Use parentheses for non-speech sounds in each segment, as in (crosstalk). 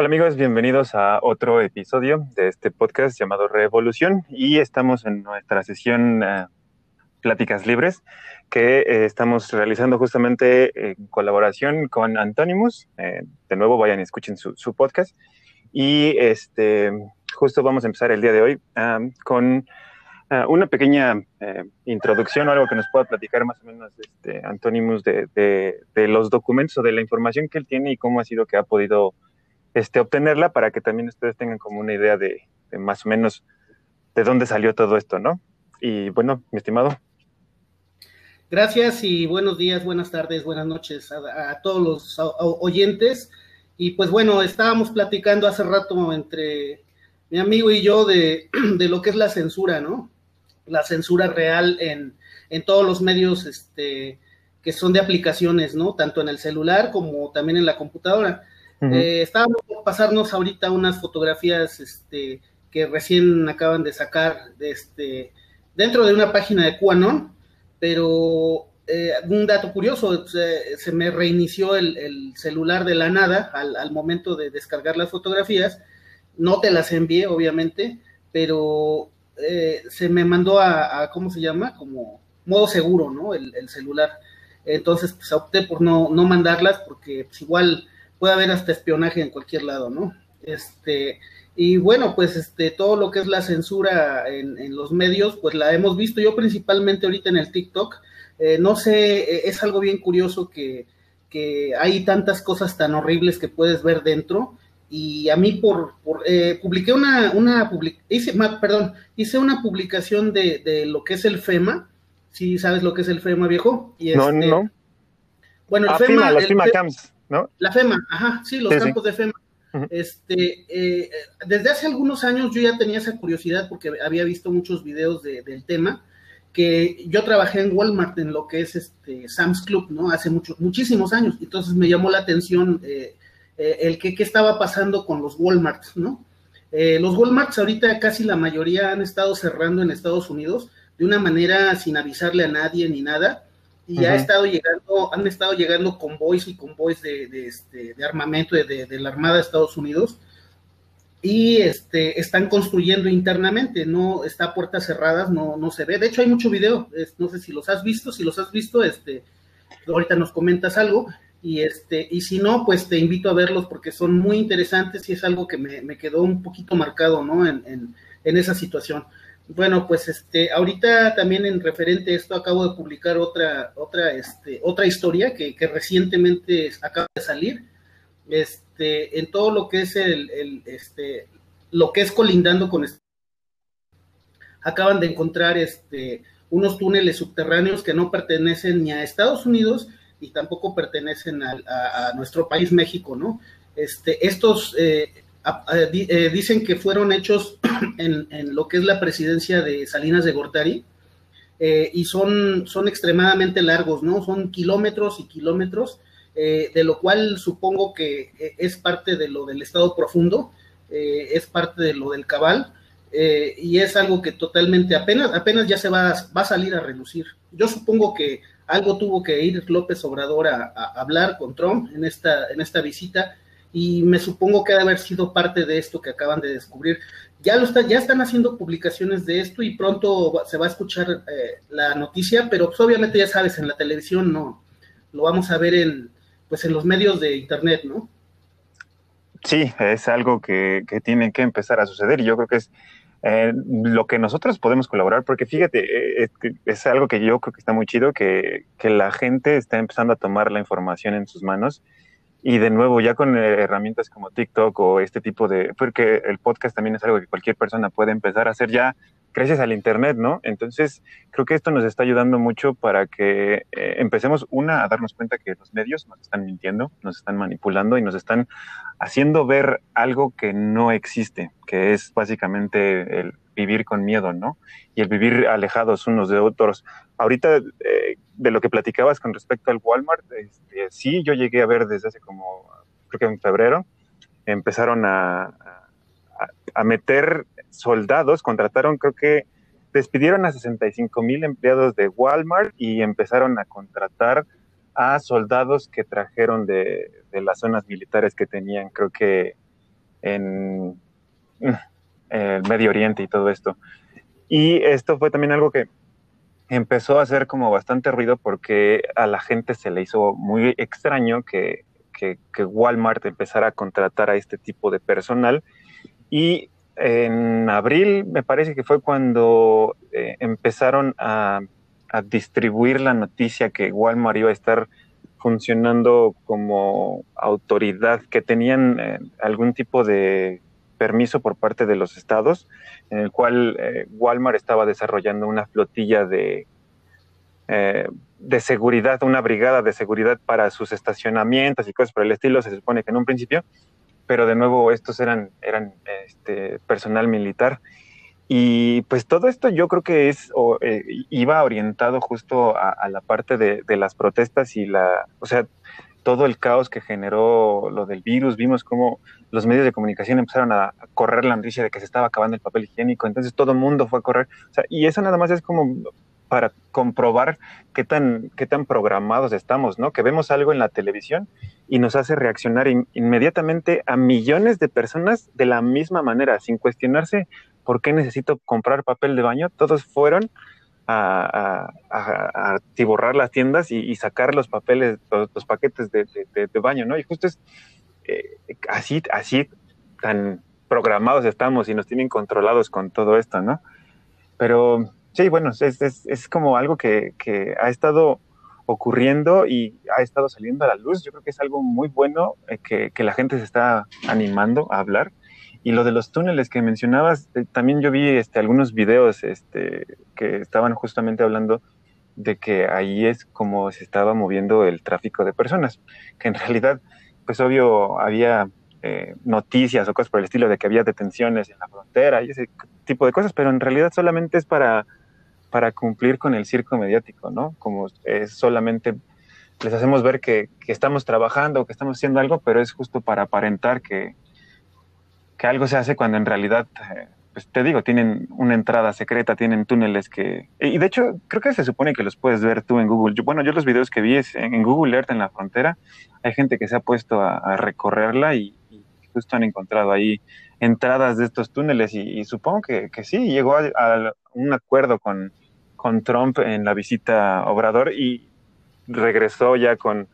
Hola amigos, bienvenidos a otro episodio de este podcast llamado Revolución y estamos en nuestra sesión uh, Pláticas Libres que eh, estamos realizando justamente en colaboración con Anonymous. Eh, de nuevo, vayan y escuchen su, su, podcast. Y este, justo vamos a empezar el día de hoy um, con uh, una pequeña eh, introducción o algo que nos pueda platicar más o menos este, Anonymous de, de, de los documentos o de la información que él tiene y cómo ha sido que ha podido este, obtenerla para que también ustedes tengan como una idea de, más o menos de dónde salió todo esto, ¿no? Y bueno, mi estimado. Gracias y buenos días, buenas tardes, buenas noches a, todos los oyentes. Y pues bueno, estábamos platicando hace rato entre mi amigo y yo de, (clears throat) de lo que es la censura, ¿no? La censura real en, en todos los medios este, que son de aplicaciones, ¿no? Tanto en el celular como también en la computadora. Eh, estábamos por pasarnos ahorita unas fotografías este, que recién acaban de sacar de este, dentro de una página de QAnon, pero eh, un dato curioso, se, se me reinició el, el, celular de la nada al, al, momento de descargar las fotografías, no te las envié obviamente, pero eh, se me mandó a, a, ¿cómo se llama? Como modo seguro, ¿no? El, el celular. Entonces, pues opté por no, no mandarlas porque pues, igual puede haber hasta espionaje en cualquier lado, ¿no? Este, y bueno, pues este, todo lo que es la censura en, en los medios, pues la hemos visto yo principalmente ahorita en el TikTok. Eh, no sé, eh, es algo bien curioso que, que, hay tantas cosas tan horribles que puedes ver dentro. Y a mí por, por eh, publiqué una, una public, hice, perdón, hice una publicación de, de, lo que es el FEMA. Si ¿Sí sabes lo que es el FEMA, viejo. Y este, no, no. Bueno, el ah, FEMA, FEMA, los el, FEMA camps. ¿No? La FEMA, ajá, sí, los sí, campos sí. de FEMA. Uh -huh. Este, eh, desde hace algunos años yo ya tenía esa curiosidad porque había visto muchos videos de, del tema, que yo trabajé en Walmart en lo que es este Sam's Club, ¿no? Hace muchos, muchísimos años. Entonces me llamó la atención eh, eh, el que qué estaba pasando con los Walmart, ¿no? Eh, los Walmarts ahorita casi la mayoría han estado cerrando en Estados Unidos de una manera sin avisarle a nadie ni nada y uh -huh. ha estado llegando, han estado llegando convoys y convoys de, de, este, de armamento de, la Armada de Estados Unidos y este, están construyendo internamente, no está a puertas cerradas, no, no se ve. De hecho, hay mucho video, es, no sé si los has visto, si los has visto, este, ahorita nos comentas algo, y este, y si no, pues te invito a verlos porque son muy interesantes y es algo que me, me quedó un poquito marcado, ¿no? En, en, en esa situación. Bueno, pues este, ahorita también en referente a esto acabo de publicar otra, otra, este, otra historia que, que recientemente acaba de salir, este, en todo lo que es el, el este, lo que es colindando con este, acaban de encontrar este, unos túneles subterráneos que no pertenecen ni a Estados Unidos y tampoco pertenecen a, a, a nuestro país México, ¿no? Este, estos eh, dicen que fueron hechos (clears throat) en, lo que es la presidencia de Salinas de Gortari eh, y son, son extremadamente largos, ¿no? Son kilómetros y kilómetros, eh, de lo cual supongo que eh, es parte de lo del estado profundo, eh, es parte de lo del cabal, y es algo que totalmente apenas, apenas ya se va, va a salir a relucir. Yo supongo que algo tuvo que ir López Obrador a, a hablar con Trump en esta, en esta visita, y me supongo que ha de haber sido parte de esto que acaban de descubrir. Ya, lo está, ya están haciendo publicaciones de esto y pronto se va a escuchar eh, la noticia, pero pues, obviamente ya sabes, en la televisión no, lo vamos a ver en, pues, en los medios de internet, ¿no? Sí, es algo que, que tiene que empezar a suceder y yo creo que es eh, lo que nosotros podemos colaborar, porque fíjate, es, eh, es, algo que yo creo que está muy chido, que, que la gente está empezando a tomar la información en sus manos y de nuevo, ya con eh, herramientas como TikTok o este tipo de, porque el podcast también es algo que cualquier persona puede empezar a hacer ya gracias al Internet, ¿no? Entonces, creo que esto nos está ayudando mucho para que eh, empecemos, una, a darnos cuenta que los medios nos están mintiendo, nos están manipulando y nos están haciendo ver algo que no existe, que es básicamente el vivir con miedo, ¿no? Y el vivir alejados unos de otros. Ahorita, eh, de lo que platicabas con respecto al Walmart, este, sí, yo llegué a ver desde hace como, creo que en febrero, empezaron a, a, meter soldados, contrataron, creo que despidieron a 65 mil empleados de Walmart y empezaron a contratar a soldados que trajeron de, las zonas militares que tenían, creo que en el Medio Oriente y todo esto. Y esto fue también algo que empezó a hacer como bastante ruido porque a la gente se le hizo muy extraño que, que, Walmart empezara a contratar a este tipo de personal. Y en abril me parece que fue cuando eh, empezaron a, a, distribuir la noticia que Walmart iba a estar funcionando como autoridad, que tenían eh, algún tipo de permiso por parte de los estados, en el cual eh, Walmart estaba desarrollando una flotilla de, eh, de seguridad, una brigada de seguridad para sus estacionamientos y cosas por el estilo, se supone que en un principio, pero de nuevo estos eran, eran este, personal militar. Y pues todo esto yo creo que es o, eh, iba orientado justo a, a la parte de, de, las protestas y la, o sea, todo el caos que generó lo del virus, vimos cómo los medios de comunicación empezaron a, correr la noticia de que se estaba acabando el papel higiénico, entonces todo el mundo fue a correr, o sea, y eso nada más es como para comprobar qué tan, qué tan programados estamos, ¿no? Que vemos algo en la televisión y nos hace reaccionar inmediatamente a millones de personas de la misma manera, sin cuestionarse por qué necesito comprar papel de baño. Todos fueron a, a, las tiendas y, sacar los papeles, los, paquetes de, baño, ¿no? Y justo es eh, así, así tan programados estamos y nos tienen controlados con todo esto, ¿no? Pero sí, bueno, es, como algo que, ha estado ocurriendo y ha estado saliendo a la luz. Yo creo que es algo muy bueno eh, que, la gente se está animando a hablar. Y lo de los túneles que mencionabas, eh, también yo vi este, algunos videos este, que estaban justamente hablando de que ahí es como se estaba moviendo el tráfico de personas, que en (laughs) realidad pues obvio había eh, noticias o cosas por el estilo de que había detenciones en la frontera y ese tipo de cosas, pero en realidad solamente es para, para cumplir con el circo mediático, ¿no? Como es solamente les hacemos ver que, que estamos trabajando, que estamos haciendo algo, pero es justo para aparentar que, que algo se hace cuando en realidad, eh, pues te digo, tienen una entrada secreta, tienen túneles que... Y de hecho, creo que se supone que los puedes ver tú en Google. bueno, yo los videos que vi es en Google Earth en la frontera, hay gente que se ha puesto a, recorrerla y, justo han encontrado ahí entradas de estos túneles y, supongo que, que, sí, llegó a, un acuerdo con, con Trump en la visita Obrador y regresó ya con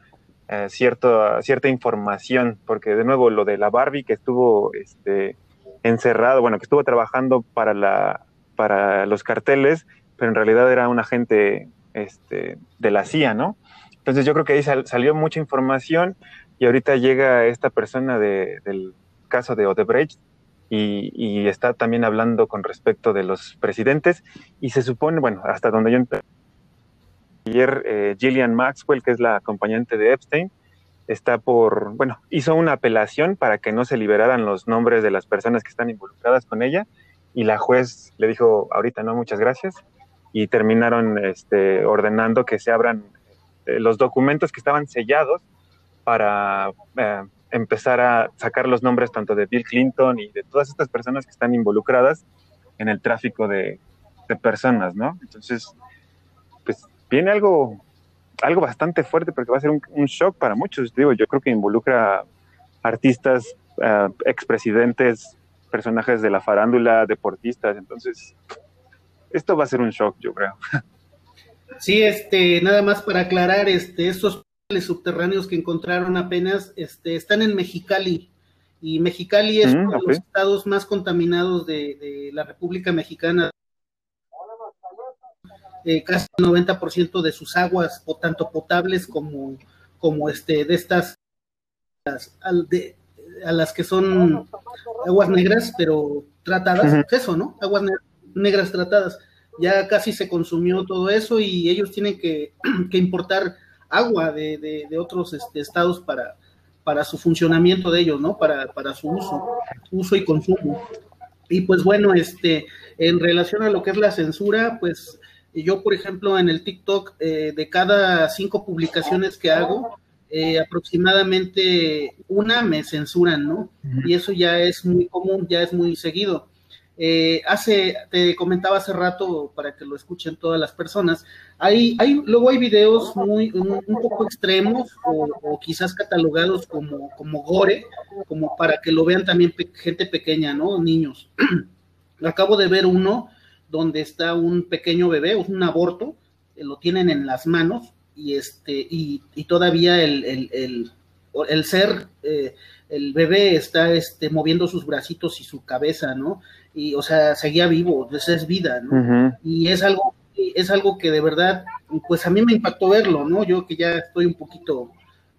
eh, cierto, cierta información, porque de nuevo lo de la Barbie que estuvo este, encerrado, bueno, que estuvo trabajando para, la, para los carteles, pero en realidad era un agente este, de la CIA, ¿no? Entonces yo creo que ahí salió mucha información y ahorita llega esta persona de, del caso de Odebrecht y, y, está también hablando con respecto de los presidentes y se supone, bueno, hasta donde yo ayer eh, Gillian Maxwell, que es la acompañante de Epstein, está por, bueno, hizo una apelación para que no se liberaran los nombres de las personas que están involucradas con ella y la juez le dijo, ahorita no, muchas gracias, y terminaron este, ordenando que se abran eh, los documentos que estaban sellados para eh, empezar a sacar los nombres tanto de Bill Clinton y de todas estas personas que están involucradas en el tráfico de, personas, ¿no? Entonces, viene algo, algo bastante fuerte porque va a ser un, shock para muchos. Digo, yo creo que involucra artistas, uh, expresidentes, personajes de la farándula, deportistas. Entonces, esto va a ser un shock, yo creo. Sí, este, nada más para aclarar, este, estos subterráneos que encontraron apenas, este, están en Mexicali y Mexicali es mm, uno de los estados más contaminados de, la República Mexicana. Eh, casi el 90% de sus aguas, o tanto potables como, como este, de estas, a las que son aguas negras, pero tratadas, eso, ¿no? Aguas negras tratadas ya casi se consumió todo eso y ellos tienen que, (clears throat) importar agua de, otros este, estados para, para su funcionamiento de ellos, ¿no? Para, para su uso, uso y consumo. Y pues bueno, este, en relación a lo que es la censura, pues yo, por ejemplo, en el TikTok, eh, de cada cinco publicaciones que hago, eh, aproximadamente una me censuran, ¿no? Y eso ya es muy común, ya es muy seguido. Eh, hace, te comentaba hace rato para que lo escuchen todas las personas, hay, hay, luego hay videos muy, un, poco extremos o, quizás catalogados como, como gore, como para que lo vean también gente pequeña, ¿no? Niños. (clears throat) Acabo de ver uno donde está un pequeño bebé, un aborto, eh, lo tienen en las manos y este, y, todavía el, el, el, ser, eh, el bebé está este, moviendo sus bracitos y su cabeza, ¿no? y, o sea, seguía vivo, es vida, ¿no? Y es algo, es algo que de verdad, pues a mí me impactó verlo, ¿no? Yo que ya estoy un poquito,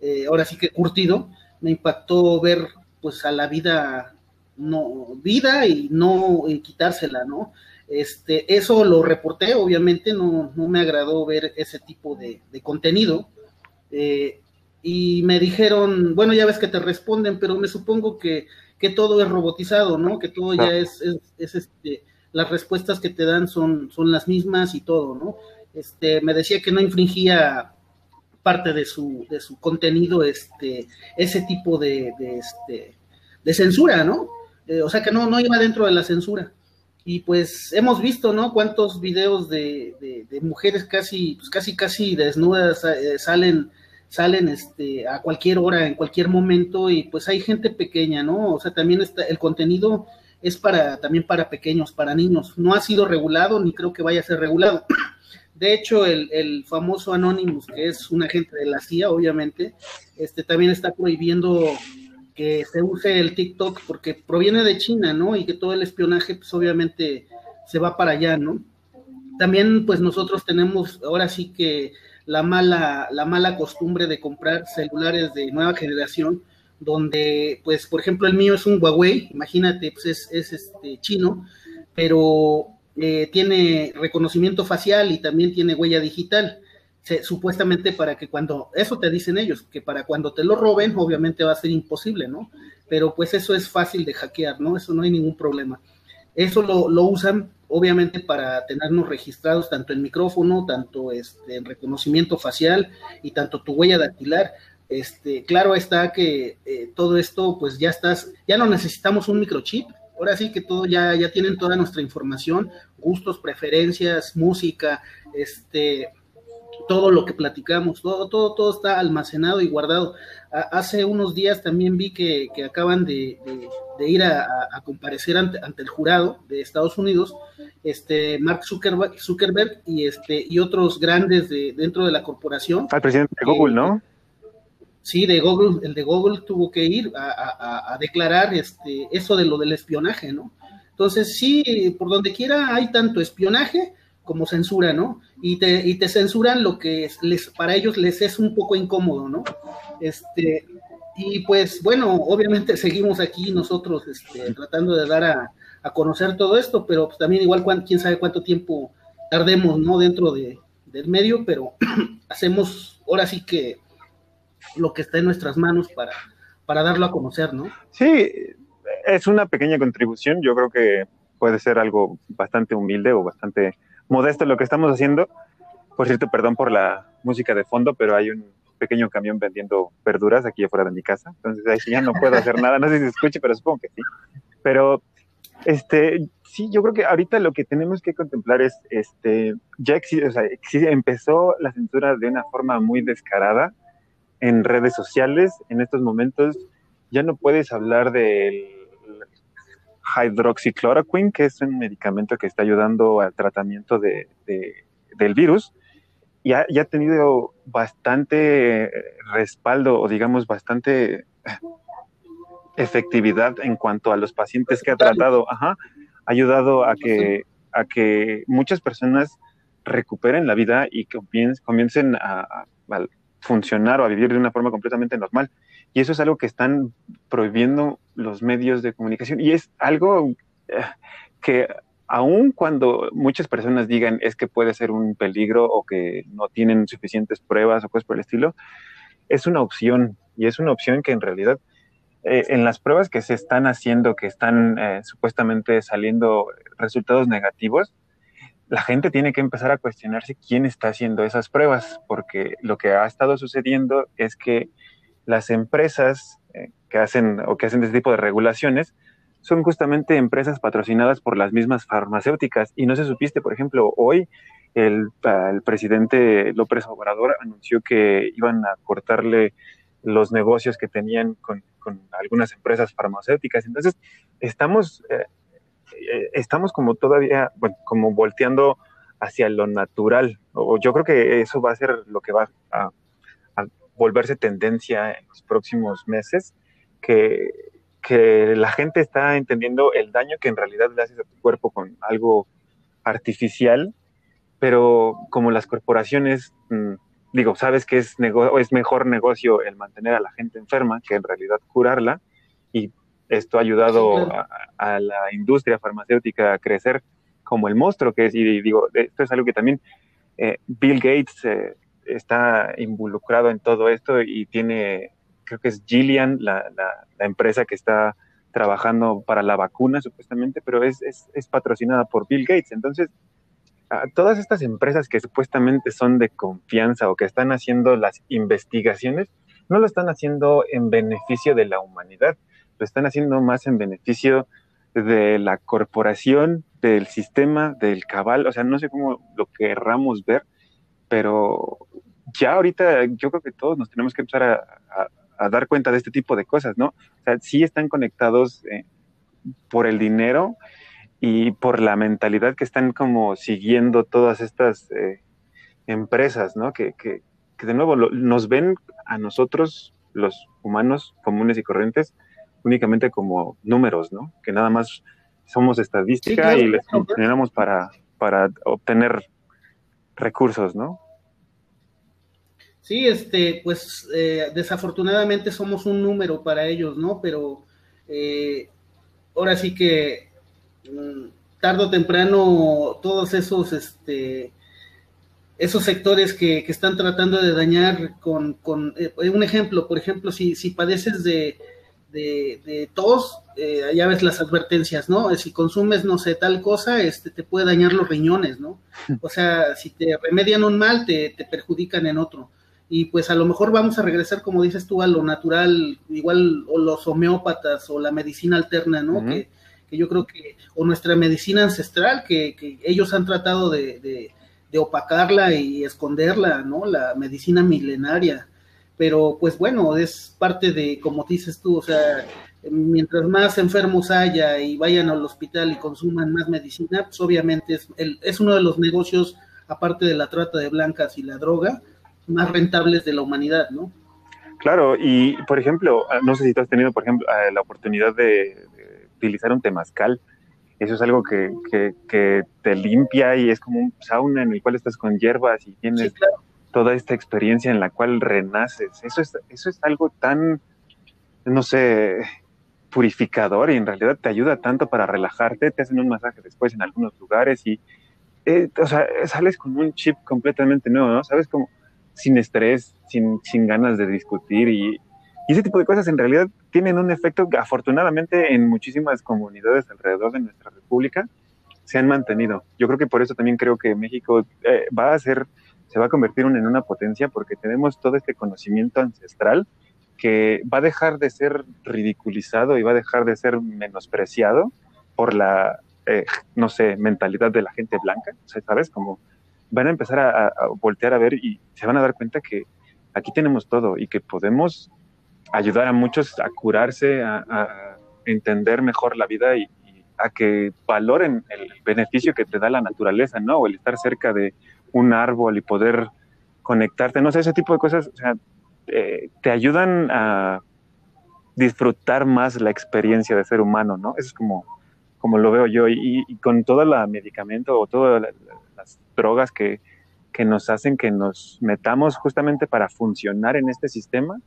eh, ahora sí que curtido, me impactó ver, pues, a la vida, no, vida y no quitársela, ¿no? Este, eso lo reporté, obviamente, no, no me agradó ver ese tipo de, contenido. Eh, y me dijeron, bueno, ya ves que te responden, pero me supongo que que todo es robotizado, ¿no? Que todo ya es, es, este, las respuestas que te dan son, son las mismas y todo, ¿no? Este, me decía que no infringía parte de su, de su contenido, este, ese tipo de, de este, de censura, ¿no? Eh, o sea que no, no iba dentro de la censura. Y pues hemos visto, ¿no? Cuántos videos de, de, mujeres casi, pues casi, casi desnudas eh, salen salen este, a cualquier hora, en cualquier momento, y pues hay gente pequeña, ¿no? O sea, también está, el contenido es para, también para pequeños, para niños. No ha sido regulado, ni creo que vaya a ser regulado. (clears throat) De hecho, el, el famoso Anonymous, que es un agente de la CIA, obviamente, este también está prohibiendo que se use el TikTok porque proviene de China, ¿no? Y que todo el espionaje, pues obviamente se va para allá, ¿no? También, pues nosotros tenemos ahora sí que la mala, la mala costumbre de comprar celulares de nueva generación, donde, pues, por ejemplo, el mío es un Huawei, imagínate, pues es, es este, chino, pero eh, tiene reconocimiento facial y también tiene huella digital. Supuestamente para que cuando, eso te dicen ellos, que para cuando te lo roben, obviamente va a ser imposible, ¿no? Pero pues eso es fácil de hackear, ¿no? Eso no hay ningún problema. Eso lo, lo usan obviamente para tenernos registrados tanto en micrófono, tanto este, en reconocimiento facial y tanto tu huella dactilar. Este, claro está que eh, todo esto, pues ya estás, ya no necesitamos un microchip. Ahora sí que todo ya, ya tienen toda nuestra información, gustos, preferencias, música, este, todo lo que platicamos, todo, todo, todo está almacenado y guardado. hace unos días también vi que, acaban de, ir a, comparecer ante, el jurado de Estados Unidos, este Mark Zuckerberg, Zuckerberg y este y otros grandes de, dentro de la corporación. Al presidente de Google, ¿no? Sí, de Google, el de Google tuvo que ir a, a declarar este, eso de lo del espionaje, ¿no? Entonces, sí, por donde quiera hay tanto espionaje como censura, ¿no? Y te, y te censuran lo que les, para ellos les es un poco incómodo, ¿no? Este, y pues bueno, obviamente (laughs) seguimos aquí nosotros este, tratando de dar a, conocer todo esto, pero pues, también igual quién sabe cuánto tiempo tardemos, ¿no? Dentro de, del medio, pero (clears throat) hacemos ahora sí que lo que está en nuestras manos para, para darlo a conocer, ¿no? Sí, es una pequeña contribución, yo creo que puede ser algo bastante humilde o bastante modesto lo que estamos haciendo. Por cierto, perdón por la música de fondo, pero hay un pequeño camión vendiendo verduras aquí afuera de mi casa. Entonces ahí sí ya no puedo hacer nada. No sé si se escuche, pero supongo que sí. Pero este, sí, yo creo que ahorita lo que tenemos que contemplar es, este, ya existe, o sea, empezó la censura de una forma muy descarada en redes sociales. En estos momentos ya no puedes hablar del hydroxychloroquine, que es un medicamento que está ayudando al tratamiento de, del virus, y ha, ha, tenido bastante respaldo, o digamos, bastante efectividad en cuanto a los pacientes que ha tratado. Ajá, ha ayudado a que, a que muchas personas recuperen la vida y comiencen a, a funcionar o a vivir de una forma completamente normal. Y eso es algo que están prohibiendo los medios de comunicación. Y es algo eh, que aun cuando muchas personas digan es que puede ser un peligro o que no tienen suficientes pruebas o cosas por el estilo, es una opción. Y es una opción que en realidad eh, en las pruebas que se están haciendo, que están eh, supuestamente saliendo resultados negativos, la gente tiene que empezar a cuestionarse quién está haciendo esas pruebas, porque lo que ha estado sucediendo es que las empresas que hacen o que hacen este tipo de regulaciones son justamente empresas patrocinadas por las mismas farmacéuticas. Y no se supiste, por ejemplo, hoy el, el presidente López Obrador anunció que iban a cortarle los negocios que tenían con, con algunas empresas farmacéuticas. Entonces, estamos, eh, eh, estamos como todavía, bueno, como volteando hacia lo natural. O yo creo que eso va a ser lo que va a, volverse tendencia en los próximos meses, que, que, la gente está entendiendo el daño que en realidad le haces a tu cuerpo con algo artificial, pero como las corporaciones, mm, digo, sabes que es, es mejor negocio el mantener a la gente enferma que en realidad curarla, y esto ha ayudado a la industria farmacéutica a crecer como el monstruo que es, y digo, esto es algo que también eh, Bill Gates eh, está involucrado en todo esto y tiene, creo que es Gillian, la, la, empresa que está trabajando para la vacuna supuestamente, pero es, es, es patrocinada por Bill Gates. Entonces, todas estas empresas que supuestamente son de confianza o que están haciendo las investigaciones, no lo están haciendo en beneficio de la humanidad, lo están haciendo más en beneficio de la corporación, del sistema, del cabal, o sea, no sé cómo lo querramos ver, pero ya ahorita yo creo que todos nos tenemos que empezar a, dar cuenta de este tipo de cosas, ¿no? O sea, sí están conectados eh, por el dinero y por la mentalidad que están como siguiendo todas estas eh, empresas, ¿no? Que, que, de nuevo nos ven a nosotros, los humanos comunes y corrientes, únicamente como números, ¿no? Que nada más somos estadística y les funcionamos para, para obtener recursos, ¿no? Sí, este, pues eh, desafortunadamente somos un número para ellos, ¿no? Pero eh, ahora sí que mm, tarde o temprano todos esos, este, esos sectores que, que están tratando de dañar con, con eh, un ejemplo, por ejemplo, si, si padeces de, de, tos, eh, ya ves las advertencias, ¿no? Si consumes, no sé, tal cosa, este, te puede dañar los riñones, ¿no? (laughs) O sea, si te remedian un mal, te, perjudican en otro. Y pues a lo mejor vamos a regresar, como dices tú, a lo natural, igual, o los homeópatas, o la medicina alterna, ¿no? que, yo creo que, o nuestra medicina ancestral, que, que ellos han tratado de, de, de opacarla y esconderla, ¿no? La medicina milenaria pero pues bueno, es parte de, como dices tú, o sea, mientras más enfermos haya y vayan al hospital y consuman más medicina, pues obviamente es, el, es uno de los negocios, aparte de la trata de blancas y la droga, más rentables de la humanidad, ¿no? Claro, y por ejemplo, no sé si tú has tenido, por ejemplo, eh, la oportunidad de, utilizar un temazcal. Eso es algo que, que, te limpia y es como un sauna en el cual estás con hierbas y tienes toda esta experiencia en la cual renaces. Eso es, eso es algo tan, no sé, purificador y en realidad te ayuda tanto para relajarte. Te hacen un masaje después en algunos lugares y, eh, o sea, sales con un chip completamente nuevo, ¿no? Sabes, como sin estrés, sin, sin ganas de discutir y, y ese tipo de cosas en realidad tienen un efecto que afortunadamente en muchísimas comunidades alrededor de nuestra república se han mantenido. Yo creo que por eso también creo que México eh, va a ser se va a convertir en una potencia porque tenemos todo este conocimiento ancestral que va a dejar de ser ridiculizado y va a dejar de ser menospreciado por la, eh, no sé, mentalidad de la gente blanca, ¿sabes? Como van a empezar a, voltear a ver y se van a dar cuenta que aquí tenemos todo y que podemos ayudar a muchos a curarse, a, entender mejor la vida y, y, a que valoren el beneficio que te da la naturaleza, ¿no? O el estar cerca de un árbol y poder conectarte, no sé, ese tipo de cosas, eh, te ayudan a disfrutar más la experiencia de ser humano, ¿no? Eso es como, como lo veo yo. Y, con todo el medicamento o todas las drogas que, que, nos hacen que nos metamos justamente para funcionar en este sistema,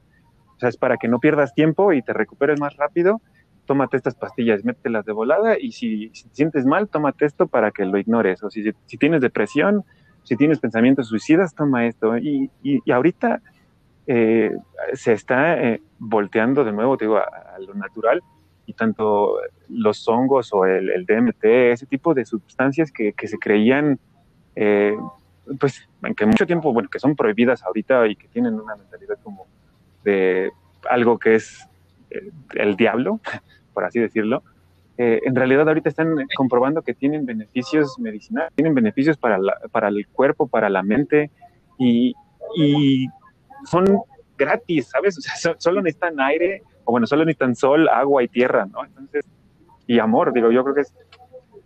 o sea, es para que no pierdas tiempo y te recuperes más rápido, tómate estas pastillas, mételas de volada y si, si te sientes mal, tómate esto para que lo ignores. O si tienes depresión, si tienes pensamientos suicidas, toma esto. Y, y, ahorita eh, se está eh, volteando de nuevo, digo, a, lo natural y tanto los hongos o el, DMT, ese tipo de sustancias que, que se creían, eh, pues, que mucho tiempo, bueno, que son prohibidas ahorita y que tienen una mentalidad como de algo que es el diablo, (laughs) por así decirlo, eh, en realidad ahorita están comprobando que tienen beneficios medicinales, tienen beneficios para, para el cuerpo, para la mente y, son gratis, ¿sabes? O sea, solo necesitan aire, o bueno, solo necesitan sol, agua y tierra, ¿no? Entonces, y amor, digo, yo creo que es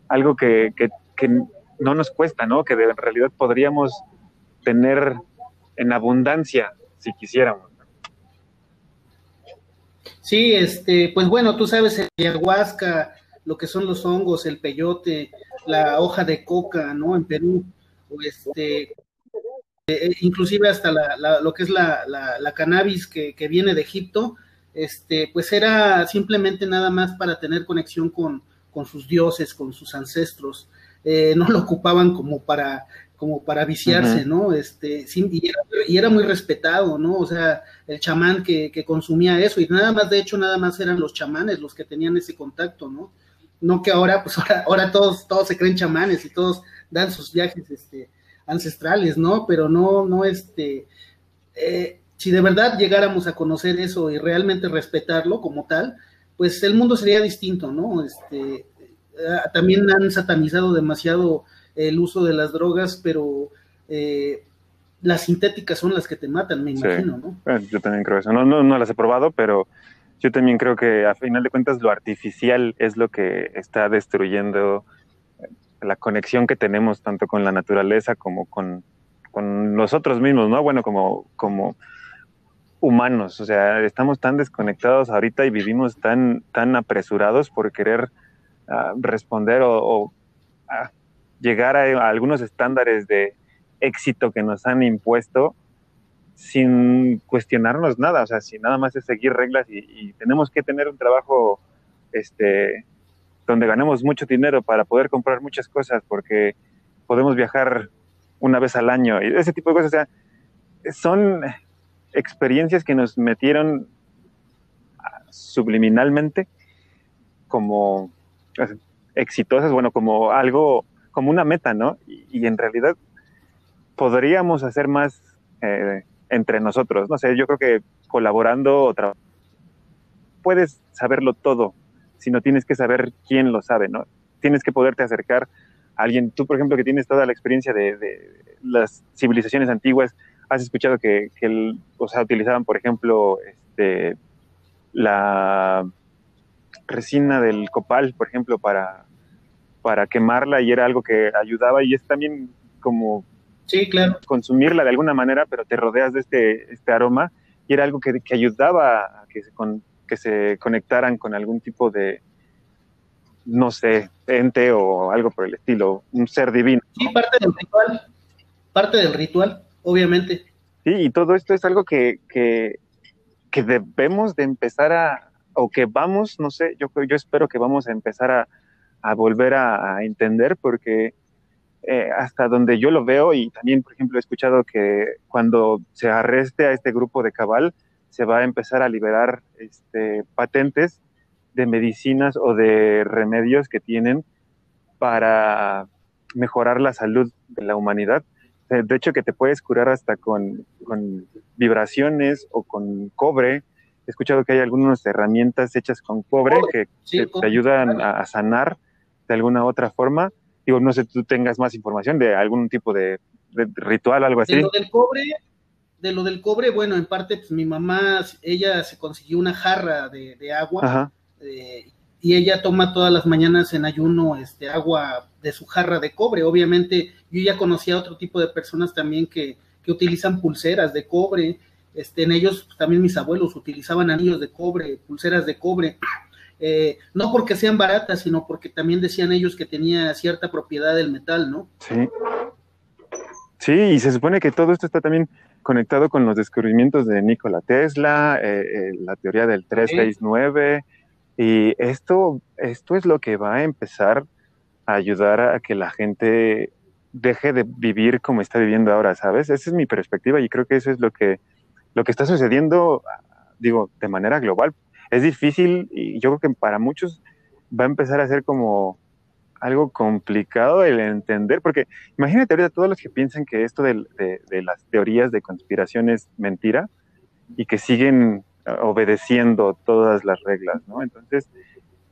algo que, que, que no nos cuesta, ¿no? Que en realidad podríamos tener en abundancia si quisiéramos. Sí, este, pues bueno, tú sabes, el ayahuasca, lo que son los hongos, el peyote, la hoja de coca, ¿no? En Perú, o este, eh, inclusive hasta la, lo que es la, la, cannabis que, que, viene de Egipto, este, pues era simplemente nada más para tener conexión con, con sus dioses, con sus ancestros. Eh, no lo ocupaban como para como para viciarse, ¿no? Este, y, era, muy respetado, ¿no? O sea, el chamán que, consumía eso, y nada más, de hecho, nada más eran los chamanes los que tenían ese contacto, ¿no? No que ahora, pues (laughs) ahora, ahora todos, todos se creen chamanes y todos dan sus viajes este, ancestrales, ¿no? Pero no, no, este, eh, si de verdad llegáramos a conocer eso y realmente respetarlo como tal, pues el mundo sería distinto, ¿no? Este, eh, también han satanizado demasiado el uso de las drogas, pero eh, las sintéticas son las que te matan, me imagino, ¿no? Eh, yo también creo eso. No, no, no las he probado, pero yo también creo que a final de cuentas lo artificial es lo que está destruyendo la conexión que tenemos tanto con la naturaleza como con, con nosotros mismos, ¿no? Bueno, como, como humanos, o sea, estamos tan desconectados ahorita y vivimos tan, tan apresurados por querer ah, responder o, ah, llegar a, algunos estándares de éxito que nos han impuesto sin cuestionarnos nada, o sea, si nada más es seguir reglas y, tenemos que tener un trabajo este, donde ganemos mucho dinero para poder comprar muchas cosas porque podemos viajar una vez al año y ese tipo de cosas, o sea, son experiencias que nos metieron subliminalmente como exitosas, bueno, como algo como una meta, ¿no? Y, en realidad podríamos hacer más eh, entre nosotros, no sé, yo creo que colaborando o puedes saberlo todo, sino tienes que saber quién lo sabe, ¿no? Tienes que poderte acercar a alguien, tú por ejemplo que tienes toda la experiencia de, las civilizaciones antiguas, has escuchado que, o sea, utilizaban por ejemplo este, la resina del copal, por ejemplo, para para quemarla y era algo que ayudaba y es también como sí, claro. consumirla de alguna manera, pero te rodeas de este, este aroma y era algo que, ayudaba a que se, que se conectaran con algún tipo de, no sé, ente o algo por el estilo, un ser divino. Sí, parte del ritual, parte del ritual, obviamente. Sí, y todo esto es algo que, que, que debemos de empezar a, o que vamos, no sé, yo, yo espero que vamos a empezar a, a volver a, entender porque eh, hasta donde yo lo veo y también, por ejemplo, he escuchado que cuando se arreste a este grupo de cabal, se va a empezar a liberar este, patentes de medicinas o de remedios que tienen para mejorar la salud de la humanidad. De hecho, que te puedes curar hasta con, vibraciones o con cobre. He escuchado que hay algunas herramientas hechas con cobre que, te ayudan a sanar de alguna otra forma. Digo, no sé tú tengas más información de algún tipo de, ritual, algo así. De lo del cobre, de lo del cobre, bueno, en parte, pues mi mamá, ella se consiguió una jarra de, agua eh, y ella toma todas las mañanas en ayuno este agua de su jarra de cobre. Obviamente, yo ya conocía otro tipo de personas también que, que utilizan pulseras de cobre. Este, en ellos pues, también mis abuelos utilizaban anillos de cobre, pulseras de cobre. Eh, no porque sean baratas, sino porque también decían ellos que tenía cierta propiedad del metal, ¿no? Sí. Sí, y se supone que todo esto está también conectado con los descubrimientos de Nikola Tesla, eh, eh, la teoría del 369, y esto, esto es lo que va a empezar a ayudar a que la gente deje de vivir como está viviendo ahora, ¿sabes? Esa es mi perspectiva y creo que eso es lo que, lo que está sucediendo, digo, de manera global, es difícil y yo creo que para muchos va a empezar a ser como algo complicado el entender, porque imagínate ahorita todos los que piensan que esto de, las teorías de conspiración es mentira y que siguen uh, obedeciendo todas las reglas, ¿no? Entonces,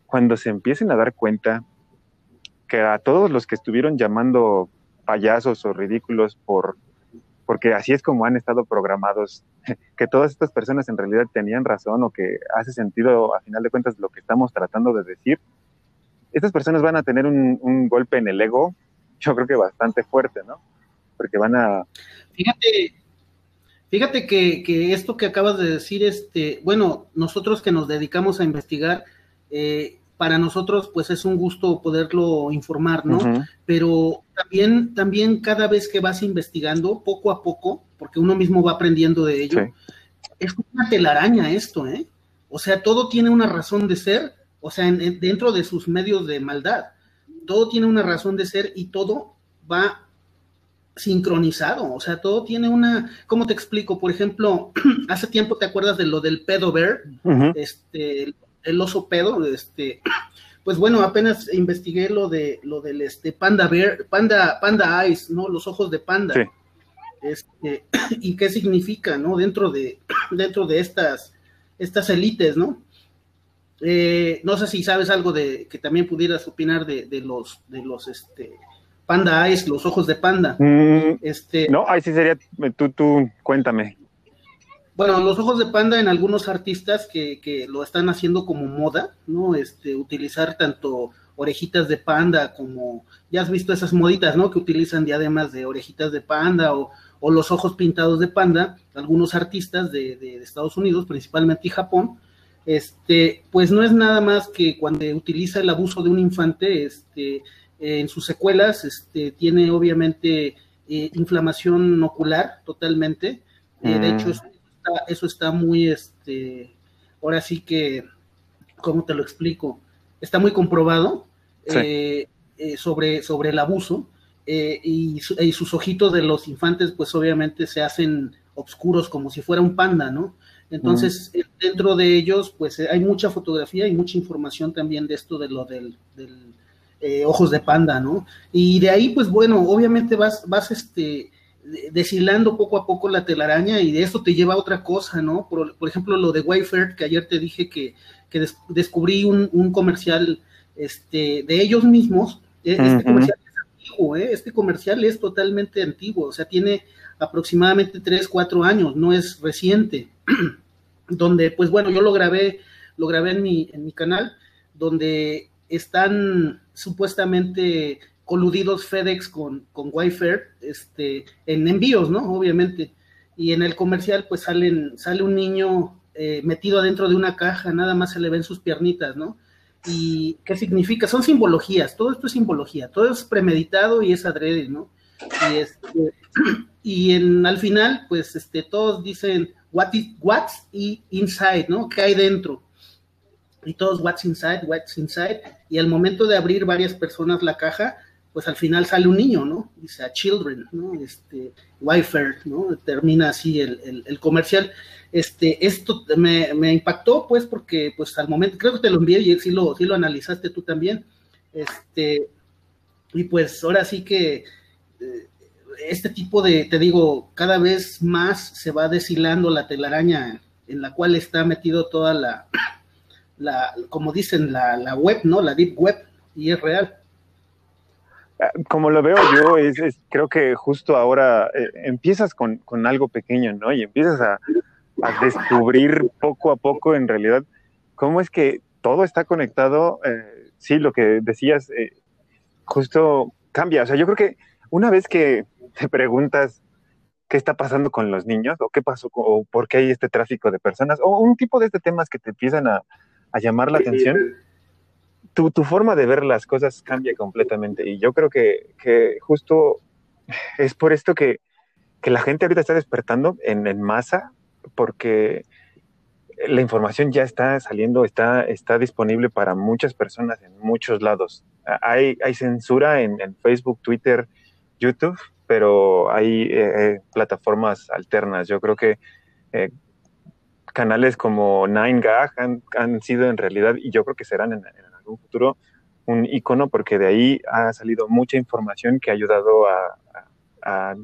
cuando se empiecen a dar cuenta que a todos los que estuvieron llamando payasos o ridículos por porque así es como han estado programados, (laughs) que todas estas personas en realidad tenían razón o que hace sentido a final de cuentas lo que estamos tratando de decir, estas personas van a tener un, golpe en el ego, yo creo que bastante fuerte, ¿no? Porque van a... Fíjate, fíjate que, esto que acabas de decir, este, bueno, nosotros que nos dedicamos a investigar, eh, para nosotros pues es un gusto poderlo informar, ¿no? Pero también, también cada vez que vas investigando, poco a poco, porque uno mismo va aprendiendo de ello, es una telaraña esto, ¿eh? O sea, todo tiene una razón de ser, o sea, dentro de sus medios de maldad, todo tiene una razón de ser y todo va sincronizado, o sea, todo tiene una, ¿cómo te explico? Por ejemplo, (clears throat) hace tiempo te acuerdas de lo del pedo bear, este, el oso pedo, este, (clears throat) pues bueno, apenas investigué lo de lo del este panda bear, panda, panda eyes, ¿no? Los ojos de panda. Este, (clears throat) y qué significa, ¿no? Dentro de, (clears throat) dentro de estas, estas élites, ¿no? Eh, no sé si sabes algo de que también pudieras opinar de, de los, de los, este, panda eyes, los ojos de panda. Mm, este, no, ahí sí sería, tú, tú, cuéntame. Bueno, los ojos de panda en algunos artistas que, que, lo están haciendo como moda, ¿no? Este, utilizar tanto orejitas de panda como, ya has visto esas moditas, ¿no? Que utilizan diademas de orejitas de panda o, o los ojos pintados de panda, algunos artistas de, de, Estados Unidos, principalmente y Japón, este, pues no es nada más que cuando utiliza el abuso de un infante, este, en sus secuelas, este, tiene obviamente eh, inflamación ocular totalmente, eh, de hecho, eso está muy, este, ahora sí que, ¿cómo te lo explico? Está muy comprobado eh, eh, sobre, sobre el abuso eh, y, sus ojitos de los infantes pues obviamente se hacen oscuros como si fuera un panda, ¿no? Entonces, dentro de ellos, pues hay mucha fotografía y mucha información también de esto de lo del, ojos de panda, ¿no? Y de ahí, pues bueno, obviamente vas, vas este, deshilando poco a poco la telaraña y de eso te lleva a otra cosa, ¿no? Por, ejemplo, lo de Wayfair, que ayer te dije que, descubrí un, comercial este, de ellos mismos. E, este comercial es antiguo, ¿eh? Este comercial es totalmente antiguo, o sea, tiene aproximadamente 3, 4 años, no es reciente. (clears throat) donde, pues bueno, yo lo grabé, lo grabé en mi, en mi canal, donde están supuestamente coludidos FedEx con, con Wayfair, este, en envíos, ¿no? Obviamente. Y en el comercial, pues salen, sale un niño eh, metido adentro de una caja, nada más se le ven sus piernitas, ¿no? ¿Y qué significa? Son simbologías, todo esto es simbología, todo es premeditado y es adrede, ¿no? Y, este, (clears throat) y en, al final, pues este, todos dicen, what is, what's inside, ¿no? ¿Qué hay dentro? Y todos, what's inside, what's inside. Y al momento de abrir varias personas la caja, pues al final sale un niño, ¿no? Dice a Children, ¿no? Este, Wifer, ¿no? Termina así el, el, comercial. Este, esto me, me, impactó, pues, porque, pues, al momento, creo que te lo envié y sí lo, sí lo analizaste tú también. Este, y pues ahora sí que eh, este tipo de, te digo, cada vez más se va deshilando la telaraña en la cual está metido toda la, la como dicen, la, la web, ¿no? La deep web, y es real. Como lo veo yo, es, creo que justo ahora eh, empiezas con, con, algo pequeño, ¿no? Y empiezas a, a, descubrir poco a poco, en realidad, cómo es que todo está conectado. Eh, sí, lo que decías, eh, justo cambia. O sea, yo creo que una vez que te preguntas qué está pasando con los niños, o qué pasó, o por qué hay este tráfico de personas, o un tipo de este temas que te empiezan a, a llamar la atención tu, tu, forma de ver las cosas cambia completamente. Y yo creo que, que justo es por esto que, que, la gente ahorita está despertando en, en, masa, porque la información ya está saliendo, está, está disponible para muchas personas en muchos lados. Hay, hay censura en, Facebook, Twitter, YouTube, pero hay eh, plataformas alternas. Yo creo que eh, canales como 9gag han, han, sido en realidad, y yo creo que serán en, en un futuro un icono porque de ahí ha salido mucha información que ha ayudado a, a,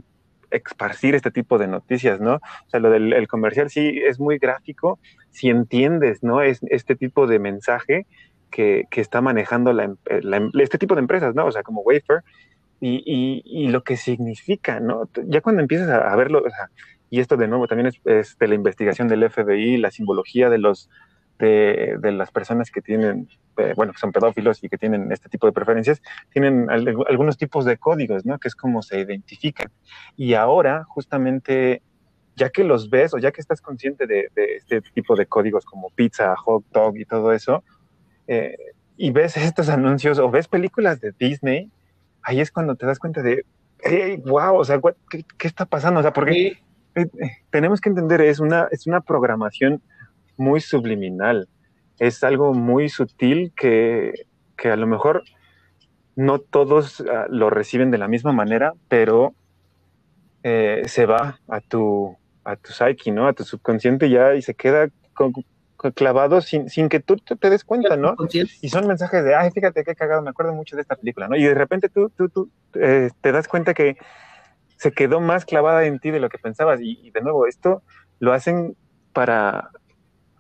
esparcir este tipo de noticias, ¿no? O sea, lo del comercial sí es muy gráfico, si entiendes, ¿no? Es este tipo de mensaje, que, está manejando la, este tipo de empresas, ¿no? O sea, como Wafer, y, lo que significa, ¿no? Ya cuando empiezas a, verlo, y esto de nuevo también es, de la investigación del FBI, la simbología de los de, las personas que tienen, eh, bueno, que son pedófilos y que tienen este tipo de preferencias, tienen algunos tipos de códigos, ¿no? Que es como se identifican. Y ahora, justamente, ya que los ves o ya que estás consciente de, este tipo de códigos como pizza, hot dog y todo eso, eh, y ves estos anuncios o ves películas de Disney, ahí es cuando te das cuenta de, hey, wow, o sea, ¿qué, está pasando? O sea, porque eh, tenemos que entender, es una, es una programación muy subliminal, es algo muy sutil que, que a lo mejor no todos ah, lo reciben de la misma manera, pero eh, se va a tu, a tu psyche, ¿no? A tu subconsciente ya y se queda clavado sin, sin que tú te, des cuenta, ¿no? Y son mensajes de, ay, fíjate qué cagado, me acuerdo mucho de esta película, ¿no? Y de repente tú, tú, tú eh, te das cuenta que se quedó más clavada en ti de lo que pensabas. Y, de nuevo, esto lo hacen para,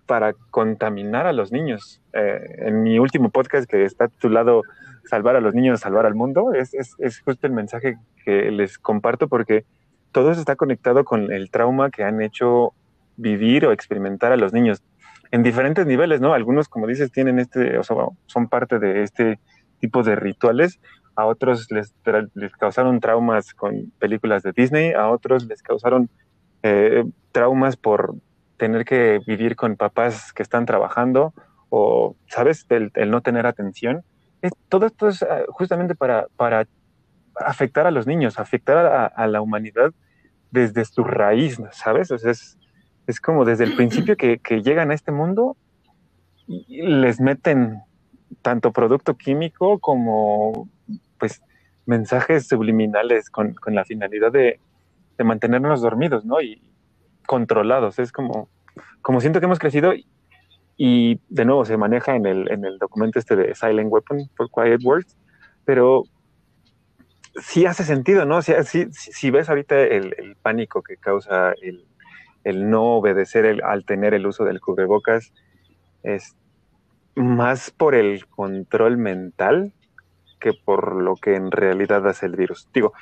para contaminar a los niños. Eh, en mi último podcast que está titulado Salvar a los niños, salvar al mundo, es, es, justo el mensaje que les comparto porque todo eso está conectado con el trauma que han hecho vivir o experimentar a los niños en diferentes niveles, ¿no? Algunos, como dices, tienen este, o sea, son parte de este tipo de rituales, a otros les, les causaron traumas con películas de Disney, a otros les causaron eh, traumas por tener que vivir con papás que están trabajando o, ¿sabes?, el, no tener atención. todo esto es ah, justamente para, para afectar a los niños, afectar a, la humanidad desde su raíz, ¿sabes? O sea, es, es como desde el principio que, llegan a este mundo y les meten tanto producto químico como pues mensajes subliminales con, la finalidad de, mantenernos dormidos, ¿no? Y controlados. Es como, como siento que hemos crecido y, de nuevo se maneja en el, en el documento este de Silent Weapon por Quiet Words, pero sí hace sentido, ¿no? Si, si, ves ahorita el, pánico que causa el, no obedecer al tener el uso del cubrebocas, es más por el control mental que por lo que en realidad hace el virus. Digo,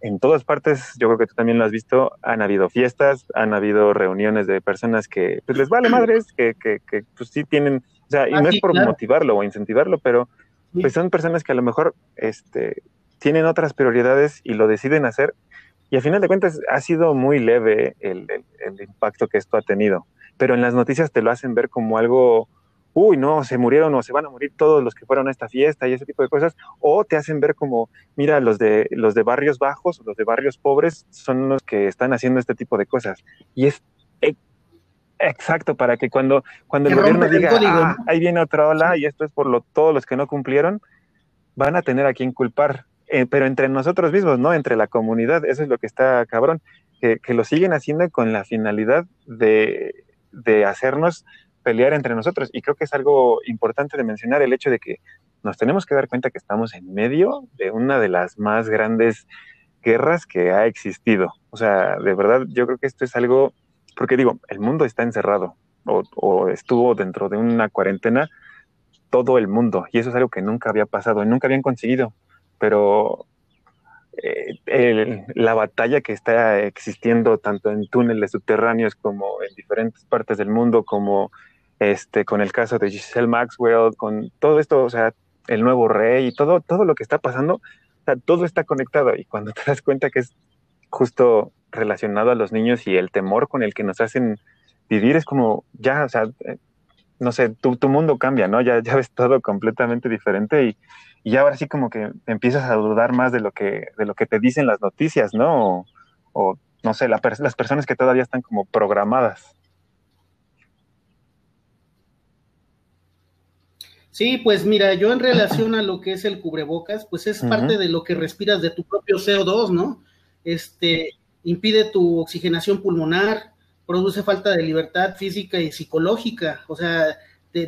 en todas partes, yo creo que tú también lo has visto, han habido fiestas, han habido reuniones de personas que pues, les vale madres, que, que, que pues sí tienen, o sea, y no es por motivarlo o incentivarlo, pero pues son personas que a lo mejor este, tienen otras prioridades y lo deciden hacer. Y a final de cuentas ha sido muy leve el, el, impacto que esto ha tenido. Pero en las noticias te lo hacen ver como algo, uy, no, se murieron o se van a morir todos los que fueron a esta fiesta y ese tipo de cosas. O te hacen ver como, mira, los de, los de barrios bajos o los de barrios pobres son los que están haciendo este tipo de cosas. Y es exacto para que cuando, cuando el gobierno diga, ah, ahí viene otra ola y esto es por lo, todos los que no cumplieron, van a tener a quien culpar eh, pero entre nosotros mismos, ¿no? Entre la comunidad, eso es lo que está cabrón, que, lo siguen haciendo con la finalidad de, hacernos pelear entre nosotros. Y creo que es algo importante de mencionar el hecho de que nos tenemos que dar cuenta que estamos en medio de una de las más grandes guerras que ha existido. O sea, de verdad, yo creo que esto es algo, porque digo, el mundo está encerrado o, estuvo dentro de una cuarentena todo el mundo y eso es algo que nunca había pasado y nunca habían conseguido pero eh, la batalla que está existiendo tanto en túneles subterráneos como en diferentes partes del mundo, como este, con el caso de Giselle Maxwell, con todo esto, o sea, el nuevo rey y todo, todo lo que está pasando, todo está conectado y cuando te das cuenta que es justo relacionado a los niños y el temor con el que nos hacen vivir es como ya, o sea, eh, no sé, tu, tu mundo cambia, ¿no? Ya, ya ves todo completamente diferente y, y ahora sí como que empiezas a dudar más de lo que, de lo que te dicen las noticias, ¿no? O, no sé, las personas que todavía están como programadas. Sí, pues mira, yo en relación a lo que es el cubrebocas, pues es parte de lo que respiras de tu propio CO2, ¿no? Este impide tu oxigenación pulmonar, produce falta de libertad física y psicológica, o sea,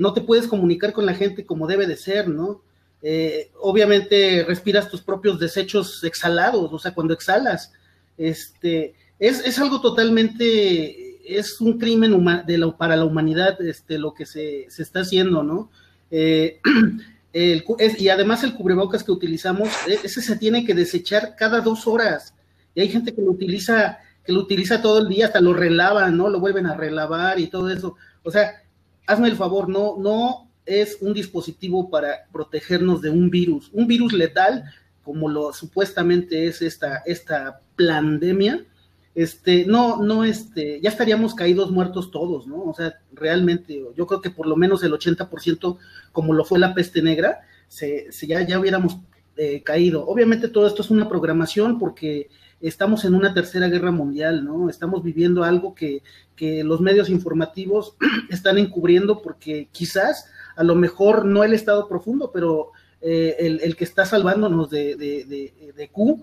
no te puedes comunicar con la gente como debe de ser, ¿no? Eh, obviamente respiras tus propios desechos exhalados, o sea, cuando exhalas, este, es, es algo totalmente, es un crimen de para la humanidad este, lo que se, se, está haciendo, ¿no? Eh, (clears throat) y además el cubrebocas que utilizamos, e, ese se tiene que desechar cada dos horas. Y hay gente que lo utiliza, que lo utiliza todo el día, hasta lo relavan, ¿no? Lo vuelven a relavar y todo eso. O sea, hazme el favor, no, no es un dispositivo para protegernos de un virus. Un virus letal, como lo supuestamente es esta, esta pandemia, este, no, no, este, ya estaríamos caídos muertos todos, ¿no? O sea, realmente, yo creo que por lo menos el 80%, como lo fue la peste negra, se, ya, ya hubiéramos eh, caído. Obviamente todo esto es una programación porque estamos en una tercera guerra mundial, ¿no? Estamos viviendo algo que, que los medios informativos (clears throat) están encubriendo porque quizás, a lo mejor no el estado profundo, pero eh, el, el, que está salvándonos de, de, de, de Q,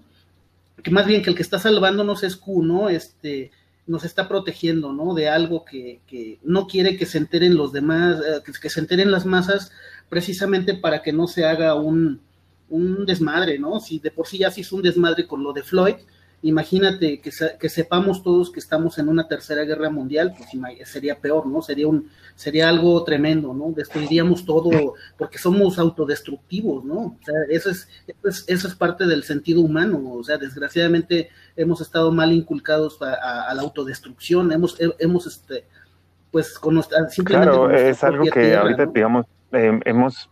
que más bien que el que está salvándonos es Q, ¿no? Este, nos está protegiendo, ¿no? De algo que, que no quiere que se enteren los demás, eh, que, se enteren las masas, precisamente para que no se haga un, un desmadre, ¿no? Si de por sí ya se hizo un desmadre con lo de Floyd, imagínate que, que, sepamos todos que estamos en una tercera guerra mundial, pues sería peor, ¿no? Sería un sería algo tremendo, ¿no? Destruiríamos todo porque somos autodestructivos, ¿no? O sea, eso es, eso es, parte del sentido humano, o sea, desgraciadamente hemos estado mal inculcados a, la autodestrucción, hemos, hemos este, pues, con nuestra, simplemente Claro, es algo que ahorita, digamos, eh, hemos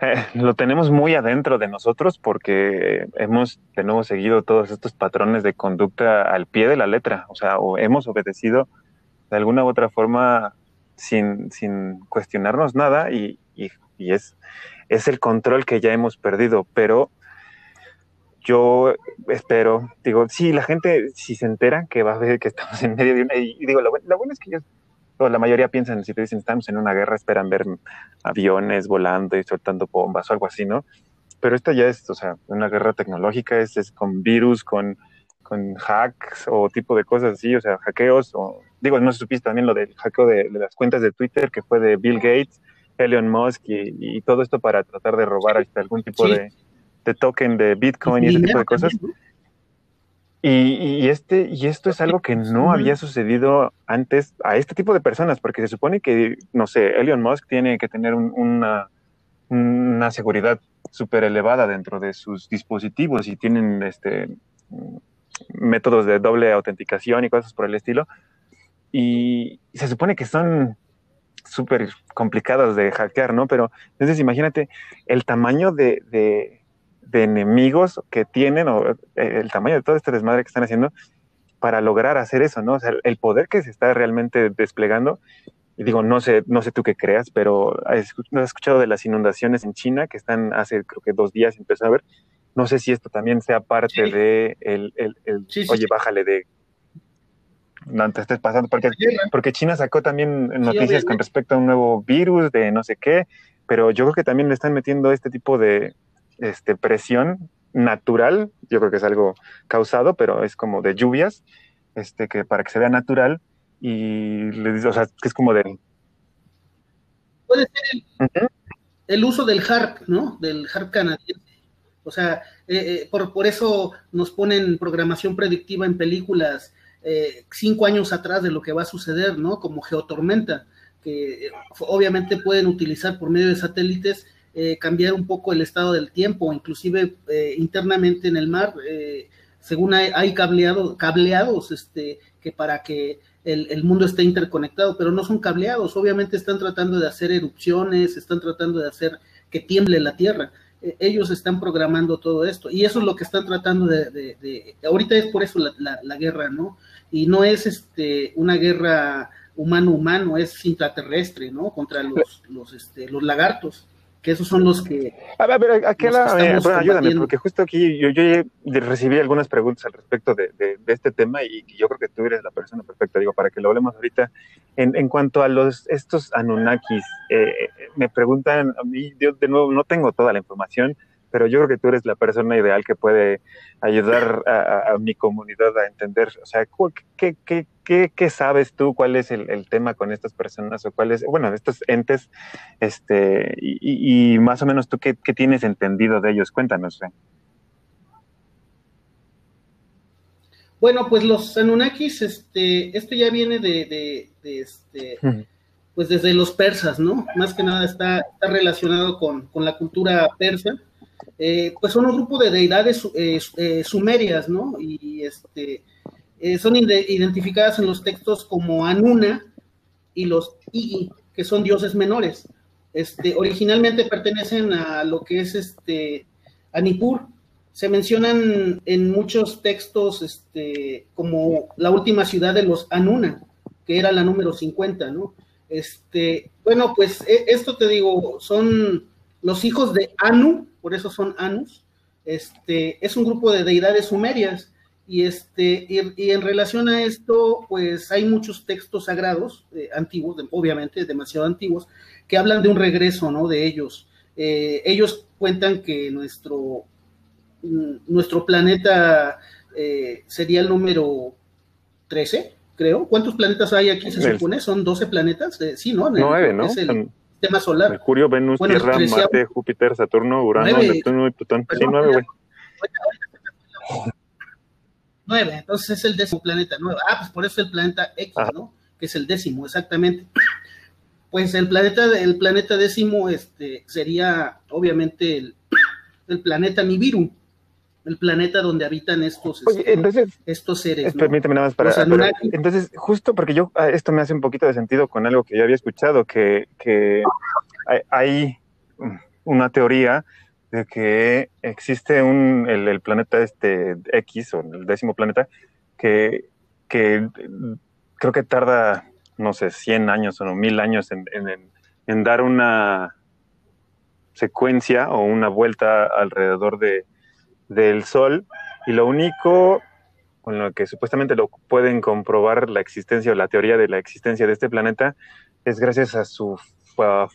(laughs) lo tenemos muy adentro de nosotros porque hemos de seguido todos estos patrones de conducta al pie de la letra, o sea, o hemos obedecido de alguna u otra forma sin, sin cuestionarnos nada y, y, es, es el control que ya hemos perdido, pero yo espero, digo, sí, la gente si se entera que va a ver que estamos en medio de una, y, digo, lo, lo bueno es que yo la mayoría piensan, si te dicen estamos en una guerra, esperan ver aviones volando y soltando bombas o algo así, ¿no? Pero esta ya es, o sea, una guerra tecnológica, es, es con virus, con, con hacks o tipo de cosas así, o sea, hackeos, o digo, no supiste también lo del hackeo de, las cuentas de Twitter, que fue de Bill Gates, Elon Musk y, todo esto para tratar de robar hasta algún tipo de, de, token de Bitcoin y ese tipo de cosas. Y, este, y esto es algo que no había sucedido antes a este tipo de personas, porque se supone que, no sé, Elon Musk tiene que tener una, una seguridad súper elevada dentro de sus dispositivos y tienen este, métodos de doble autenticación y cosas por el estilo. Y se supone que son súper complicados de hackear, ¿no? Pero entonces imagínate el tamaño de de enemigos que tienen o eh, el tamaño de todo este desmadre que están haciendo para lograr hacer eso, ¿no? O sea, el poder que se está realmente desplegando, y digo, no sé, no sé tú qué creas, pero has escuchado de las inundaciones en China que están hace creo que dos días empezó a ver. No sé si esto también sea parte de el, el, oye, bájale de no te estés pasando, porque, porque China sacó también noticias con respecto a un nuevo virus de no sé qué, pero yo creo que también le están metiendo este tipo de, este, presión natural, yo creo que es algo causado, pero es como de lluvias, este, que para que se vea natural y les o sea, que es como de... Puede ser el, uso del HARP, ¿no? Del HARP canadiense. O sea, eh, eh, por, por, eso nos ponen programación predictiva en películas eh, cinco años atrás de lo que va a suceder, ¿no? Como Geotormenta, que obviamente pueden utilizar por medio de satélites eh, cambiar un poco el estado del tiempo, inclusive eh, internamente en el mar, eh, según hay, cableado, cableados este, que para que el, mundo esté interconectado, pero no son cableados, obviamente están tratando de hacer erupciones, están tratando de hacer que tiemble la Tierra. ellos están programando todo esto y eso es lo que están tratando de, ahorita es por eso la, guerra, ¿no? Y no es este una guerra humano-humano, es intraterrestre, ¿no? Contra los, los, este, los lagartos que esos son los que... A ver, aquí la, eh, bueno, ayúdame, porque justo aquí yo, yo recibí algunas preguntas al respecto de, de, este tema y yo creo que tú eres la persona perfecta, digo, para que lo hablemos ahorita. En, en cuanto a los estos Anunnakis, eh, me preguntan, a mí, yo de nuevo no tengo toda la información, pero yo creo que tú eres la persona ideal que puede ayudar (laughs) a, mi comunidad a entender, o sea, ¿qué, qué, qué, qué sabes tú? ¿Cuál es el, tema con estas personas o cuál es, bueno, estos entes, este, y, más o menos tú qué, tienes entendido de ellos? Cuéntanos. Bueno, pues los Anunnakis, este, esto ya viene de, de, este, pues desde los persas, ¿no? Más que nada está, relacionado con, la cultura persa. Eh, pues son un grupo de deidades eh, sumerias, ¿no? Y este, son identificadas en los textos como Anuna y los Igi, que son dioses menores. Este, originalmente pertenecen a lo que es este, Anipur, se mencionan en muchos textos este, como la última ciudad de los Anuna, que era la número 50, ¿no? Este, bueno, pues e, esto te digo, son los hijos de Anu, por eso son Anus. Este, es un grupo de deidades sumerias y este y, en relación a esto, pues hay muchos textos sagrados eh, antiguos, obviamente demasiado antiguos, que hablan de un regreso, ¿no? De ellos. Eh, ellos cuentan que nuestro Mm, nuestro planeta eh, sería el número 13, creo. ¿Cuántos planetas hay aquí, se supone? ¿Son 12 planetas? Sí, ¿no? Nueve, ¿no? Es el sistema solar. Mercurio, Venus, Tierra, Marte, Júpiter, Saturno, Urano, Neptuno y Plutón. sí, nueve, güey. Nueve, entonces es el décimo planeta, nueve. Ah, pues por eso el planeta X, ¿no? Que es el décimo, exactamente. Pues el planeta, el planeta décimo este, sería obviamente el, el planeta Nibiru, el planeta donde habitan estos, este, estos seres. Permíteme nada más para, Entonces, justo porque yo, ah, esto me hace un poquito de sentido con algo que ya había escuchado, que, que hay una teoría de que existe un, el, planeta este X, o el décimo planeta, que, que creo que tarda, no sé, 100 años o no, mil años en, en, en dar una secuencia o una vuelta alrededor de, del Sol y lo único con lo que supuestamente lo pueden comprobar la existencia o la teoría de la existencia de este planeta es gracias a su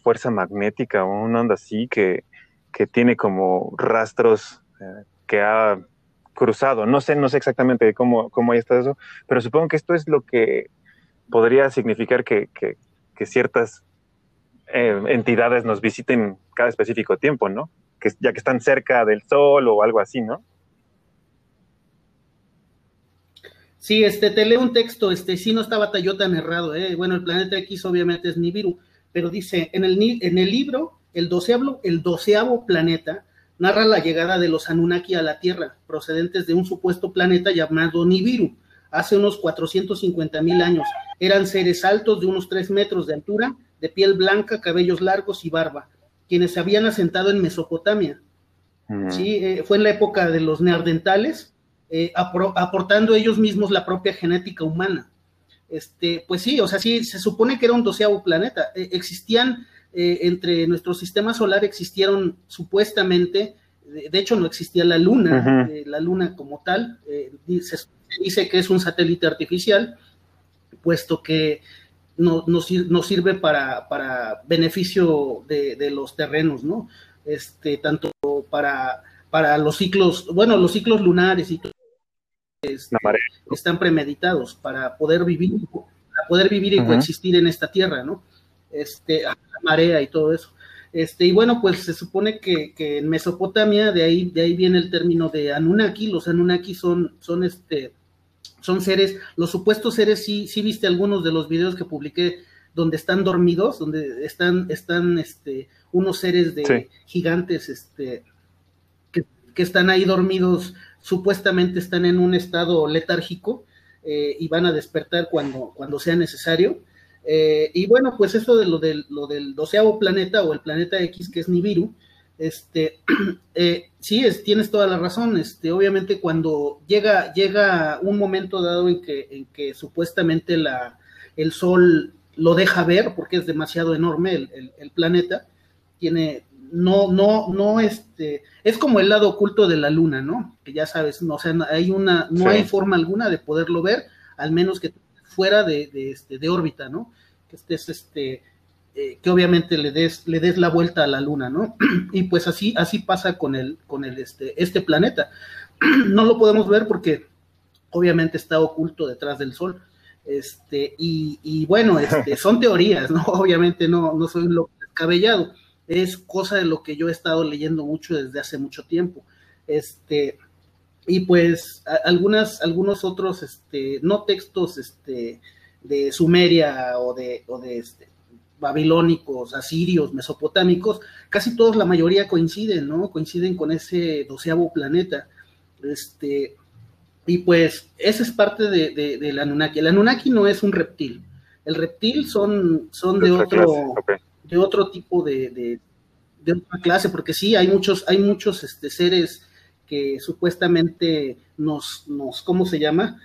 fuerza magnética una onda así que, tiene como rastros eh, que ha cruzado. No sé, no sé exactamente cómo, cómo ahí está eso, pero supongo que esto es lo que podría significar que, ciertas eh, entidades nos visiten cada específico tiempo, ¿no? Ya que están cerca del Sol o algo así, ¿no? Sí, este, te leo un texto, este, sí no estaba yo tan errado, ¿eh? Bueno, el planeta X obviamente es Nibiru, pero dice, en el, en el libro, el doceavo, el doceavo planeta narra la llegada de los Anunnaki a la Tierra, procedentes de un supuesto planeta llamado Nibiru, hace unos 450 mil años. Eran seres altos de unos 3 metros de altura, de piel blanca, cabellos largos y barba quienes se habían asentado en Mesopotamia. ¿sí? Eh, fue en la época de los neardentales, eh, aportando ellos mismos la propia genética humana. Este, pues sí, o sea, sí, se supone que era un doceavo planeta. Eh, existían, entre nuestro sistema solar existieron supuestamente, de, hecho no existía la luna, la luna como tal, se dice que es un satélite artificial, puesto que nos, nos sirve para, para beneficio de, los terrenos, ¿no? Este, tanto para, para los ciclos, bueno, los ciclos lunares y todo, este, están premeditados para poder vivir, para poder vivir y coexistir en esta tierra, ¿no? Este, la marea y todo eso. Este, y bueno, pues se supone que, que, en Mesopotamia, de ahí, de ahí viene el término de Anunnaki, los Anunnaki son, son este, son seres, los supuestos seres, sí, sí viste algunos de los videos que publiqué donde están dormidos, donde están, están este, unos seres de gigantes, este, que, están ahí dormidos, supuestamente están en un estado letárgico eh, y van a despertar cuando, cuando sea necesario. Eh, y bueno, pues eso de lo del, lo del doceavo planeta o el planeta X, que es Nibiru, este, (clears throat) eh, sí, es, tienes toda la razón. Este, obviamente, cuando llega, llega un momento dado en que, en que supuestamente la, el Sol lo deja ver, porque es demasiado enorme el, el, planeta, tiene, no, no, no, este, es como el lado oculto de la Luna, ¿no? Que ya sabes, no, o sea, hay una, no hay forma alguna de poderlo ver, al menos que fuera de, de, este, de órbita, ¿no? Que estés, este, eh, que obviamente le des, le des la vuelta a la luna, ¿no? (clears throat) y pues así, así pasa con el, con el, este, este planeta. (clears throat) no lo podemos ver porque obviamente está oculto detrás del sol. Este, y, bueno, (laughs) este, son teorías, ¿no? (laughs) Obviamente no, no soy un loco descabellado. Es cosa de lo que yo he estado leyendo mucho desde hace mucho tiempo. Este, y pues algunas, algunos otros, este, no textos, este, de Sumeria o de, o de este, babilónicos, asirios, mesopotámicos, casi todos, la mayoría coinciden, ¿no? Coinciden con ese doceavo planeta. Este, y pues, esa es parte de, de, del Anunnaki. El Anunnaki no es un reptil. El reptil son, son de, otro, de otro tipo de, de, otra clase, porque sí, hay muchos, hay muchos este, seres que supuestamente nos, nos, ¿cómo se llama?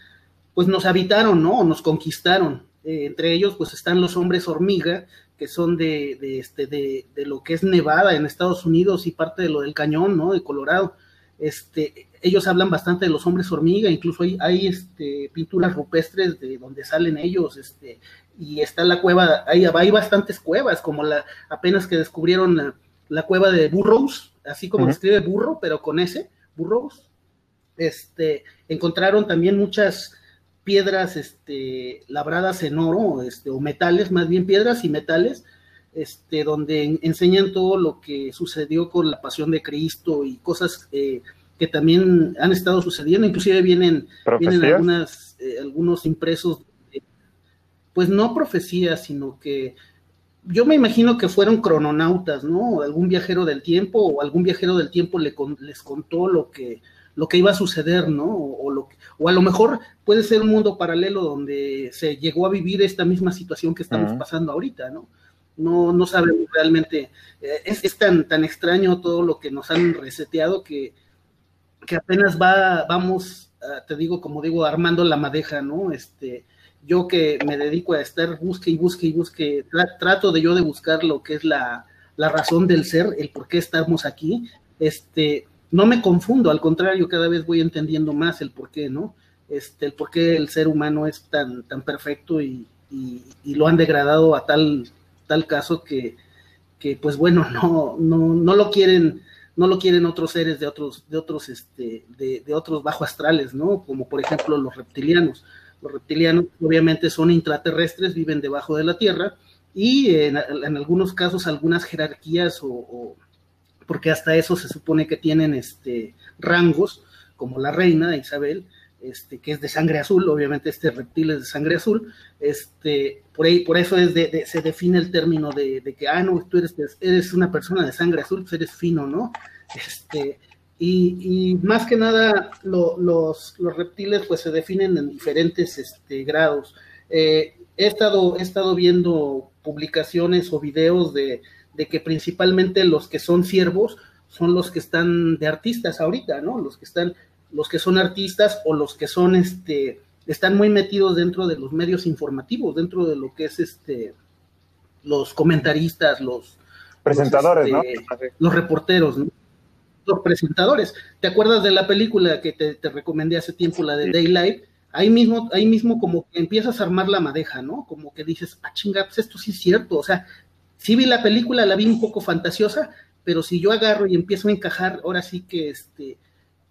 Pues nos habitaron, ¿no? Nos conquistaron. Eh, entre ellos, pues están los hombres hormiga, que son de, de, este, de, de, lo que es Nevada en Estados Unidos y parte de lo del cañón, ¿no? De Colorado. Este, ellos hablan bastante de los hombres hormiga, incluso hay, hay este, pinturas rupestres de donde salen ellos, este, y está la cueva, hay, hay bastantes cuevas, como la, apenas que descubrieron la, cueva de Burroughs, así como uh escribe burro, pero con ese, Burroughs. Este, encontraron también muchas piedras este, labradas en oro, este, o metales, más bien piedras y metales, este, donde enseñan todo lo que sucedió con la pasión de Cristo y cosas eh, que también han estado sucediendo, inclusive vienen, vienen algunas, eh, algunos impresos, pues no profecías, sino que yo me imagino que fueron crononautas, ¿no? Algún viajero del tiempo o algún viajero del tiempo le les contó lo que, lo que iba a suceder, ¿no? O, lo, o a lo mejor puede ser un mundo paralelo donde se llegó a vivir esta misma situación que estamos pasando ahorita, ¿no? No, no sabemos realmente, eh, es, tan, tan extraño todo lo que nos han reseteado que, que apenas va, vamos, te digo, como digo, armando la madeja, ¿no? Este, yo que me dedico a estar busque y busque y busque, trato de yo de buscar lo que es la, la razón del ser, el por qué estamos aquí, este, no me confundo, al contrario, cada vez voy entendiendo más el por qué, ¿no? Este, el por qué el ser humano es tan, tan perfecto y, y, lo han degradado a tal, tal caso que, que pues bueno, (laughs) no, no, no lo quieren, no lo quieren otros seres de otros, de otros, este, de, de otros bajo astrales, ¿no? Como por ejemplo los reptilianos. Los reptilianos obviamente son intraterrestres, viven debajo de la Tierra y en, en algunos casos algunas jerarquías o porque hasta eso se supone que tienen este, rangos, como la reina Isabel, este, que es de sangre azul, obviamente este reptil es de sangre azul, este, por, ahí, por eso es de, se define el término de, que, ah, no, tú eres, eres una persona de sangre azul, pues eres fino, ¿no? Este, y, más que nada los, los, reptiles pues se definen en diferentes este, grados. Eh, he, estado, he estado viendo publicaciones o videos de, de que principalmente los que son siervos son los que están de artistas ahorita, ¿no? Los que están, los que son artistas o los que son, este, están muy metidos dentro de los medios informativos, dentro de lo que es, este, los comentaristas, los presentadores, ¿no? Este, los reporteros, ¿no? Los presentadores. ¿Te acuerdas de la película que te, recomendé hace tiempo, la de Daylight? Ahí mismo, ahí mismo como que empiezas a armar la madeja, ¿no? Como que dices, ah, chinga, pues esto sí es cierto, o sea, sí vi la película, la vi un poco fantasiosa, pero si yo agarro y empiezo a encajar, ahora sí que este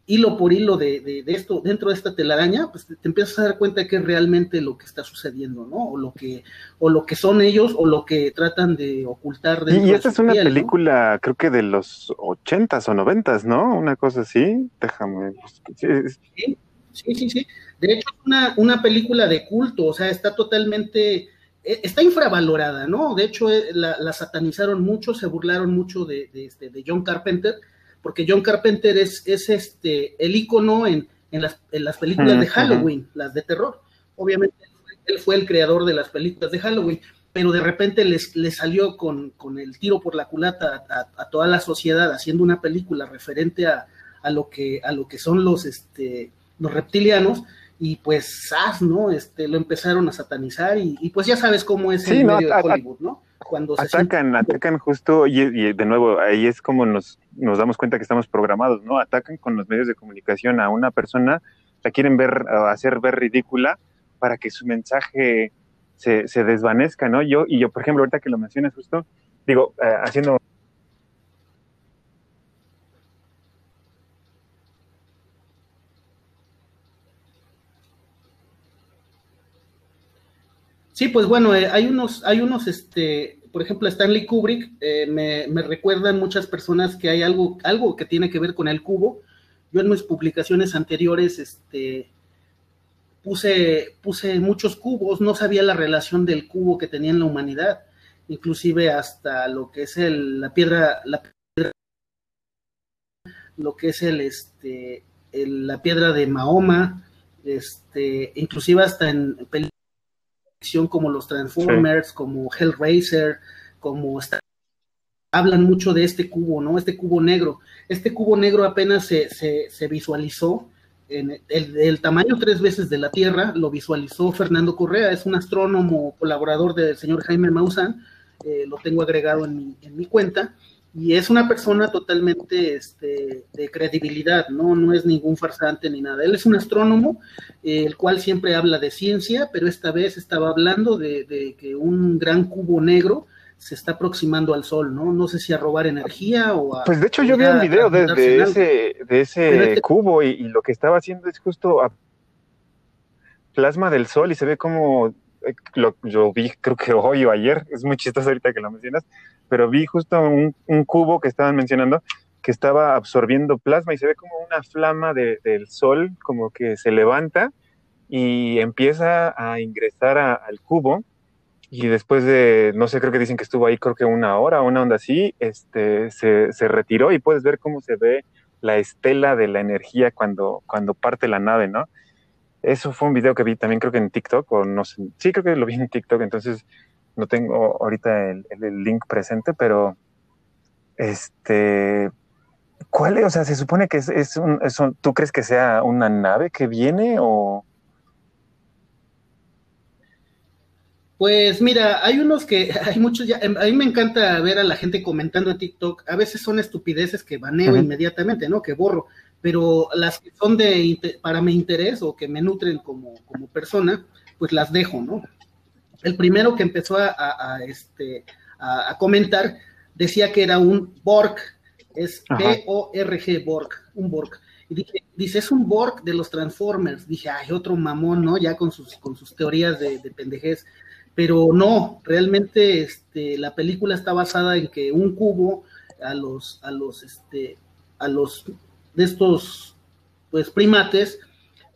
hilo por hilo de, esto dentro de esta telaraña, pues te, empiezas a dar cuenta de que es realmente lo que está sucediendo, ¿no? O lo que, o lo que son ellos, o lo que tratan de ocultar. Y esta es una película, creo que de los ochentas o noventas, ¿no? Una cosa así. Déjame. Sí, sí, sí, sí. De hecho, es una, una película de culto, o sea, está totalmente está infravalorada, ¿no? De hecho, eh, la, satanizaron mucho, se burlaron mucho de, este, de, John Carpenter, porque John Carpenter es, es este, el icono en, en, las, en las películas de Halloween, las de terror. Obviamente, él fue el creador de las películas de Halloween, pero de repente les, les salió con, con, el tiro por la culata a, toda la sociedad haciendo una película referente a, a, lo, que, a lo que son los, este, los reptilianos y pues SAS, ¿no? Este, lo empezaron a satanizar y, pues ya sabes cómo es el medio de Hollywood, ¿no? Cuando se atacan, atacan justo, y, de nuevo, ahí es como nos, nos damos cuenta que estamos programados, ¿no? Atacan con los medios de comunicación a una persona, la quieren ver, hacer ver ridícula para que su mensaje se, se desvanezca, ¿no? Yo, y yo, por ejemplo, ahorita que lo mencionas justo, digo, eh, haciendo Sí, pues bueno, eh, hay unos, hay unos, este, por ejemplo, Stanley Kubrick, eh, me, recuerdan muchas personas que hay algo, algo que tiene que ver con el cubo. Yo en mis publicaciones anteriores, este, puse, puse muchos cubos, no sabía la relación del cubo que tenía en la humanidad. inclusive hasta lo que es el, la piedra, la lo que es el, este, la piedra de Mahoma, este, inclusive hasta en películas como los Transformers, como Hellraiser, como hablan mucho de este cubo, ¿no? Este cubo negro. Este cubo negro apenas se, se, visualizó en el, tamaño tres veces de la Tierra, lo visualizó Fernando Correa, es un astrónomo colaborador del señor Jaime Maussan, eh, lo tengo agregado en mi, en mi cuenta, y es una persona totalmente este, de credibilidad, ¿no? no es ningún farsante ni nada. Él es un astrónomo, eh, el cual siempre habla de ciencia, pero esta vez estaba hablando de, que un gran cubo negro se está aproximando al Sol, ¿no? No sé si a robar energía o a... Pues de hecho yo vi un video de, ese, de ese este cubo y, lo que estaba haciendo es justo a plasma del Sol y se ve como eh, lo, yo vi creo que hoy o ayer, (laughs) es muy chistoso ahorita que lo mencionas, pero vi justo un, cubo que estaban mencionando que estaba absorbiendo plasma y se ve como una flama del sol, como que se levanta y empieza a ingresar al cubo y después de, no sé, creo que dicen que estuvo ahí creo que una hora, una onda así, este, se, se retiró y puedes ver cómo se ve la estela de la energía cuando, cuando parte la nave, ¿no? Eso fue un video que vi también creo que en TikTok, o no sé, sí creo que lo vi en TikTok, entonces no tengo ahorita el, link presente, pero este, ¿cuál es? O sea, se supone que es, es, un, ¿tú crees que sea una nave que viene o...? Pues mira, hay unos que, (laughs) hay muchos ya, a mí me encanta ver a la gente comentando en TikTok, a veces son estupideces que baneo inmediatamente, ¿no? Que borro, pero las que son de, para mi interés o que me nutren como, como persona, pues las dejo, ¿no? El primero que empezó a, este, a, comentar decía que era un Borg, es B-O-R-G, Borg, un Borg. Y dije, dice, es un Borg de los Transformers. Dije, ay, otro mamón, ¿no? Ya con sus, con sus teorías de, de pendejez. Pero no, realmente este, la película está basada en que un cubo a los, a los, este, a los de estos pues primates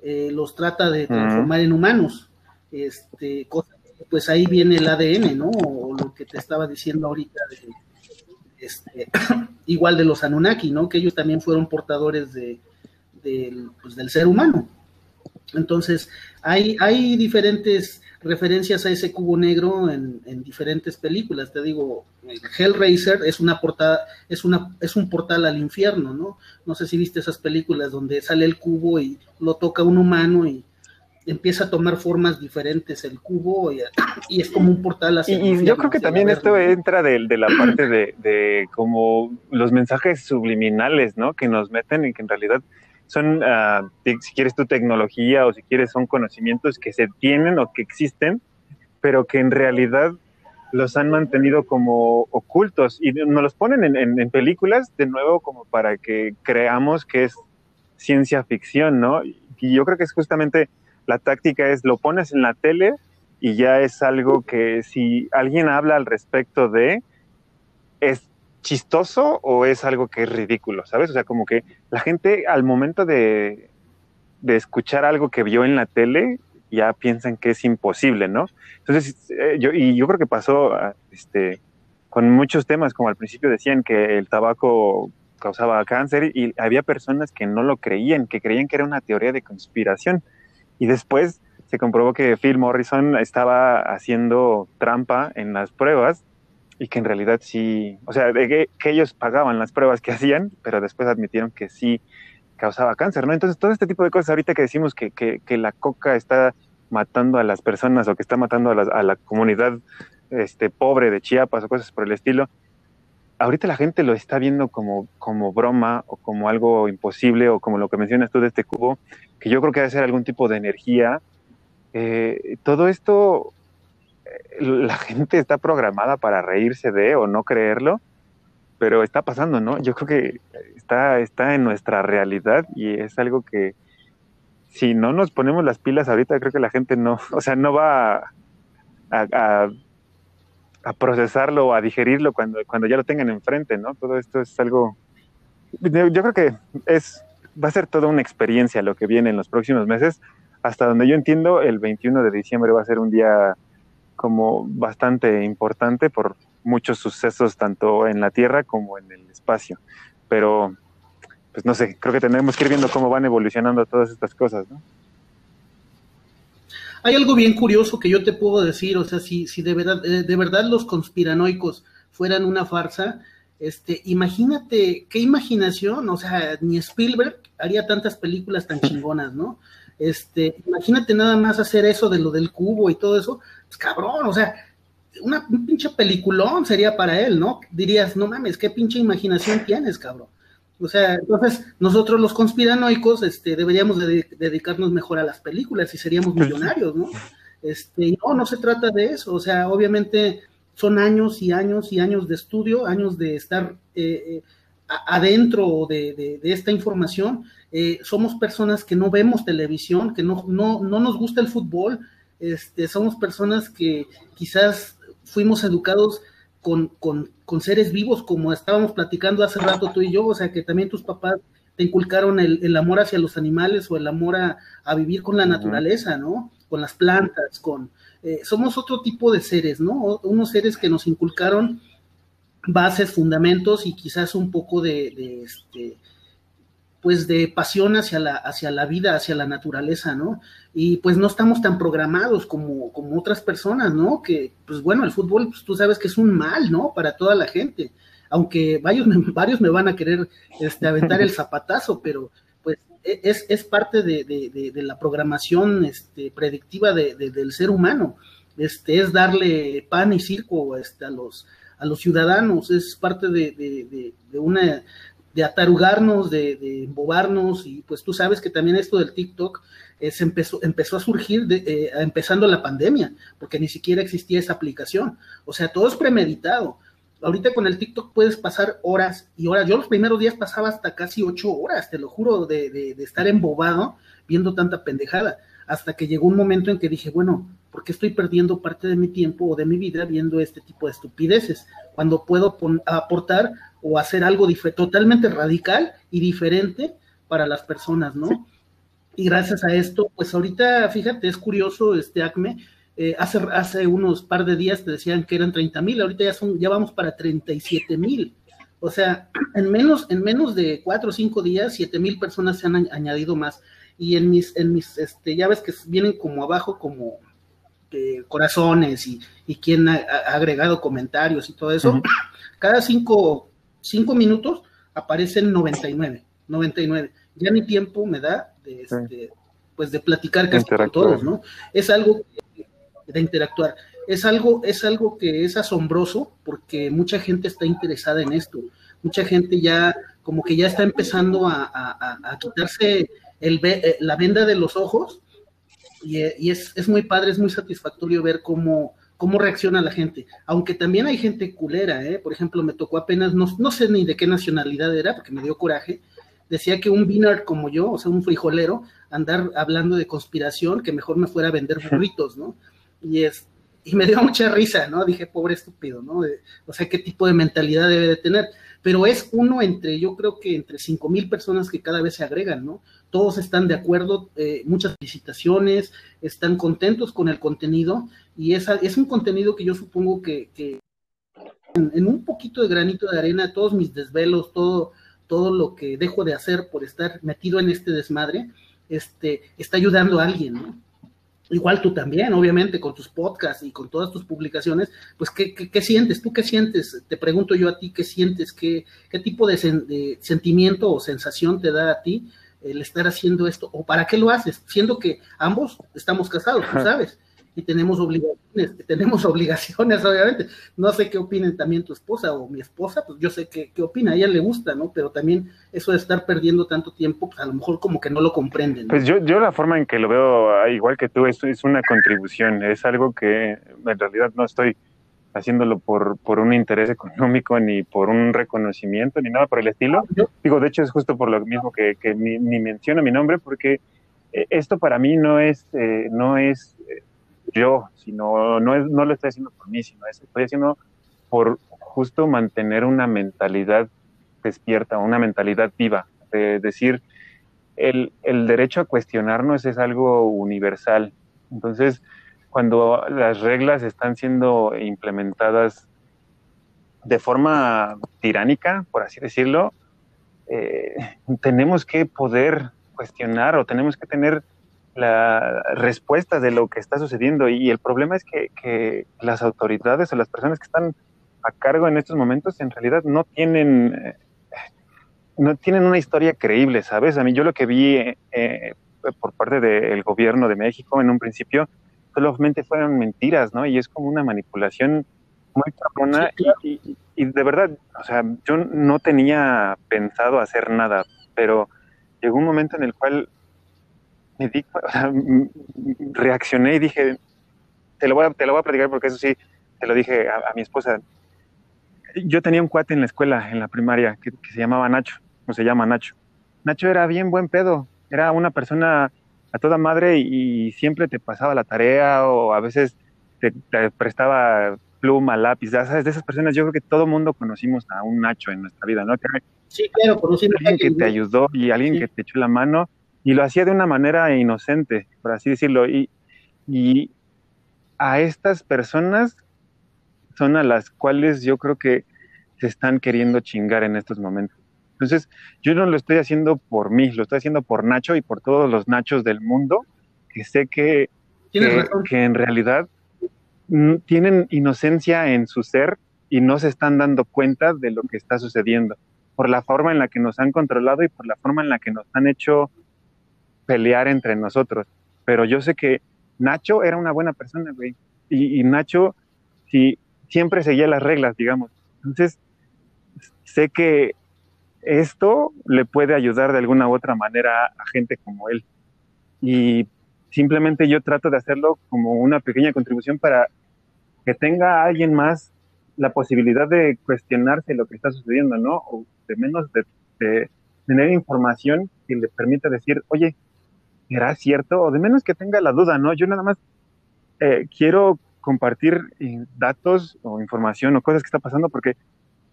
eh, los trata de transformar en humanos. Este, cosa pues ahí viene el ADN, ¿no? O lo que te estaba diciendo ahorita este, (clears throat) igual de los Anunnaki, ¿no? Que ellos también fueron portadores de, pues, del ser humano. Entonces, hay, diferentes referencias a ese cubo negro en, diferentes películas. Te digo, Hellraiser es una portada, es una, es un portal al infierno, ¿no? No sé si viste esas películas donde sale el cubo y lo toca un humano y empieza a tomar formas diferentes el cubo y, (coughs) es como un portal hacia Y, yo creo que también esto entra de, la parte de, como los mensajes subliminales, ¿no? Que nos meten y que en realidad son, ah, si quieres tu tecnología o si quieres son conocimientos que se tienen o que existen, pero que en realidad los han mantenido como ocultos y nos los ponen en, en películas de nuevo como para que creamos que es ciencia ficción, ¿no? Y yo creo que es justamente la táctica es lo pones en la tele y ya es algo que si alguien habla al respecto de, es chistoso o es algo que es ridículo, ¿sabes? O sea, como que la gente al momento de, de escuchar algo que vio en la tele, ya piensan que es imposible, ¿no? Entonces, eh, yo, y yo creo que pasó este, con muchos temas, como al principio decían que el tabaco causaba cáncer y había personas que no lo creían, que creían que era una teoría de conspiración. Y después se comprobó que Phil Morrison estaba haciendo trampa en las pruebas y que en realidad sí, o sea, que, ellos pagaban las pruebas que (laughs) hacían, pero después admitieron que sí causaba cáncer, ¿no? Entonces, todo este tipo de cosas ahorita que decimos que, que, la coca está matando a las personas o que está matando a la, a la comunidad este, pobre de Chiapas o cosas por el estilo, ahorita la gente lo está viendo como, como broma o como algo imposible o como lo que mencionas tú de este cubo, que yo creo que debe ser algún tipo de energía. Eh, todo esto, eh, la gente está programada para reírse de o no creerlo, pero está pasando, ¿no? Yo creo que está, está en nuestra realidad y es algo que si no nos ponemos las pilas ahorita, creo que la gente no, (laughs) o sea, no va a a procesarlo o a digerirlo cuando, cuando ya lo tengan enfrente, ¿no? Todo esto es algo, yo creo que es, va a ser toda una experiencia lo que viene en los próximos meses. Hasta donde yo entiendo, el 21 de diciembre va a ser un día como bastante importante por muchos sucesos tanto en la Tierra como en el espacio. Pero, pues no sé, creo que tenemos que ir viendo cómo van evolucionando todas estas cosas, ¿no? Hay algo bien curioso que yo te puedo decir, o sea, si, si de, verdad, eh, de verdad los conspiranoicos fueran una farsa, este, imagínate qué imaginación, o sea, ni Spielberg haría tantas películas tan chingonas, ¿no? Este, imagínate nada más hacer eso de lo del cubo y todo eso, pues cabrón, o sea, una, un pinche peliculón sería para él, ¿no? Dirías, no mames, qué pinche imaginación tienes, cabrón. O sea, entonces nosotros los conspiranoicos este, deberíamos dedicarnos mejor a las películas y seríamos millonarios, ¿no? Este, no, no se trata de eso, o sea, obviamente son años y años y años de estudio, años de estar eh, eh, adentro de, esta información. Eh, somos personas que no vemos televisión, que no, no, no nos gusta el fútbol, este, somos personas que quizás fuimos educados con, con, con, seres vivos, como estábamos platicando hace rato tú y yo, o sea, que también tus papás te inculcaron el, amor hacia los animales o el amor a, vivir con la naturaleza, ¿no? Con las plantas, con... Eh, somos otro tipo de seres, ¿no? Unos seres que nos inculcaron bases, fundamentos y quizás un poco de, de este, pues de pasión hacia la, hacia la vida, hacia la naturaleza, ¿no? Y pues no estamos tan programados como, como otras personas, ¿no? Que, pues bueno, el fútbol, pues tú sabes que es un mal, ¿no? Para toda la gente. Aunque varios, (laughs) varios me van a querer este, aventar el zapatazo, pero pues e, es, es parte de, de, de, la programación este, predictiva del ser humano. Este, es darle pan y circo este, a, los, a los ciudadanos, es parte de, una de atarugarnos, de, de, embobarnos, y pues tú sabes que también esto del TikTok es, empezó, empezó a surgir de, eh, empezando la pandemia, porque ni siquiera existía esa aplicación. O sea, todo es premeditado. Ahorita con el TikTok puedes pasar horas y horas. Yo los primeros días pasaba hasta casi ocho horas, te lo juro, de, de estar embobado viendo tanta pendejada. Hasta que llegó un momento en que dije, bueno, ¿por qué estoy perdiendo parte de mi tiempo o de mi vida viendo este tipo de estupideces? Cuando puedo aportar o hacer algo totalmente radical y diferente para las personas, ¿no? Y gracias a esto, pues ahorita, fíjate, es curioso, este ACME, eh, hace, hace unos par de días te decían que eran 30 mil, ahorita ya, son, ya vamos para 37 mil. O sea, (clears throat) en menos, en menos de cuatro o cinco días, 7 mil personas se han añadido más. Y en mis, en mis, este, ya ves que vienen como abajo, como eh, corazones y, y quien ha, agregado comentarios y todo eso. (clears throat) Cada cinco cinco minutos aparecen 99, 99. Ya ni tiempo me da de, este, pues de platicar casi con todos, ¿no? Es algo de interactuar. Es algo, es algo que es asombroso porque mucha gente está interesada en esto. Mucha gente ya, como que ya está empezando a, quitarse el, eh, la venda de los ojos y, y es, es, muy padre, es muy satisfactorio ver cómo, cómo reacciona la gente. Aunque también hay gente culera, ¿eh? Por ejemplo, me tocó apenas, no, no sé ni de qué nacionalidad era, porque me dio coraje. Decía que un beaner como yo, o sea, un frijolero, andar hablando de conspiración, que mejor me fuera a vender burritos, ¿no? Y es, y me dio mucha risa, ¿no? Dije, pobre estúpido, ¿no? o sea, qué tipo de mentalidad debe de tener. Pero es uno entre, yo creo que entre cinco mil personas que cada vez se agregan, ¿no? Todos están de acuerdo, eh, muchas felicitaciones, están contentos con el contenido y es, es un contenido que yo supongo que, en, un poquito de granito de arena, todos mis desvelos, todo, todo lo que dejo de hacer por estar metido en este desmadre, este, está ayudando a alguien, ¿no? Igual tú también, obviamente, con tus podcasts y con todas tus publicaciones, pues, ¿qué, qué, sientes? ¿Tú qué sientes? Te pregunto yo a ti, ¿qué sientes? ¿Qué, qué tipo de, de, sentimiento o sensación te da a ti el estar haciendo esto? ¿O para qué lo haces? Siendo que ambos estamos casados, tú sabes y tenemos obligaciones, (laughs) tenemos obligaciones, obviamente. No sé qué opinen también tu esposa o mi esposa, pues yo sé qué, qué opina, a ella le gusta, ¿no? Pero también eso de estar perdiendo tanto tiempo, pues a lo mejor como que no lo comprenden. Pues yo, yo la forma en que lo veo, ah, igual que tú, es, es una contribución, es algo que en realidad no estoy haciéndolo por, por un interés económico ni por un reconocimiento ni nada por el estilo. Digo, de hecho es justo por lo mismo que, que ni, ni menciono mi nombre porque eh, esto para mí no es, eh, no es eh, yo, sino no, es, no lo estoy haciendo por mí, sino estoy haciendo por justo mantener una mentalidad despierta, una mentalidad viva, de decir, el, el derecho a cuestionarnos es algo universal. Entonces, cuando las reglas están siendo implementadas de forma tiránica, por así decirlo, eh, tenemos que poder cuestionar o tenemos que tener la respuesta de lo que está sucediendo. Y el problema es que, las autoridades o las personas que están a cargo en estos momentos en realidad no tienen, eh, no tienen una historia creíble, ¿sabes? A mí yo lo que vi eh, por parte del gobierno de México en un principio solamente fueron mentiras, ¿no? Y es como una manipulación muy cabrona y, de verdad, o sea, yo no tenía pensado hacer nada, pero llegó un momento en el cual me di, o sea, reaccioné y dije, te lo, voy a, te lo voy a platicar porque eso sí, te lo dije a, mi esposa. Yo tenía un cuate en la escuela, en la primaria, que, se llamaba Nacho, o se llama Nacho. Nacho era bien buen pedo, era una persona a toda madre y, siempre te pasaba la tarea o a veces te, te prestaba pluma, lápiz, ¿sabes? De esas personas, yo creo que todo mundo conocimos a un Nacho en nuestra vida, ¿no? sí, claro, conocimos alguien que te ayudó y alguien que te echó la mano y lo hacía de una manera inocente, por así decirlo. Y, y a estas personas son a las cuales yo creo que se están queriendo chingar en estos momentos. Entonces, yo no lo estoy haciendo por mí, lo estoy haciendo por Nacho y por todos los Nachos del mundo, que sé que, que en realidad tienen inocencia en su ser y no se están dando cuenta de lo que está sucediendo, por la forma en la que nos han controlado y por la forma en la que nos han hecho pelear entre nosotros. Pero yo sé que Nacho era una buena persona, güey. Y, Nacho sí, siempre seguía las reglas, digamos. Entonces, sé que esto le puede ayudar de alguna u otra manera a gente como él. Y simplemente yo trato de hacerlo como una pequeña contribución para que tenga alguien más la posibilidad de cuestionarse lo que está sucediendo, ¿no? O de menos de, tener información que le permita decir, oye, ¿será cierto? O de menos que tenga la duda, ¿no? Yo nada más eh, quiero compartir eh, datos o información o cosas que está pasando porque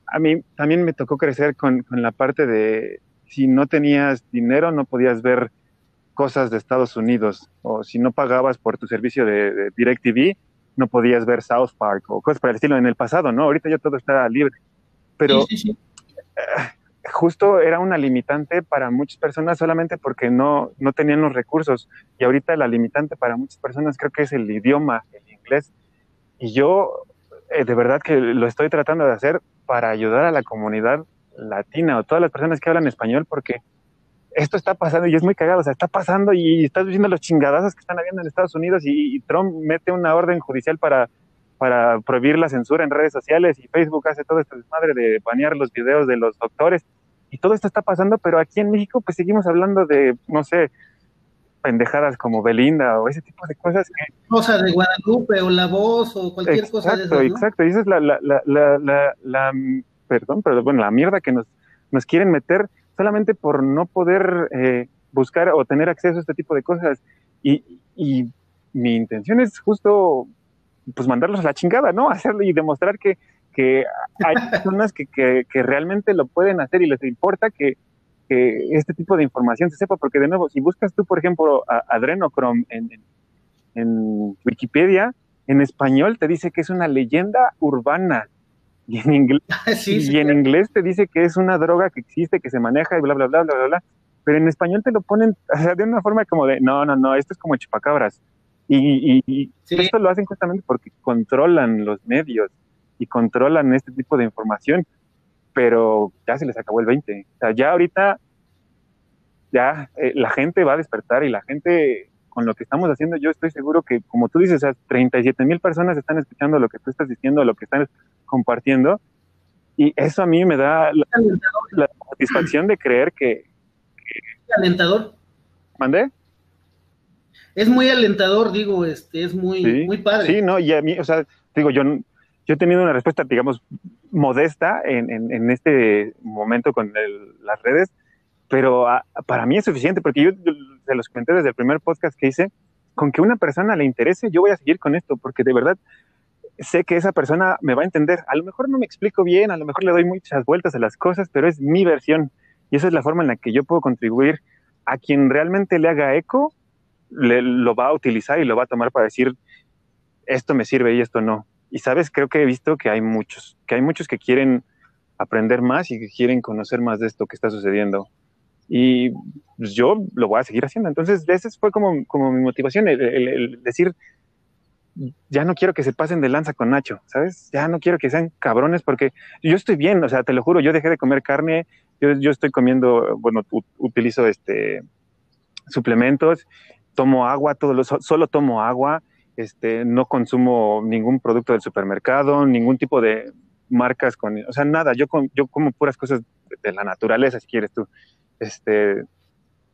a mí también me tocó crecer con, con la parte de si no tenías dinero no podías ver cosas de Estados Unidos o si no pagabas por tu servicio de, DirecTV, no podías ver South Park o cosas por el estilo en el pasado, ¿no? Ahorita ya todo está libre. Pero eh, justo era una limitante para muchas personas solamente porque no, no tenían los recursos. Y ahorita la limitante para muchas personas creo que es el idioma, el inglés. Y yo eh, de verdad que lo estoy tratando de hacer para ayudar a la comunidad latina o todas las personas que hablan español porque esto está pasando y es muy cagado, o sea, está pasando y estás viendo los chingadazos que están habiendo en Estados Unidos y, Trump mete una orden judicial para, para prohibir la censura en redes sociales y Facebook hace todo este desmadre de banear los videos de los doctores y todo esto está pasando, pero aquí en México pues seguimos hablando de, no sé, pendejadas como Belinda o ese tipo de cosas que... Cosas de Guadalupe o La Voz o cualquier cosa de eso, Exacto, y esa es la, la, la, la, la, perdón, pero bueno, la mierda que nos, nos quieren meter solamente por no poder eh, buscar o tener acceso a este tipo de cosas. Y, mi intención es justo pues mandarlos a la chingada, ¿no? (laughs) Hacerlo y demostrar que, que hay (laughs) personas que, que, realmente lo pueden hacer y les importa que, este tipo de información se sepa, porque de nuevo, si buscas tú, por ejemplo, Adrenochrome en, en Wikipedia, en español te dice que es una leyenda urbana y en inglés, (laughs) y en inglés te dice que es una droga que existe, que se maneja y bla, bla, bla, bla, bla, bla. Pero en español te lo ponen de una forma como de, no, no, no, esto es como chupacabras. Y, y, esto lo hacen justamente porque controlan los medios y controlan este tipo de información. Pero ya se les acabó el 20. O sea, ya ahorita, ya eh, la gente va a despertar y la gente con lo que estamos haciendo, yo estoy seguro que, como tú dices, o 37 mil personas están escuchando lo que tú estás diciendo, lo que están compartiendo, y eso a mí me da la, satisfacción de creer que... que alentador. ¿Mandé? Es muy alentador, digo, este, es muy, muy padre. Sí, no, y a mí, o sea, digo, yo, yo he tenido una respuesta, digamos, modesta en, en, este momento con las redes, pero ah, para mí es suficiente porque yo se los comenté desde el primer podcast que hice, con que una persona le interese, yo voy a seguir con esto, porque de verdad sé que esa persona me va a entender. A lo mejor no me explico bien, a lo mejor le doy muchas vueltas a las cosas, pero es mi versión y esa es la forma en la que yo puedo contribuir a quien realmente le haga eco, le, lo va a utilizar y lo va a tomar para decir, esto me sirve y esto no. Y sabes, creo que he visto que hay muchos, que hay muchos que quieren aprender más y que quieren conocer más de esto que está sucediendo. Y pues, yo lo voy a seguir haciendo. Entonces, esa fue como, como mi motivación, el, decir, ya no quiero que se pasen de lanza con Nacho, ¿sabes? Ya no quiero que sean cabrones porque yo estoy bien, o sea, te lo juro, yo dejé de comer carne, yo, yo estoy comiendo, bueno, utilizo este suplementos, tomo agua, todo solo tomo agua, este, no consumo ningún producto del supermercado, ningún tipo de marcas con, o sea, nada, yo, yo como puras cosas de la naturaleza, si quieres tú. Este,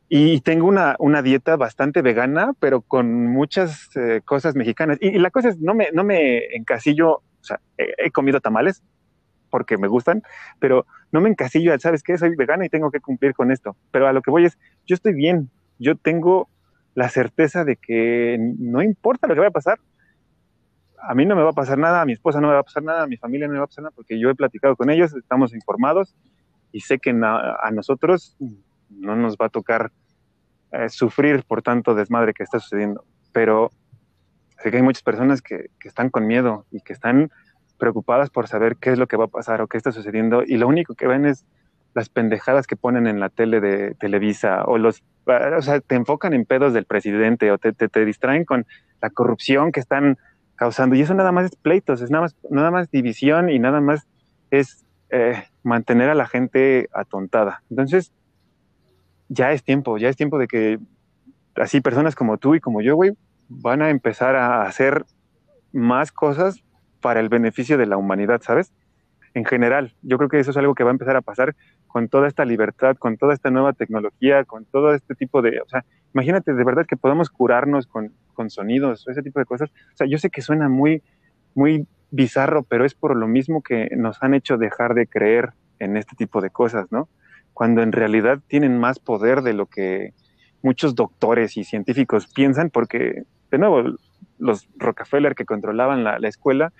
y tengo una, una dieta bastante vegana, pero con muchas eh, cosas mexicanas. Y, la cosa es, no me, no me encasillo, o sea, he, comido tamales porque me gustan, pero no me encasillo ¿sabes qué? Soy vegana y tengo que cumplir con esto. Pero a lo que voy es, yo estoy bien, yo tengo la certeza de que no importa lo que vaya a pasar, a mí no me va a pasar nada, a mi esposa no me va a pasar nada, a mi familia no me va a pasar nada, porque yo he platicado con ellos, estamos informados y sé que a nosotros no nos va a tocar eh, sufrir por tanto desmadre que está sucediendo. Pero sé que hay muchas personas que, que, están con miedo y que están preocupadas por saber qué es lo que va a pasar o qué está sucediendo y lo único que ven es las pendejadas que ponen en la tele de Televisa o los, o sea, te enfocan en pedos del presidente o te, te, distraen con la corrupción que están causando y eso nada más es pleitos, es nada más, nada más división y nada más es eh, mantener a la gente atontada. Entonces, ya es tiempo, ya es tiempo de que así personas como tú y como yo, güey, van a empezar a hacer más cosas para el beneficio de la humanidad, ¿sabes? En general, yo creo que eso es algo que va a empezar a pasar con toda esta libertad, con toda esta nueva tecnología, con todo este tipo de, o sea, imagínate de verdad que podamos curarnos con, con sonidos, ese tipo de cosas. O sea, yo sé que suena muy, muy bizarro, pero es por lo mismo que nos han hecho dejar de creer en este tipo de cosas, ¿no? Cuando en realidad tienen más poder de lo que muchos doctores y científicos piensan, porque, de nuevo, los Rockefeller que controlaban la, escuela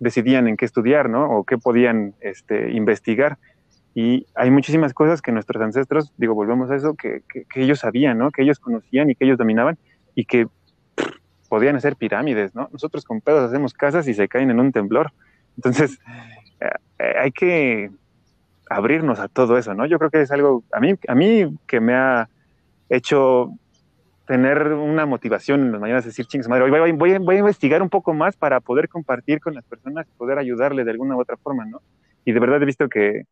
decidían en qué estudiar, ¿no? O qué podían este, investigar. Y hay muchísimas cosas que nuestros ancestros, digo, volvemos a eso, que, que, ellos sabían, ¿no? Que ellos conocían y que ellos dominaban y que podían hacer pirámides, ¿no? Nosotros con pedos hacemos casas y se caen en un temblor. Entonces, eh, eh, hay que abrirnos a todo eso, ¿no? Yo creo que es algo, a mí, a mí que me ha hecho tener una motivación en las mañanas, decir, chingas madre, voy, voy, voy, a investigar un poco más para poder compartir con las personas, poder ayudarle de alguna u otra forma, ¿no? Y de verdad he visto que,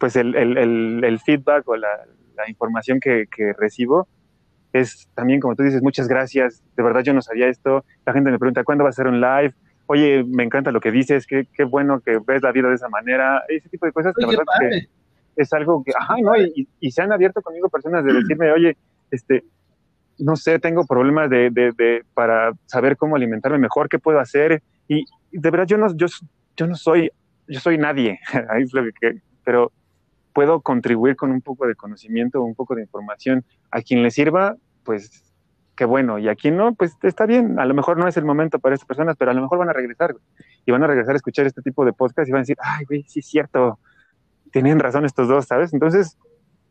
pues, el, el, el, feedback o la, la información que, que, recibo es también, como tú dices, muchas gracias, de verdad yo no sabía esto, la gente me pregunta, ¿cuándo va a ser un live? Oye, me encanta lo que dices, qué, qué bueno que ves la vida de esa manera, ese tipo de cosas, verdad que es algo que, ajá, ¿no? Y, y, se han abierto conmigo personas de decirme, oye, este, no sé, tengo problemas de, de, de, para saber cómo alimentarme mejor, qué puedo hacer. Y de verdad yo no, yo, yo no soy, yo soy nadie, (laughs) pero puedo contribuir con un poco de conocimiento, un poco de información. A quien le sirva, pues qué bueno. Y a quien no, pues está bien. A lo mejor no es el momento para esas personas, pero a lo mejor van a regresar. Y van a regresar a escuchar este tipo de podcast y van a decir, ay, güey, sí es cierto. Tienen razón estos dos, ¿sabes? Entonces,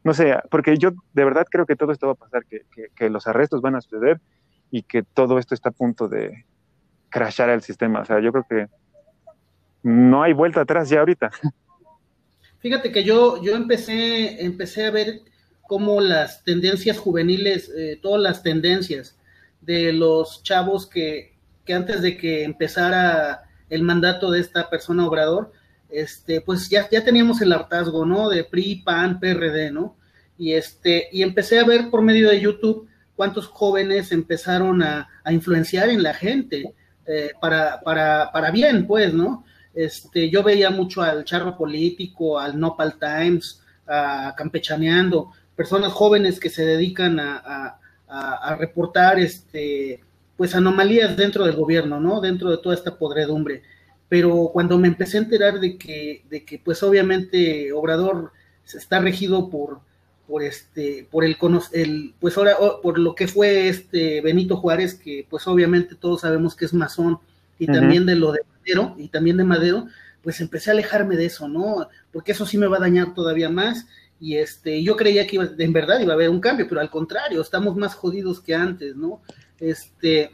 no sé, porque yo de verdad creo que todo esto va a pasar, que, que, los arrestos van a suceder y que todo esto está a punto de crashar el sistema. O sea, yo creo que no hay vuelta atrás ya ahorita. (laughs) Fíjate que yo, yo empecé, empecé a ver cómo las tendencias juveniles, eh, todas las tendencias de los chavos que, que antes de que empezara el mandato de esta persona obrador, este, pues ya, ya teníamos el hartazgo, ¿no? De PRI, PAN, PRD, ¿no? Y este, y empecé a ver por medio de YouTube cuántos jóvenes empezaron a, influenciar en la gente eh, para, para, para bien, pues, ¿no? Este, yo veía mucho al charro político, al Nopal Times, a Campechaneando, personas jóvenes que se dedican a, a, reportar este, pues anomalías dentro del gobierno, ¿no? Dentro de toda esta podredumbre pero cuando me empecé a enterar de que, de que pues obviamente Obrador está regido por, por este, por el, el pues ahora, por lo que fue este Benito Juárez, que pues obviamente todos sabemos que es masón, y también de lo de Madero, y también de Madero, pues empecé a alejarme de eso, ¿no? Porque eso sí me va a dañar todavía más, y este, yo creía que iba, en verdad iba a haber un cambio, pero al contrario, estamos más jodidos que antes, ¿no? Este,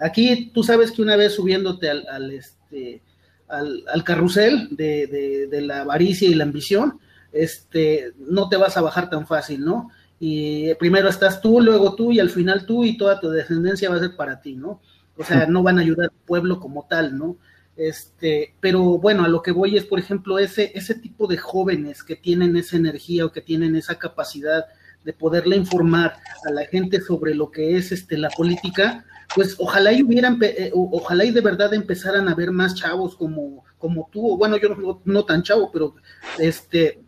Aquí tú sabes que una vez subiéndote al, este, al, carrusel de, de, la avaricia y la ambición, este, no te vas a bajar tan fácil, ¿no? Y primero estás tú, luego tú y al final tú y toda tu descendencia va a ser para ti, ¿no? O sea, (laughs) no van a ayudar al pueblo como tal, ¿no? Este, pero bueno, a lo que voy es, por ejemplo, ese, ese tipo de jóvenes que tienen esa energía o que tienen esa capacidad de poderle informar a la gente sobre lo que es este, la política, pues ojalá y hubieran, eh, ojalá y de verdad empezaran a ver más chavos como, como tú, o bueno, yo no, no tan chavo, pero este,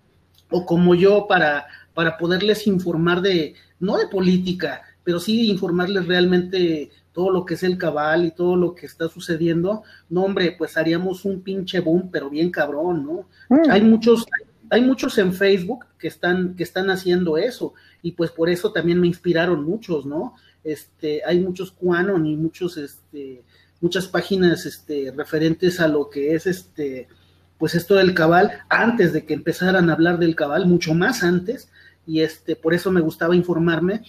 o como yo para, para poderles informar de, no de política, pero sí informarles realmente todo lo que es el cabal y todo lo que está sucediendo, no hombre, pues haríamos un pinche boom, pero bien cabrón, ¿no? Mm. Hay muchos, hay muchos en Facebook que están, que están haciendo eso, y pues por eso también me inspiraron muchos, ¿no? Este, hay muchos Quanon y muchos, este, muchas páginas, este, referentes a lo que es este, pues esto del cabal, antes de que empezaran a hablar del cabal, mucho más antes, y este, por eso me gustaba informarme,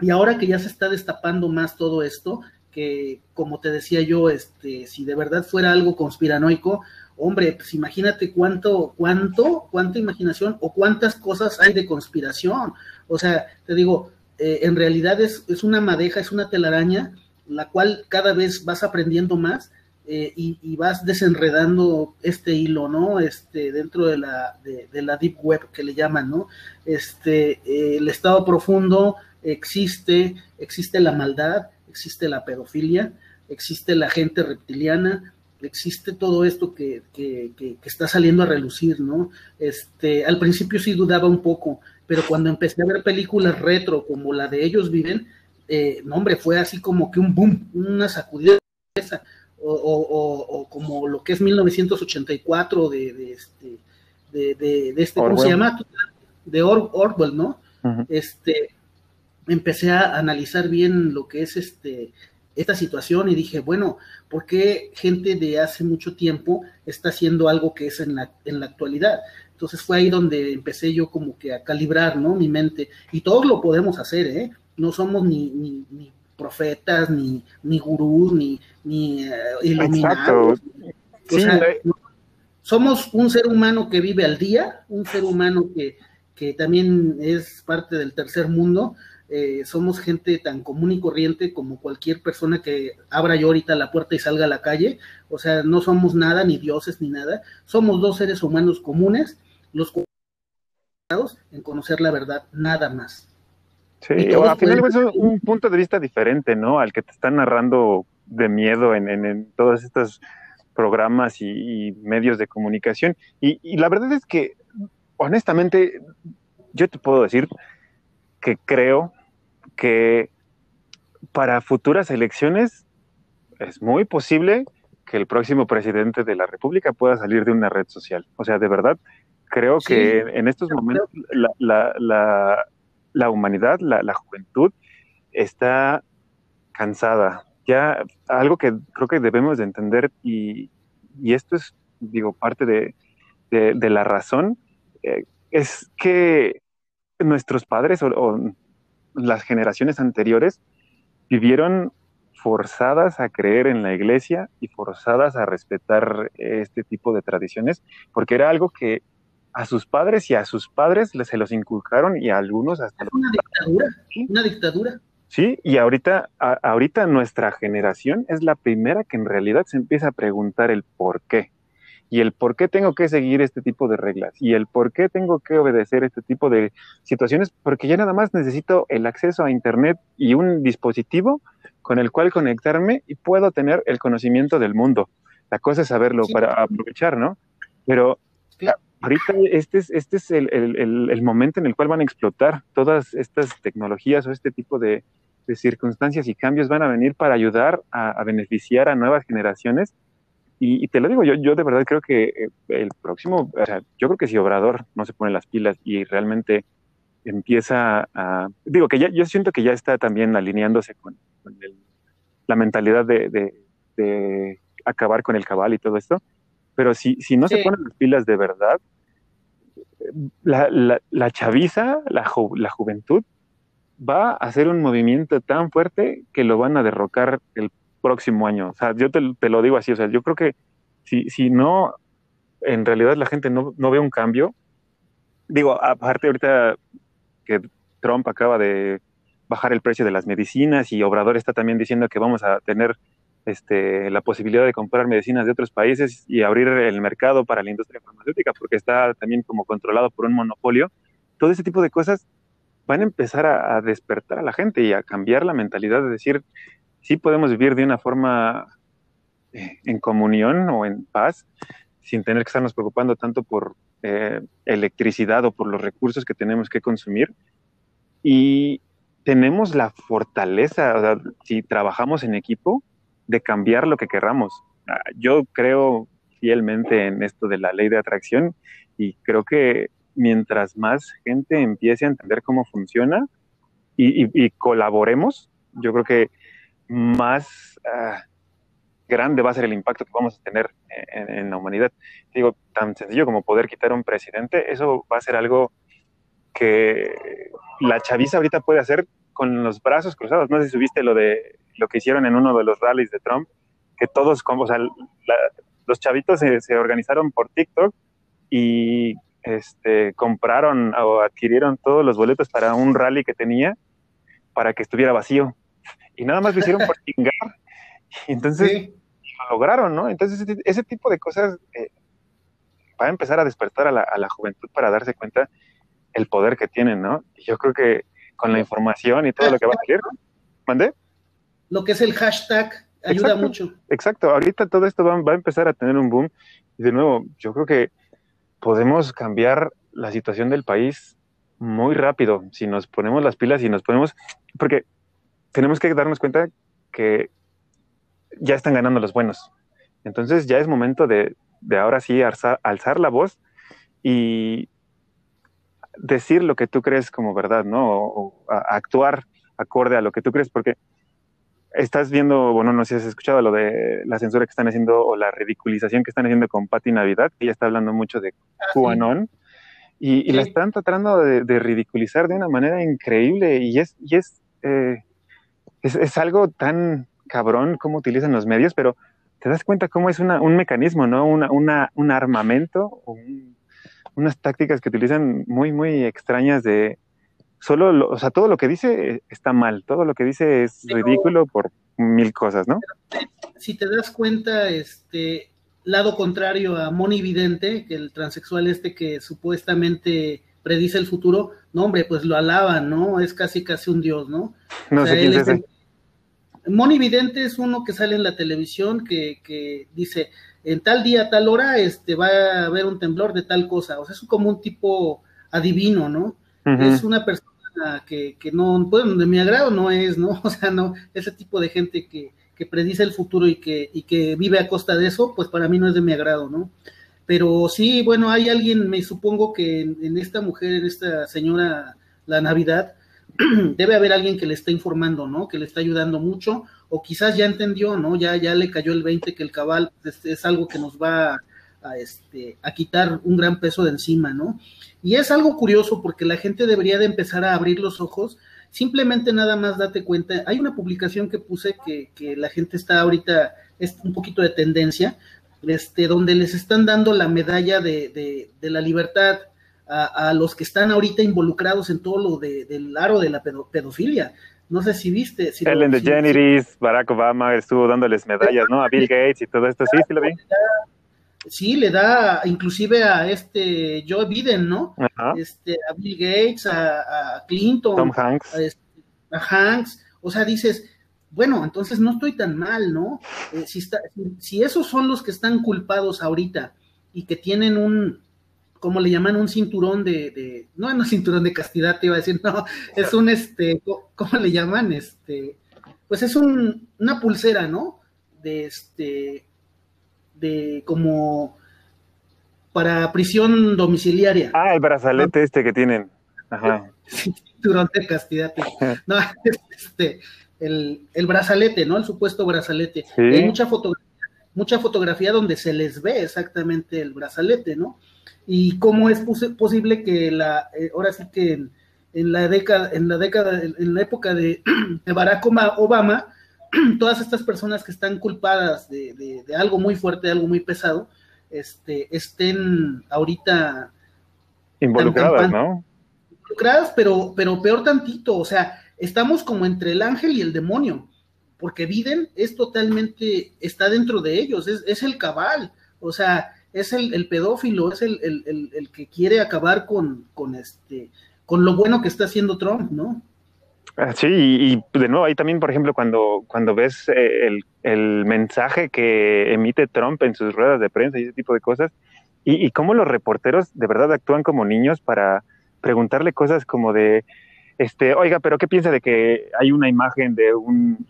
y ahora que ya se está destapando más todo esto, que como te decía yo, este, si de verdad fuera algo conspiranoico, hombre, pues imagínate cuánto, cuánto, cuánta imaginación o cuántas cosas hay de conspiración. O sea, te digo, eh, en realidad es, es, una madeja, es una telaraña, la cual cada vez vas aprendiendo más eh, y, vas desenredando este hilo, ¿no? Este, dentro de la, de, la deep web que le llaman, ¿no? Este, eh, el estado profundo existe, existe la maldad, existe la pedofilia, existe la gente reptiliana, existe todo esto que, que, que, está saliendo a relucir, ¿no? Este, al principio sí dudaba un poco, pero cuando empecé a ver películas retro como la de ellos viven, eh, no hombre, fue así como que un boom, una sacudida de o, o, o, como lo que es 1984 de, de este, de, de, este ¿cómo se llama? De Orwell, ¿no? Este, empecé a analizar bien lo que es este esta situación y dije, bueno, ¿por qué gente de hace mucho tiempo está haciendo algo que es en la, en la actualidad? Entonces fue ahí donde empecé yo como que a calibrar, ¿no? Mi mente. Y todos lo podemos hacer, ¿eh? No somos ni, ni, profetas, ni, ni gurús, ni, ni eh, iluminados. somos un ser humano que vive al día, un ser humano que, que también es parte del tercer mundo, eh, somos gente tan común y corriente como cualquier persona que abra yo ahorita la puerta y salga a la calle, o sea, no somos nada, ni dioses, ni nada, somos dos seres humanos comunes, los en conocer la verdad, nada más. Sí, al final es un punto de vista diferente, ¿no? Al que te están narrando de miedo en, todos estos programas y, medios de comunicación. y la verdad es que, honestamente, yo te puedo decir que creo que para futuras elecciones es muy posible que el próximo presidente de la República pueda salir de una red social. O sea, de verdad, creo que en estos momentos la, humanidad, la, juventud, está cansada. Ya algo que creo que debemos de entender y, esto es, digo, parte de, la razón, eh, es que nuestros padres o las generaciones anteriores vivieron forzadas a creer en la iglesia y forzadas a respetar este tipo de tradiciones, porque era algo que a sus padres y a sus padres se los inculcaron y a algunos hasta... Una dictadura, una dictadura. Sí, y ahorita, ahorita nuestra generación es la primera que en realidad se empieza a preguntar el por qué y el por qué tengo que seguir este tipo de reglas y el por qué tengo que obedecer este tipo de situaciones, porque ya nada más necesito el acceso a Internet y un dispositivo con el cual conectarme y puedo tener el conocimiento del mundo. La cosa es saberlo para aprovechar, ¿no? Pero ahorita este es, este es el, el, el, momento en el cual van a explotar todas estas tecnologías o este tipo de, de circunstancias y cambios van a venir para ayudar a, a beneficiar a nuevas generaciones y, te lo digo, yo, yo de verdad creo que eh, el próximo, o sea, yo creo que si Obrador no se pone las pilas y realmente empieza a, digo que ya, yo siento que ya está también alineándose con, la mentalidad de, de, acabar con el cabal y todo esto, pero si, si no se ponen las pilas de verdad, la, la, la chaviza, la, la juventud, va a hacer un movimiento tan fuerte que lo van a derrocar el próximo año. O sea, yo te, lo digo así, o sea, yo creo que si, si no, en realidad la gente no, no ve un cambio, digo, aparte ahorita que Trump acaba de bajar el precio de las medicinas y Obrador está también diciendo que vamos a tener este, la posibilidad de comprar medicinas de otros países y abrir el mercado para la industria farmacéutica porque está también como controlado por un monopolio. Todo ese tipo de cosas van a empezar a, despertar a la gente y a cambiar la mentalidad de decir, sí podemos vivir de una forma eh, en comunión o en paz sin tener que estarnos preocupando tanto por eh, electricidad o por los recursos que tenemos que consumir. Y tenemos la fortaleza, o sea, si trabajamos en equipo, de cambiar lo que querramos. Ah, yo creo fielmente en esto de la ley de atracción y creo que mientras más gente empiece a entender cómo funciona y, colaboremos, yo creo que más ah, grande va a ser el impacto que vamos a tener en, la humanidad. Digo, tan sencillo como poder quitar un presidente, eso va a ser algo que la chaviza ahorita puede hacer con los brazos cruzados. No sé si subiste lo de lo que hicieron en uno de los rallies de Trump, que todos, como, o sea, los chavitos se, organizaron por TikTok y este, compraron o adquirieron todos los boletos para un rally que tenía para que estuviera vacío. Y nada más lo hicieron por (laughs) chingar. Y entonces lo lograron, ¿no? Entonces ese, tipo de cosas eh, va a empezar a despertar a la, a la, juventud para darse cuenta el poder que tienen, ¿no? Y yo creo que con la información y todo lo que va a salir, ¿mandé? lo que es el hashtag ayuda mucho. Exacto, ahorita todo esto va, a empezar a tener un boom. Y de nuevo, yo creo que podemos cambiar la situación del país muy rápido si nos ponemos las pilas y nos ponemos, porque tenemos que darnos cuenta que ya están ganando los buenos. Entonces ya es momento de, ahora sí alzar, la voz y decir lo que tú crees como verdad, ¿no? O, actuar acorde a lo que tú crees, porque estás viendo, bueno, no sé si has escuchado lo de la censura que están haciendo o la ridiculización que están haciendo con Patti Navidad, que ella está hablando mucho de ah, QAnon, y, la están tratando de, ridiculizar de una manera increíble, y es, y es, eh, es, algo tan cabrón cómo utilizan los medios, pero te das cuenta cómo es una, un mecanismo, ¿no? Una, una, un armamento, unas tácticas que utilizan muy, muy extrañas de, solo, o sea, todo lo que dice está mal, todo lo que dice es ridículo por mil cosas, ¿no? Si te das cuenta, este lado contrario a Moni Vidente, que el transexual este que supuestamente predice el futuro, no hombre, pues lo alaban, ¿no? Es casi casi un dios, ¿no? No sé quién es ese. Moni Vidente es uno que sale en la televisión que, que dice, en tal día, tal hora, este, va a haber un temblor de tal cosa. O sea, es como un tipo adivino, ¿no? Es una persona que, que no, pues, de mi agrado no es, ¿no? (laughs) O sea, no, ese tipo de gente que, que predice el futuro y que, y que vive a costa de eso, pues para mí no es de mi agrado, ¿no? Pero sí, bueno, hay alguien, me supongo que en, esta mujer, en esta señora, la Navidad, (clears throat) debe haber alguien que le está informando, ¿no? Que le está ayudando mucho, o quizás ya entendió, ¿no? Ya, ya le cayó el 20 que el cabal es, algo que nos va a, este, a quitar un gran peso de encima, ¿no? Y es algo curioso porque la gente debería de empezar a abrir los ojos. Simplemente nada más date cuenta. Hay una publicación que puse que, la gente está ahorita, es un poquito de tendencia, este, donde les están dando la medalla de, la libertad a, a, los que están ahorita involucrados en todo lo de, del aro de la pedofilia. No sé si viste. Si Ellen DeGeneres, Barack Obama estuvo dándoles medallas, ¿no? A Bill Gates y todo esto, sí, sí lo vi sí, le da inclusive a este Joe Biden, ¿no? Este, a Bill Gates, a, Clinton, Tom Hanks. Este, a, Hanks, o sea, dices, bueno, entonces no estoy tan mal, ¿no? Eh, si, está, si esos son los que están culpados ahorita y que tienen un, ¿cómo le llaman? Un cinturón de, de no, no cinturón de castidad, te iba a decir, no, es un, este, ¿cómo le llaman? Este, pues es un, una pulsera, ¿no? De este, de como para prisión domiciliaria. Ah, el brazalete este que tienen. Ajá. (laughs) durante castidad. (laughs) No, este, el, el, brazalete, ¿no? El supuesto brazalete. Hay mucha fotografía, mucha fotografía donde se les ve exactamente el brazalete, ¿no? Y cómo es posible que la, eh, ahora sí que en, la década, en la década, en la época de, (clears throat) de Barack Obama, (clears throat) todas estas personas que están culpadas de, algo muy fuerte, de algo muy pesado, este, estén ahorita involucradas, ¿no? Involucradas, pero, pero peor tantito, o sea, estamos como entre el ángel y el demonio, porque Biden es totalmente, está dentro de ellos, es, el cabal, o sea, es el, pedófilo, es el, el, que quiere acabar con, con, este, con lo bueno que está haciendo Trump, ¿no? Ah, sí, y, de nuevo ahí también, por ejemplo, cuando, cuando ves eh, el, el, mensaje que emite Trump en sus ruedas de prensa y ese tipo de cosas, y, y cómo los reporteros de verdad actúan como niños para preguntarle cosas como de, este, oiga, pero ¿qué piensa de que hay una imagen de un,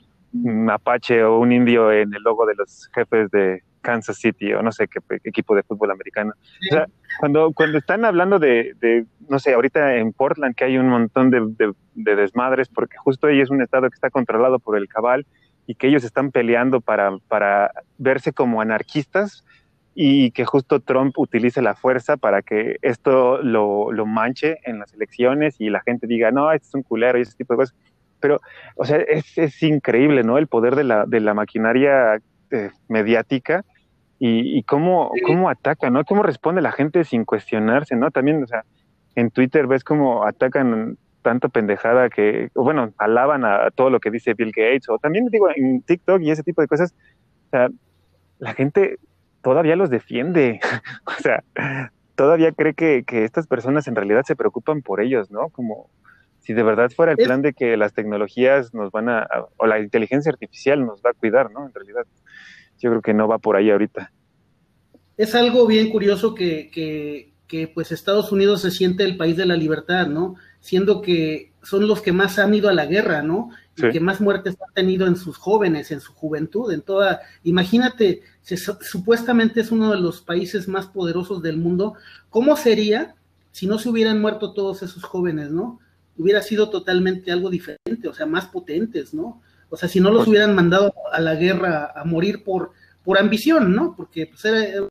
apache o un indio en el logo de los jefes de Kansas City o no sé qué, equipo de fútbol americano? O sea, cuando, cuando están hablando de, de, no sé, ahorita en Portland que hay un montón de, de, desmadres porque justo ahí es un estado que está controlado por el cabal y que ellos están peleando para, para verse como anarquistas, y que justo Trump utilice la fuerza para que esto lo, lo, manche en las elecciones y la gente diga, no, este es un culero y ese tipo de cosas. Pero, o sea, es, es increíble, ¿no? El poder de la, de la maquinaria eh, mediática y, y cómo, cómo ataca, ¿no? Cómo responde la gente sin cuestionarse, ¿no? También, o sea, en Twitter ves cómo atacan tanta pendejada que, bueno, alaban a todo lo que dice Bill Gates, o también digo en TikTok y ese tipo de cosas, o sea, la gente todavía los defiende. (laughs) o sea, todavía cree que, estas personas en realidad se preocupan por ellos, ¿no? Como si de verdad fuera el plan de que las tecnologías nos van a, o la inteligencia artificial nos va a cuidar, ¿no? En realidad, yo creo que no va por ahí ahorita. Es algo bien curioso que, que, que pues Estados Unidos se siente el país de la libertad, ¿no? Siendo que son los que más han ido a la guerra, ¿no? Y que más muertes han tenido en sus jóvenes, en su juventud, en toda. Imagínate, supuestamente es uno de los países más poderosos del mundo. ¿Cómo sería si no se hubieran muerto todos esos jóvenes, ¿no? Hubiera sido totalmente algo diferente, o sea, más potentes, ¿no? O sea, si no los pues hubieran mandado a la guerra a morir por, por ambición, ¿no? Porque pues era,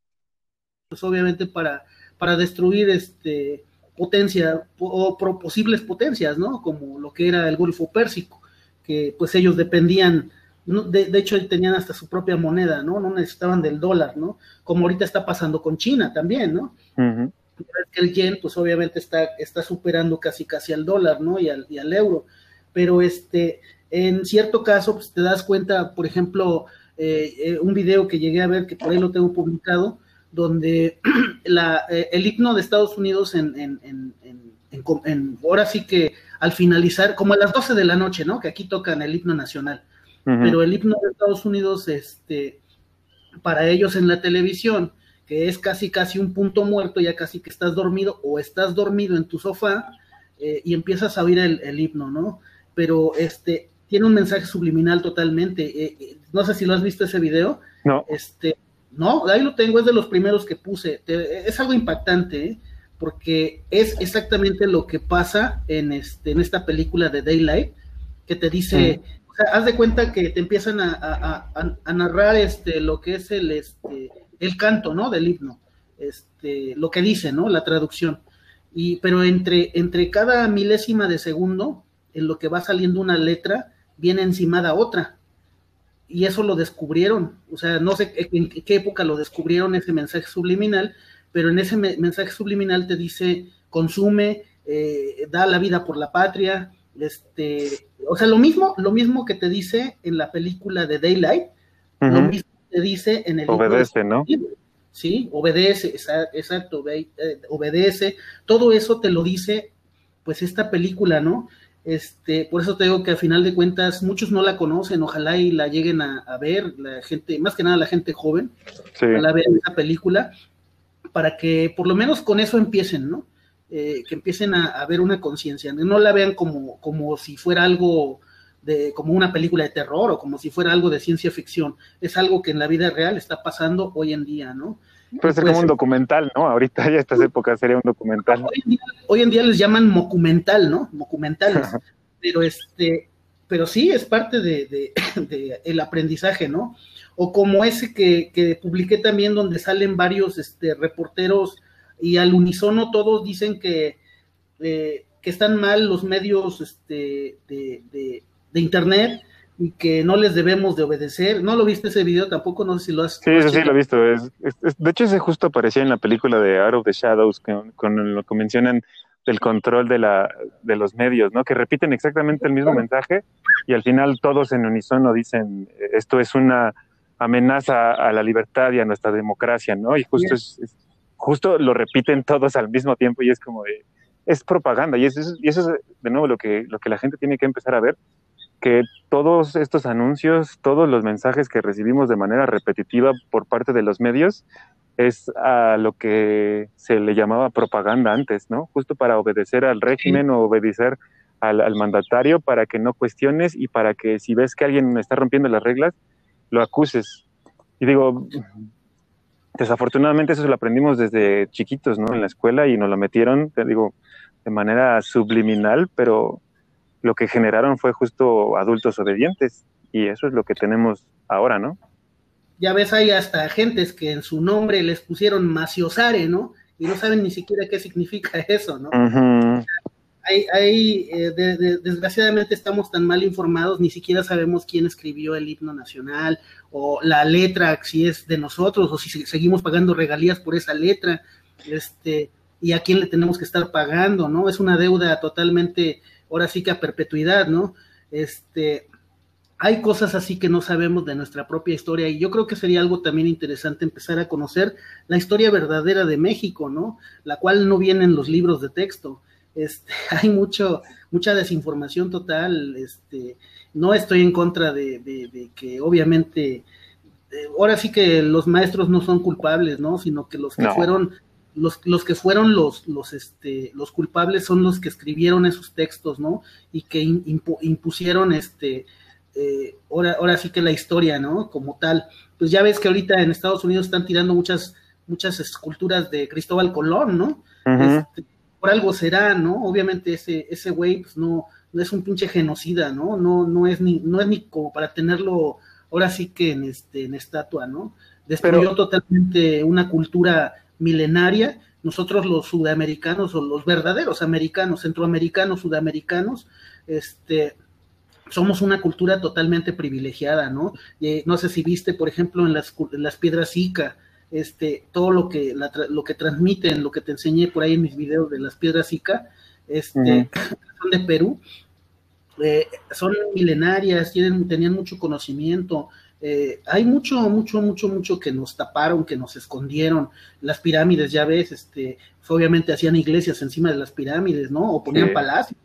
pues obviamente para, para destruir este potencia o posibles potencias, ¿no? Como lo que era el Golfo Pérsico, que pues ellos dependían, de, de, hecho tenían hasta su propia moneda, ¿no? No necesitaban del dólar, ¿no? Como ahorita está pasando con China también, ¿no? El yen, pues obviamente está, está superando casi casi al dólar, ¿no? Y al, y al euro. Pero este, en cierto caso, pues te das cuenta, por ejemplo, eh, eh, un video que llegué a ver, que por ahí lo tengo publicado, donde (clears throat) la, eh, el himno de Estados Unidos en, en, en, en, ahora sí que al finalizar, como a las 12 de la noche, ¿no? Que aquí tocan el himno nacional, pero el himno de Estados Unidos, este, para ellos en la televisión, que es casi casi un punto muerto, ya casi que estás dormido o estás dormido en tu sofá eh, y empiezas a oír el, el, himno, ¿no? Pero este tiene un mensaje subliminal totalmente. Eh, no sé si lo has visto ese video. No. Este, no, ahí lo tengo, es de los primeros que puse. es algo impactante, ¿eh? porque es exactamente lo que pasa en, este, en esta película de Daylight, que te dice, o sea, haz de cuenta que te empiezan a, narrar este, lo que es el, este, el canto, ¿no? Del himno, este, lo que dice, ¿no? La traducción. Y, pero entre, entre cada milésima de segundo, en lo que va saliendo una letra, viene encimada otra. Y eso lo descubrieron, o sea, no sé en qué época lo descubrieron ese mensaje subliminal, pero en ese mensaje subliminal te dice, consume, eh, da la vida por la patria, este, o sea, lo mismo, lo mismo que te dice en la película de Daylight, lo mismo te dice en el obedece, ¿no? Sí, obedece, exacto, eh, obedece, todo eso te lo dice, pues esta película, ¿no? Este, por eso te digo que al final de cuentas muchos no la conocen, ojalá y la lleguen a, ver, la gente, más que nada la gente joven, ojalá vean esa película, para que por lo menos con eso empiecen, ¿no? Eh, que empiecen a, ver una conciencia, no la vean como, como si fuera algo de, como una película de terror o como si fuera algo de ciencia ficción, es algo que en la vida real está pasando hoy en día, ¿no? Puede ser como un documental, ¿no? Ahorita ya estas épocas sería un documental. Hoy en día, les llaman documental, ¿no? Documentales. pero este, pero sí es parte (clears throat) de, el aprendizaje, ¿no? O como ese que, que, publiqué también donde salen varios este, reporteros y al unísono todos dicen que, eh, que están mal los medios este, de, internet y que no les debemos de obedecer. ¿No lo viste ese video tampoco? No sé si lo has... Sí, sí, lo he visto. de hecho, ese justo aparecía en la película de Out of the Shadows, con, lo que mencionan del control de, la, de los medios, ¿no? Que repiten exactamente el mismo mensaje y al final todos en unísono dicen, esto es una amenaza a la libertad y a nuestra democracia, ¿no? Y justo, es, justo lo repiten todos al mismo tiempo y es como de, es propaganda y eso, y eso es de nuevo lo que, lo que la gente tiene que empezar a ver, que todos estos anuncios, todos los mensajes que recibimos de manera repetitiva por parte de los medios, es a lo que se le llamaba propaganda antes, ¿no? Justo para obedecer al régimen o obedecer al, mandatario para que no cuestiones y para que si ves que alguien está rompiendo las reglas, lo acuses. Y digo, desafortunadamente eso lo aprendimos desde chiquitos, ¿no? En la escuela y nos lo metieron, te digo, de manera subliminal, pero lo que generaron fue justo adultos obedientes y eso es lo que tenemos ahora, ¿no? Ya ves, hay hasta agentes que en su nombre les pusieron maciosare, ¿no? Y no saben ni siquiera qué significa (laughs) eso, ¿no? hay, eh, desgraciadamente estamos tan mal informados, ni siquiera sabemos quién escribió el himno nacional o la letra, si es de nosotros o si seguimos pagando regalías por esa letra, este, y a quién le tenemos que estar pagando, ¿no? Es una deuda totalmente, ahora sí que a perpetuidad, ¿no? Este, hay cosas así que no sabemos de nuestra propia historia y yo creo que sería algo también interesante empezar a conocer la historia verdadera de México, ¿no? La cual no viene en los libros de texto este, (laughs) hay mucho, mucha desinformación total, este, no estoy en contra de, que obviamente, ahora sí que los maestros no son culpables, ¿no? Sino que los que fueron, los, los que fueron los, los, este, los culpables son los que escribieron esos textos, ¿no? Y que impusieron, este, eh, ahora, ahora sí que la historia, ¿no? Como tal. Pues ya ves que ahorita en Estados Unidos están tirando muchas, muchas esculturas de Cristóbal Colón, ¿no? algo será, ¿no? Obviamente ese, ese güey, pues no, no es un pinche genocida, ¿no? No, no es ni, no es ni como para tenerlo ahora sí que en este, en estatua, ¿no? Destruyó totalmente una cultura milenaria. Nosotros los sudamericanos o los verdaderos americanos, centroamericanos, sudamericanos, este, somos una cultura totalmente privilegiada, ¿no? Eh, no sé si viste, por ejemplo, en las, en las piedras Ica, este, todo lo que, lo que transmiten, lo que te enseñé por ahí en mis videos de las piedras Ica, este, son de Perú, eh, son milenarias, tienen, tenían mucho conocimiento, eh, hay mucho, mucho, mucho, mucho que nos taparon, que nos escondieron. Las pirámides, ya ves, este, obviamente hacían iglesias encima de las pirámides, ¿no? O ponían palacios.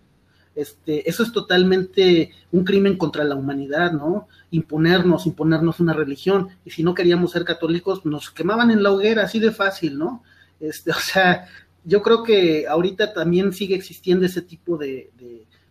Este, eso es totalmente un crimen contra la humanidad, ¿no? Imponernos, imponernos una religión. Y si no queríamos ser católicos, nos quemaban en la hoguera, así de fácil, ¿no? Este, (laughs) o sea, yo creo que ahorita también sigue existiendo ese tipo de,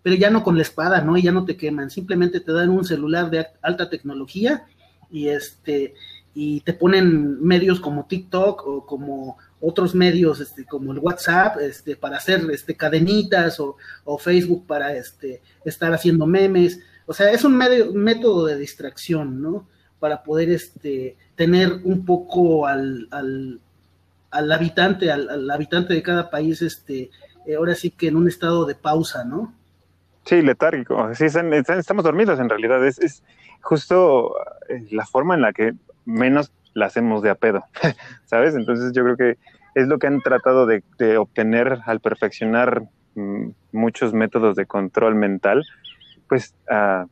pero ya no con la espada, ¿no? Y ya no te queman, simplemente te dan un celular de alta tecnología y este y te ponen medios como TikTok o como otros medios este, como el WhatsApp este, para hacer este, cadenitas o, Facebook para este, estar haciendo memes. O sea, es un, medio, método de distracción, ¿no? Para poder este, tener un poco al, al, al habitante, al, habitante de cada país, este, eh, ahora sí que en un estado de pausa, ¿no? Sí, letárgico. Sí, estamos dormidos en realidad. Es, es justo eh, la forma en la que menos la hacemos de a pedo, (laughs) ¿sabes? Entonces yo creo que es lo que han tratado de, obtener al perfeccionar mm, muchos métodos de control mental, pues ah,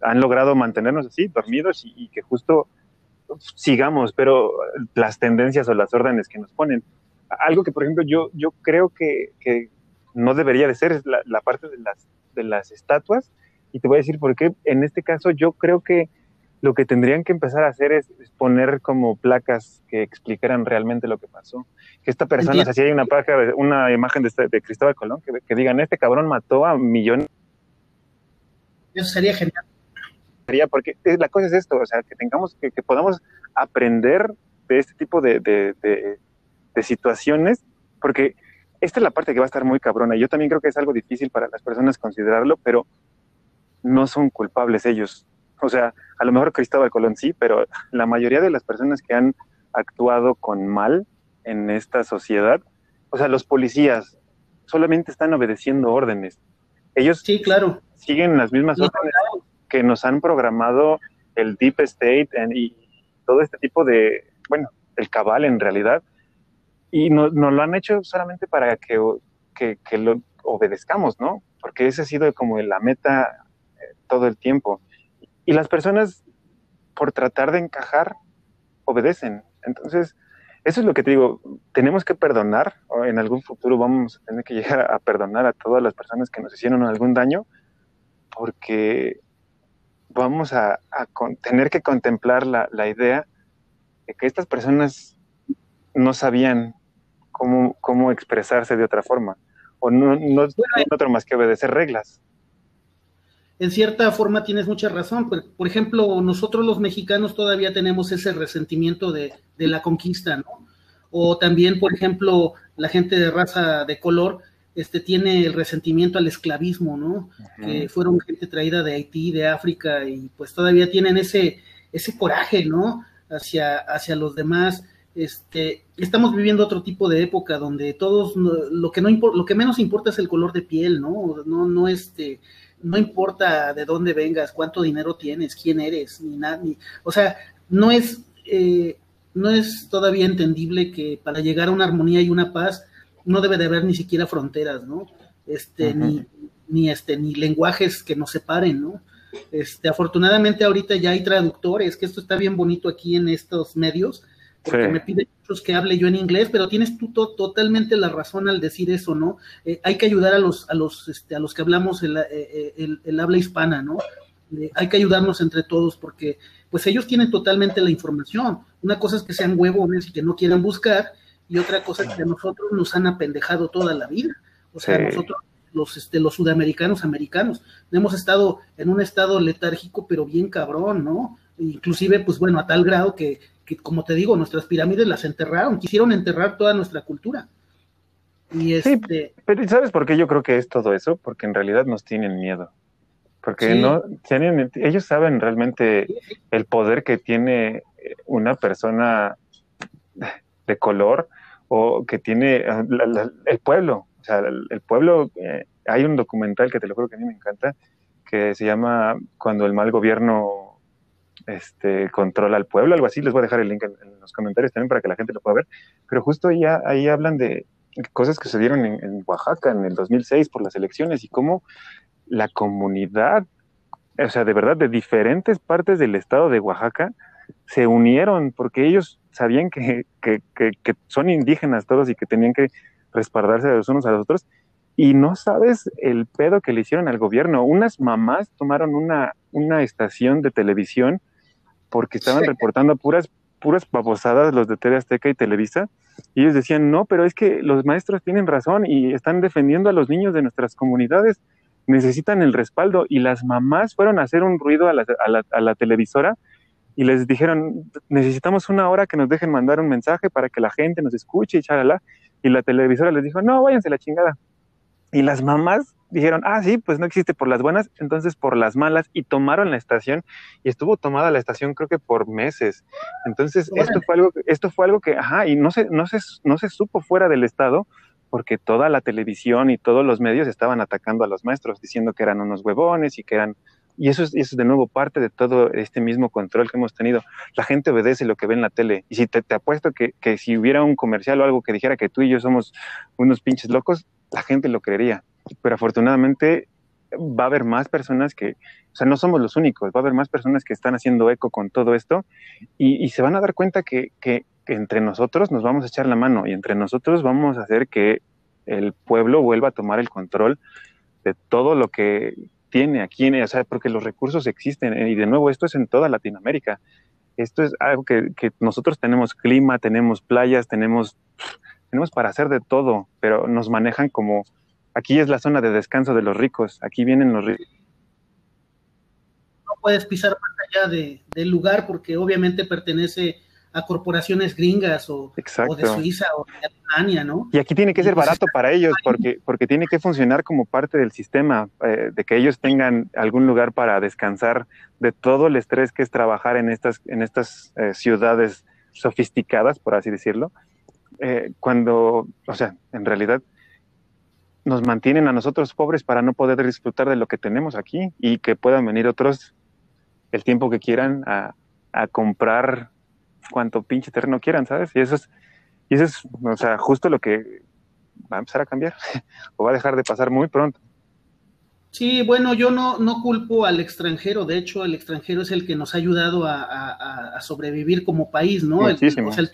han logrado mantenernos así, dormidos y, que justo sigamos, pero las tendencias o las órdenes que nos ponen. Algo que, por ejemplo, yo, yo creo que, no debería de ser es la, la parte de las, de las estatuas, y te voy a decir por qué. En este caso, yo creo que lo que tendrían que empezar a hacer es, poner como placas que explicaran realmente lo que pasó. Que esta persona, si hay una, placa, una imagen de, de Cristóbal Colón, que, digan, este cabrón mató a millones. Eso sería genial. Porque la cosa es esto, o sea, que tengamos, que, podamos aprender de este tipo de, de situaciones, porque esta es la parte que va a estar muy cabrona. Yo también creo que es algo difícil para las personas considerarlo, pero no son culpables ellos o sea, a lo mejor Cristóbal Colón sí, pero la mayoría de las personas que han actuado con mal en esta sociedad, o sea, los policías solamente están obedeciendo órdenes. Ellos sí, claro. siguen las mismas órdenes que nos han programado el Deep State y todo este tipo de, bueno, el cabal en realidad, y nos no lo han hecho solamente para que, que, lo obedezcamos, ¿no? Porque ese ha sido como la meta eh, todo el tiempo. Y las personas, por tratar de encajar, obedecen. Entonces, eso es lo que te digo, tenemos que perdonar, o en algún futuro vamos a tener que (laughs) llegar a perdonar a todas las personas que nos hicieron algún daño, porque vamos a, tener que contemplar la, idea de que estas personas no sabían cómo, cómo expresarse de otra forma, o no, no tienen otro más que obedecer reglas en cierta forma tienes mucha razón. Por, ejemplo, nosotros los mexicanos todavía tenemos ese resentimiento de, la conquista, ¿no? O también, por ejemplo, la gente de raza de color este, tiene el resentimiento al esclavismo, ¿no? Que fueron gente traída de Haití, de África, y pues todavía tienen ese, ese coraje, ¿no? Hacia, hacia los demás. Este, estamos viviendo otro tipo de época donde todos, lo que no lo que menos importa es el color de piel, ¿no? No, no este, no importa de dónde vengas, cuánto dinero tienes, quién eres, ni nada, ni, o sea, no es, eh, no es todavía entendible que para llegar a una armonía y una paz no debe de haber ni siquiera fronteras, ¿no? Este, ni, ni este, ni lenguajes que nos separen, ¿no? Este, afortunadamente ahorita ya hay traductores, que esto está bien bonito aquí en estos medios, porque me piden muchos que hable yo en inglés, pero tienes tú totalmente la razón al decir eso, ¿no? Eh, hay que ayudar a los, a los, este, a los que hablamos el, eh, el, habla hispana, ¿no? Eh, hay que ayudarnos entre todos porque pues ellos tienen totalmente la información. Una cosa es que sean huevones y que no quieran buscar, y otra cosa es que a nosotros nos han apendejado toda la vida. O sea, nosotros, los, este, los sudamericanos, americanos, hemos estado en un estado letárgico, pero bien cabrón, ¿no? Inclusive, pues bueno, a tal grado que como te digo, nuestras pirámides las enterraron, quisieron enterrar toda nuestra cultura. Y este... pero ¿sabes por qué yo creo que es todo eso? Porque en realidad nos tienen miedo. Porque no tienen, ellos saben realmente el poder que tiene una persona de color o que tiene ah, el pueblo. O sea, el, pueblo, eh, hay un documental que te lo juro que a mí me encanta, que se llama Cuando el mal gobierno este, controla al pueblo, algo así. Les voy a dejar el link en, los comentarios también para que la gente lo pueda ver. Pero justo ahí, hablan de cosas que se dieron en, Oaxaca en el 2006 por las elecciones y cómo la comunidad, o sea, de verdad, de diferentes partes del estado de Oaxaca, se unieron porque ellos sabían que, que, que, son indígenas todos y que tenían que respaldarse los unos a los otros. Y no sabes el pedo que le hicieron al gobierno. Unas mamás tomaron una, una estación de televisión porque (laughs) estaban reportando puras, puras babosadas los de TV Azteca y Televisa, y ellos decían, no, pero es que los maestros tienen razón y están defendiendo a los niños de nuestras comunidades, necesitan el respaldo, y las mamás fueron a hacer un ruido a la, a la, televisora y les dijeron, necesitamos una hora que nos dejen mandar un mensaje para que la gente nos escuche y chalala, y la televisora les dijo, no, váyanse la chingada. Y las mamás dijeron, ah, sí, pues no existe por las buenas, entonces por las malas, y tomaron la estación, y estuvo tomada la estación creo que por meses. Entonces, esto fue algo, esto fue algo que, ajá, y no se, no se, no se supo fuera del Estado, porque toda la televisión y todos los medios estaban atacando a los maestros, diciendo que eran unos huevones y que eran y eso es, eso es de nuevo parte de todo este mismo control que hemos tenido. La gente obedece lo que ve en la tele. Y si te, te apuesto que, que, si hubiera un comercial o algo que dijera que tú y yo somos unos pinches locos, la gente lo creería pero afortunadamente va a haber más personas que, o sea, no somos los únicos, va a haber más personas que están haciendo eco con todo esto y, se van a dar cuenta que, que, entre nosotros nos vamos a echar la mano y entre nosotros vamos a hacer que el pueblo vuelva a tomar el control de todo lo que tiene aquí, o sea, porque los recursos existen y de nuevo esto es en toda Latinoamérica. Esto es algo que, que nosotros tenemos clima, tenemos playas, tenemos, tenemos para hacer de todo, pero nos manejan como Aquí es la zona de descanso de los ricos, aquí vienen los ricos. No puedes pisar más allá de, del lugar porque obviamente pertenece a corporaciones gringas o, de Suiza o de Alemania, ¿no? Y aquí tiene que ser barato para ellos porque, porque tiene que funcionar como parte del sistema, eh, de que ellos tengan algún lugar para descansar de todo el estrés que es trabajar en estas, en estas eh, ciudades sofisticadas, por así decirlo. Eh, cuando, o sea, en realidad nos mantienen a nosotros pobres para no poder disfrutar de lo que tenemos aquí y que puedan venir otros el tiempo que quieran a, a comprar cuanto pinche terreno quieran, ¿sabes? Y eso es, y eso es, o sea, justo lo que va a empezar a cambiar (laughs) o va a dejar de pasar muy pronto. Sí, bueno, yo no, no culpo al extranjero, de hecho el extranjero es el que nos ha ayudado a, sobrevivir como país, ¿no? El, o sea, el,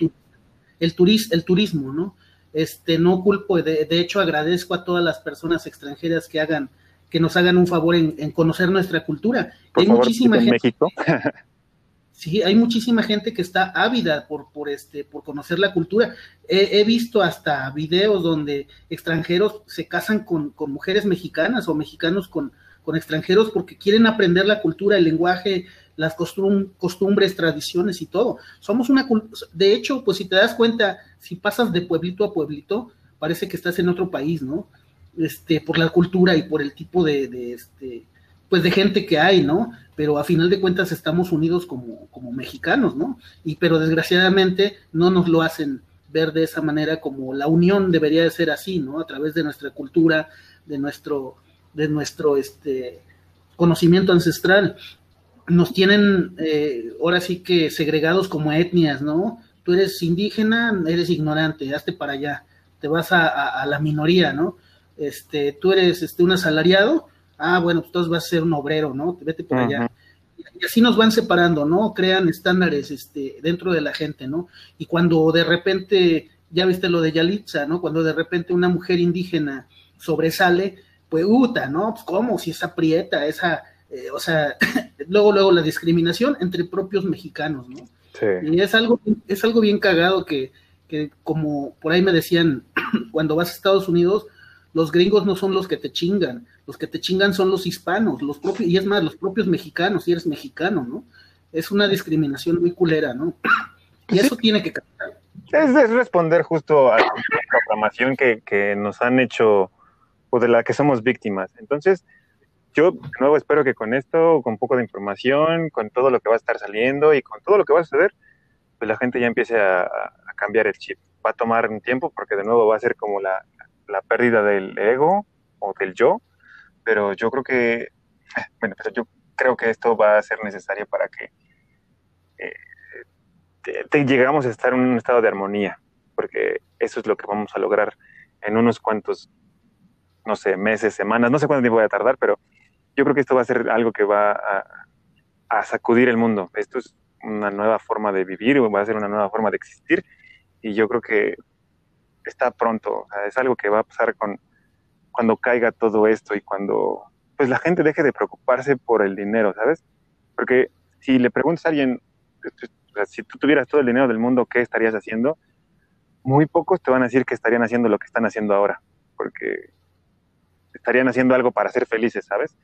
el, el turismo, ¿no? Este, no culpo, de, de, hecho agradezco a todas las personas extranjeras que hagan, que nos hagan un favor en, conocer nuestra cultura. Hay muchísima gente. México. (laughs) Sí, hay muchísima gente que está ávida por, por, este, por conocer la cultura. He, visto hasta videos donde extranjeros se casan con, mujeres mexicanas o mexicanos con, con, extranjeros porque quieren aprender la cultura, el lenguaje, las costumbres, tradiciones y todo. Somos una de hecho, pues si te das cuenta, si pasas de pueblito a pueblito, parece que estás en otro país, ¿no? Este, por la cultura y por el tipo de, de este, pues de gente que hay, ¿no? Pero a final de cuentas estamos unidos como, como mexicanos, ¿no? Y pero desgraciadamente no nos lo hacen ver de esa manera como la unión debería de ser así, ¿no? A través de nuestra cultura, de nuestro, de nuestro este, conocimiento ancestral. Nos tienen eh, ahora sí que segregados como etnias, ¿no? Tú eres indígena, eres ignorante, hazte para allá, te vas a, a la minoría, ¿no? Este, tú eres este, un asalariado, ah, bueno, pues entonces vas a ser un obrero, ¿no? Vete por allá. Y así nos van separando, ¿no? Crean estándares este, dentro de la gente, ¿no? Y cuando de repente, ya viste lo de Yalitza, ¿no? Cuando de repente una mujer indígena sobresale, pues, uta, ¿no? Pues, ¿cómo? Si esa prieta, esa, eh, o sea, (laughs) luego, luego la discriminación entre propios mexicanos, ¿no? Sí. Y es algo, es algo bien cagado que, que, como por ahí me decían, (clears throat) cuando vas a Estados Unidos, los gringos no son los que te chingan, los que te chingan son los hispanos, los propios, y es más, los propios mexicanos, si eres mexicano, ¿no? Es una discriminación muy culera, ¿no? (clears throat) Y eso tiene que cambiar. Es, responder justo a la programación que, que nos han hecho o de la que somos víctimas. Entonces, yo de nuevo espero que con esto, con un poco de información, con todo lo que va a estar saliendo y con todo lo que va a suceder, pues la gente ya empiece a, a cambiar el chip. Va a tomar un tiempo porque de nuevo va a ser como la, la pérdida del ego o del yo, pero yo creo que, (sighs) bueno, pero yo creo que esto va a ser necesario para que eh, te, llegamos a estar en un estado de armonía, porque eso es lo que vamos a lograr en unos cuantos, no sé, meses, semanas, no sé cuánto tiempo va a tardar, pero yo creo que esto va a ser algo que va a, sacudir el mundo. Esto es una nueva forma de vivir, va a ser una nueva forma de existir, y yo creo que está pronto, es algo que va a pasar con cuando caiga todo esto y cuando pues la gente deje de preocuparse por el dinero, ¿sabes? Porque si le preguntas a alguien, si tú tuvieras todo el dinero del mundo, ¿qué estarías haciendo? Muy pocos te van a decir que estarían haciendo lo que están haciendo ahora, porque estarían haciendo algo para ser felices, ¿sabes?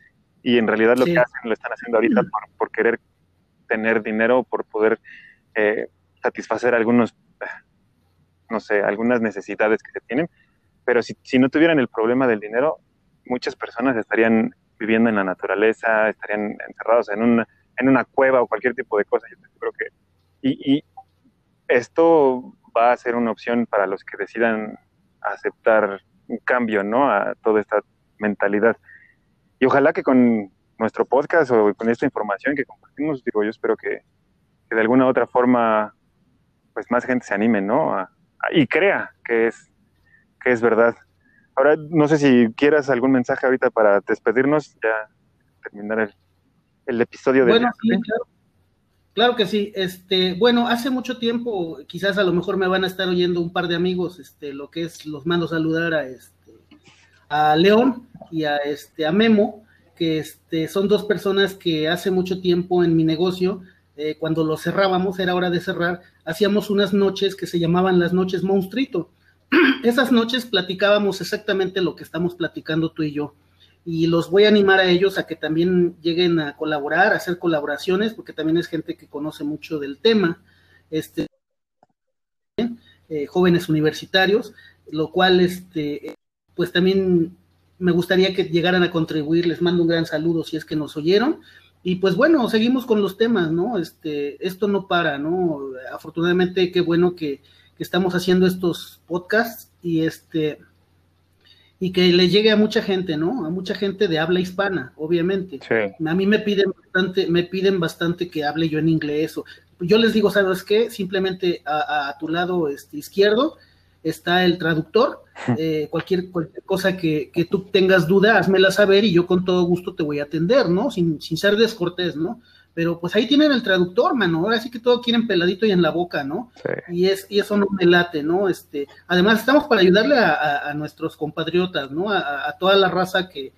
Y en realidad lo que hacen lo están haciendo ahorita por, querer tener dinero, por poder eh, satisfacer algunos no sé, algunas necesidades que se tienen, pero si, si no tuvieran el problema del dinero, muchas personas estarían viviendo en la naturaleza, estarían encerrados en una, en una cueva o cualquier tipo de cosa. Yo creo que, y, y esto va a ser una opción para los que decidan aceptar un cambio, ¿no? A toda esta mentalidad. Y ojalá que con nuestro podcast o con esta información que compartimos, digo, yo espero que, que de alguna u otra forma, pues más gente se anime, ¿no? A, y crea que es, que es verdad. Ahora, no sé si quieras algún mensaje ahorita para despedirnos, ya terminar el, el episodio de... Bueno, sí, claro. Claro que sí. Este, bueno, hace mucho tiempo, quizás a lo mejor me van a estar oyendo un par de amigos, este, lo que es, los mando saludar a este, a León y a este, a Memo, que este, son dos personas que hace mucho tiempo en mi negocio eh, cuando lo cerrábamos, era hora de cerrar, hacíamos unas noches que se llamaban las noches monstruito. (clears throat) Esas noches platicábamos exactamente lo que estamos platicando tú y yo. Y los voy a animar a ellos a que también lleguen a colaborar, a hacer colaboraciones, porque también es gente que conoce mucho del tema. Este, eh, jóvenes universitarios, lo cual, este, pues también me gustaría que llegaran a contribuir. Les mando un gran saludo si es que nos oyeron. Y pues bueno, seguimos con los temas, ¿no? Este, esto no para, ¿no? Afortunadamente, qué bueno que, estamos haciendo estos podcasts y este, y que le llegue a mucha gente, ¿no? A mucha gente de habla hispana, obviamente. A mí me piden bastante, me piden bastante que hable yo en inglés. O, yo les digo, ¿sabes qué? Simplemente a, tu lado este, izquierdo está el traductor. Eh, cualquier, cualquier cosa que, que, tú tengas duda, házmela saber y yo con todo gusto te voy a atender, ¿no? Sin, sin ser descortés, ¿no? pero pues ahí tienen el traductor, mano, ahora sí que todo quieren peladito y en la boca, ¿no? Y, es, y eso no me late, ¿no? Este, además estamos para ayudarle a, nuestros compatriotas, ¿no? A, toda la raza que,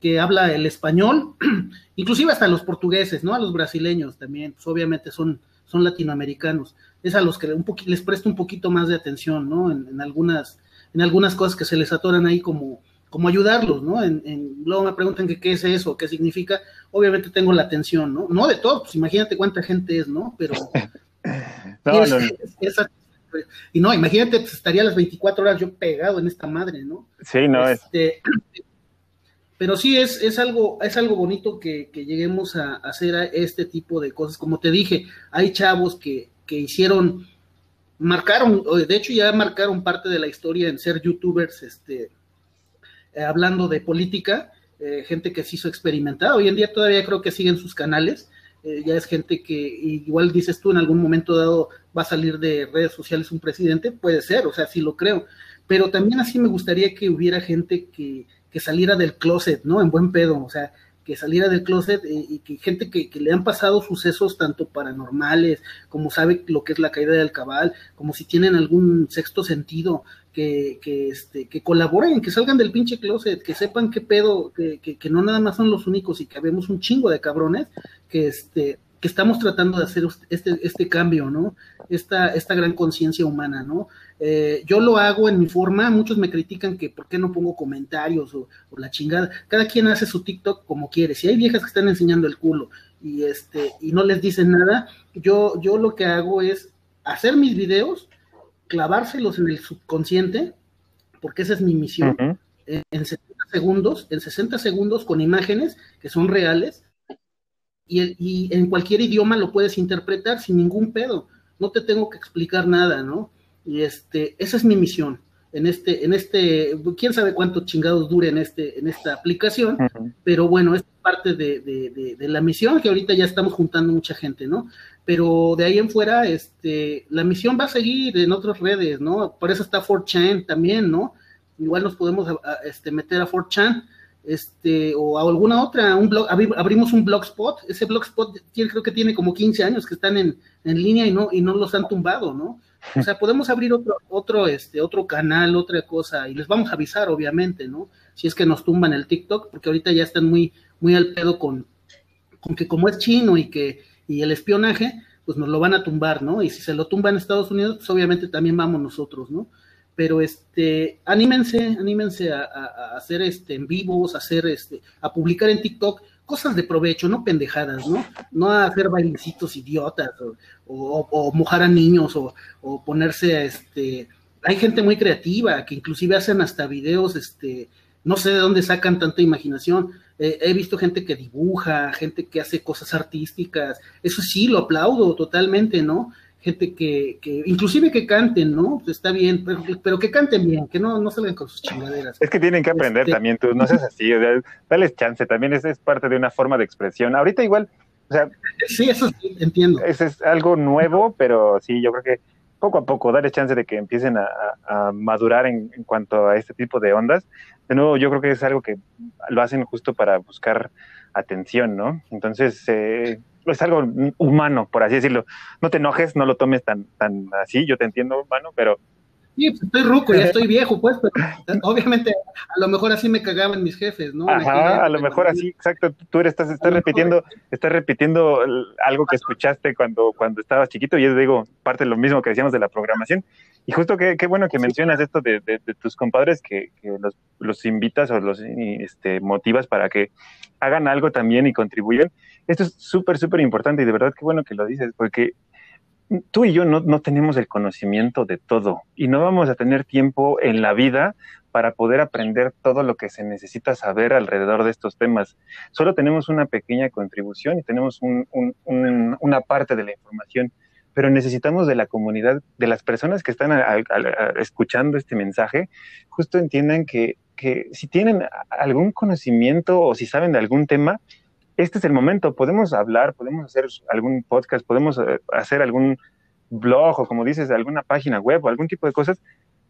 que habla el español, (clears throat) inclusive hasta los portugueses, ¿no? A los brasileños también, pues obviamente son, son latinoamericanos, es a los que un les presto un poquito más de atención, ¿no? En, en, algunas, en algunas cosas que se les atoran ahí como, como ayudarlos, ¿no? En, luego me preguntan que qué es eso, qué significa. Obviamente tengo la atención, ¿no? No de todo, pues imagínate cuánta gente es, ¿no? Pero. (laughs) no, no, y no, imagínate, pues, estaría las 24 horas yo pegado en esta madre, ¿no? Sí, no este, (clears throat) Pero sí es, es algo, es algo bonito que, lleguemos a, hacer este tipo de cosas. Como te dije, hay chavos que, que hicieron, marcaron, de hecho ya marcaron parte de la historia en ser youtubers, este, eh, hablando de política, eh, gente que se hizo experimentada. Hoy en día todavía creo que siguen sus canales. Eh, ya es gente que igual dices tú en algún momento dado va a salir de redes sociales un presidente, puede ser, o sea, sí lo creo. Pero también así me gustaría que hubiera gente que, que saliera del closet, ¿no? En buen pedo, o sea, que saliera del closet y que gente que, que, le han pasado sucesos tanto paranormales, como sabe lo que es la caída del cabal, como si tienen algún sexto sentido, que, que, este, que colaboren, que salgan del pinche closet, que sepan qué pedo, que, que, no nada más son los únicos y que habemos un chingo de cabrones que, este, que estamos tratando de hacer este, este cambio, ¿no? Esta, esta gran conciencia humana, ¿no? Eh, yo lo hago en mi forma, muchos me critican que por qué no pongo comentarios o, o, la chingada. Cada quien hace su TikTok como quiere. Si hay viejas que están enseñando el culo y este y no les dicen nada, yo, yo lo que hago es hacer mis videos clavárselos en el subconsciente, porque esa es mi misión, en, 60 segundos, en 60 segundos con imágenes que son reales, y, y, en cualquier idioma lo puedes interpretar sin ningún pedo, no te tengo que explicar nada, ¿no? Y este, esa es mi misión en este, en este, quién sabe cuántos chingados dure en este, en esta aplicación, pero bueno, es parte de, de, de, la misión que ahorita ya estamos juntando mucha gente, ¿no? Pero de ahí en fuera, este, la misión va a seguir en otras redes, ¿no? Por eso está 4chan también, ¿no? Igual nos podemos este, meter a 4chan, este, o a alguna otra, un blog, abrimos un blogspot, ese blogspot tiene, creo que tiene como 15 años que están en, en línea y no, y no los han tumbado, ¿no? O sea, podemos abrir otro, otro, este, otro canal, otra cosa, y les vamos a avisar, obviamente, ¿no? Si es que nos tumban el TikTok, porque ahorita ya están muy, muy al pedo con, con que como es chino y que, y el espionaje, pues nos lo van a tumbar, ¿no? Y si se lo tumban Estados Unidos, pues obviamente también vamos nosotros, ¿no? Pero este, anímense, anímense a, a, hacer este en vivos, a hacer este, a publicar en TikTok cosas de provecho, no pendejadas, ¿no? No hacer bailecitos idiotas o, mojar a niños o, ponerse a este. Hay gente muy creativa que inclusive hacen hasta videos, este, no sé de dónde sacan tanta imaginación. Eh, he visto gente que dibuja, gente que hace cosas artísticas. Eso sí, lo aplaudo totalmente, ¿no? gente que, que, inclusive que canten, ¿no? Pues está bien, pero, que canten bien, que no, no salgan con sus chingaderas. Es que tienen que aprender este también, tú no seas así, o sea, dales chance, también es, es parte de una forma de expresión. Ahorita igual, o sea... Sí, eso sí, entiendo. Es, es algo nuevo, pero sí, yo creo que poco a poco, darles chance de que empiecen a, a madurar en, en, cuanto a este tipo de ondas. De nuevo, yo creo que es algo que lo hacen justo para buscar atención, ¿no? Entonces, eh, es algo humano, por así decirlo. No te enojes, no lo tomes tan, tan así, yo te entiendo, humano, pero... Sí, pues estoy ruco, ya estoy viejo, pues, pero (laughs) obviamente a lo mejor así me cagaban mis jefes, ¿no? Ajá, a lo mejor así, exacto, tú eres, estás, estás repitiendo, estás repitiendo algo que escuchaste cuando, cuando estabas chiquito, y es, digo, parte de lo mismo que decíamos de la programación, y justo qué, qué bueno que mencionas esto de, de, tus compadres que, que los, los, invitas o los este, motivas para que hagan algo también y contribuyan. Esto es súper, súper importante y de verdad qué bueno que lo dices, porque tú y yo no, no tenemos el conocimiento de todo y no vamos a tener tiempo en la vida para poder aprender todo lo que se necesita saber alrededor de estos temas. Solo tenemos una pequeña contribución y tenemos un, un, un, una parte de la información pero necesitamos de la comunidad, de las personas que están escuchando este mensaje, justo entiendan que, que si tienen algún conocimiento o si saben de algún tema, este es el momento, podemos hablar, podemos hacer algún podcast, podemos eh, hacer algún blog o como dices, alguna página web o algún tipo de cosas,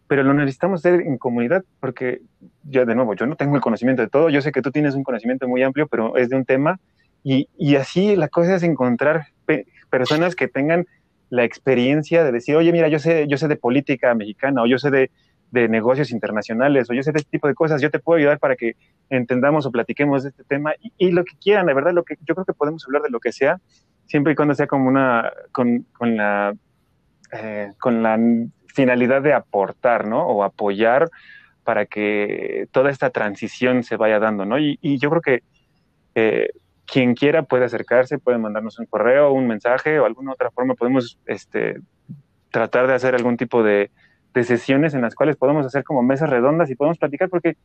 pero lo necesitamos hacer en comunidad porque ya de nuevo, yo no tengo el conocimiento de todo, yo sé que tú tienes un conocimiento muy amplio, pero es de un tema. Y, y así la cosa es encontrar personas que tengan la experiencia de decir, oye, mira, yo sé, yo sé de política mexicana o yo sé de, de negocios internacionales o yo sé de este tipo de cosas, yo te puedo ayudar para que entendamos o platiquemos de este tema y, lo que quieran, la verdad, lo que yo creo que podemos hablar de lo que sea, siempre y cuando sea como una, con, con la, eh, con la finalidad de aportar, ¿no? O apoyar para que toda esta transición se vaya dando, ¿no? Y, yo creo que eh, quien quiera puede acercarse, puede mandarnos un correo, un mensaje o alguna otra forma, podemos este, tratar de hacer algún tipo de, de sesiones en las cuales podemos hacer como mesas redondas y podemos platicar porque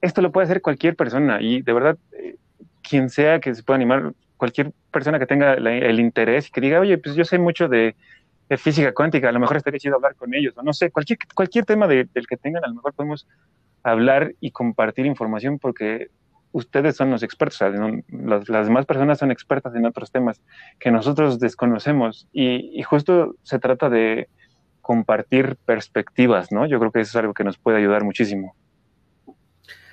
esto lo puede hacer cualquier persona y de verdad, eh, quien sea que se pueda animar, cualquier persona que tenga el interés y que diga, oye, pues yo sé mucho de, física cuántica, a lo mejor estaría chido hablar con ellos, o no sé, cualquier, cualquier tema del que tengan, a lo mejor podemos hablar y compartir información porque ustedes son los expertos, las, demás personas son expertas en otros temas que nosotros desconocemos y justo se trata de compartir perspectivas, ¿no? Yo creo que eso es algo que nos puede ayudar muchísimo.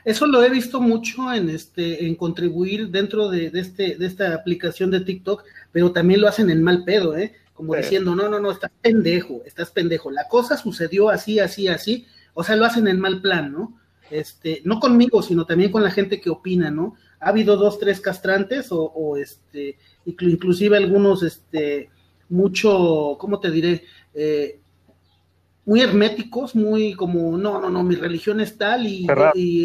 Eso lo he visto mucho en este, en contribuir dentro de, este, de esta aplicación de TikTok, pero también lo hacen en mal pedo, ¿eh? Como diciendo, no, no, no, estás pendejo, estás pendejo. La cosa sucedió así, así, así. O sea, lo hacen en mal plan, ¿no? Este, no conmigo, sino también con la gente que opina, ¿no? Ha habido dos, tres castrantes o, o este, inclusive algunos, este, mucho, ¿cómo te diré? Eh, muy herméticos, muy como, no, no, no, mi religión es tal y,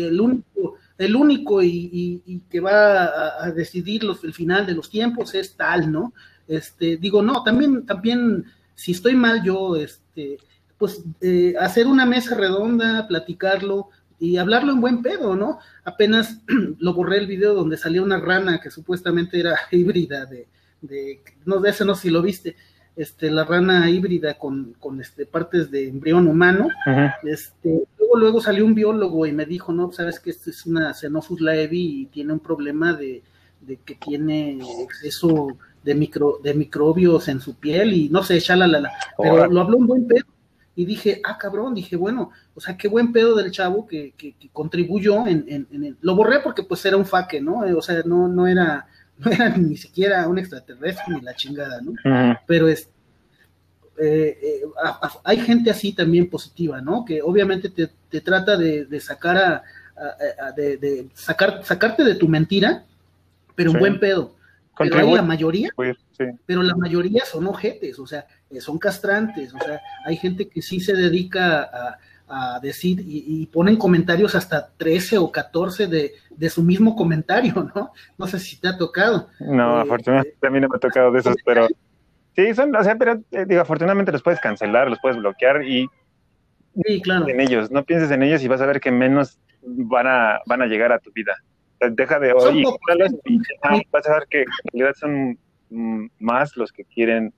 el único, el único y, que va a, decidir los, el final de los tiempos es tal, ¿no? Este, digo, no, también, también, si estoy mal yo, este, pues eh, hacer una mesa redonda, platicarlo y hablarlo en buen pedo, ¿no? Apenas (clears throat) lo borré el video donde salía una rana que supuestamente era (laughs) híbrida de, de no de ese no sé si lo viste, este, la rana híbrida con, con este, partes de embrión humano. este, luego, luego salió un biólogo y me dijo, no, sabes que esta es una Xenophus laevi y tiene un problema de, que tiene exceso de, micro, de microbios en su piel y no sé, la Pero lo habló un buen pedo. Y dije, ah, cabrón, dije, bueno, o sea, qué buen pedo del chavo que, que, contribuyó en, en, en, Lo borré porque pues era un faque, ¿no? O sea, no, no era no (laughs) era ni siquiera un extraterrestre ni la chingada, ¿no? Pero es, eh, eh, hay gente así también positiva, ¿no? Que obviamente te, trata de, sacar a, de, sacar, sacarte de tu mentira, pero un buen pedo. Pero la mayoría, pero la mayoría son ojetes, o sea, son castrantes, o sea, hay gente que sí se dedica a, a decir y, ponen comentarios hasta 13 o 14 de, de, su mismo comentario, ¿no? No sé si te ha tocado. No, eh, afortunadamente a mí no me ha tocado de esos, pero sí, son, o sea, pero eh, digo, afortunadamente los puedes cancelar, los puedes bloquear y sí, claro. en ellos, no pienses en ellos y vas a ver que menos van a, van a llegar a tu vida. deja de hoy y vas a ver que en realidad son mm, más los que quieren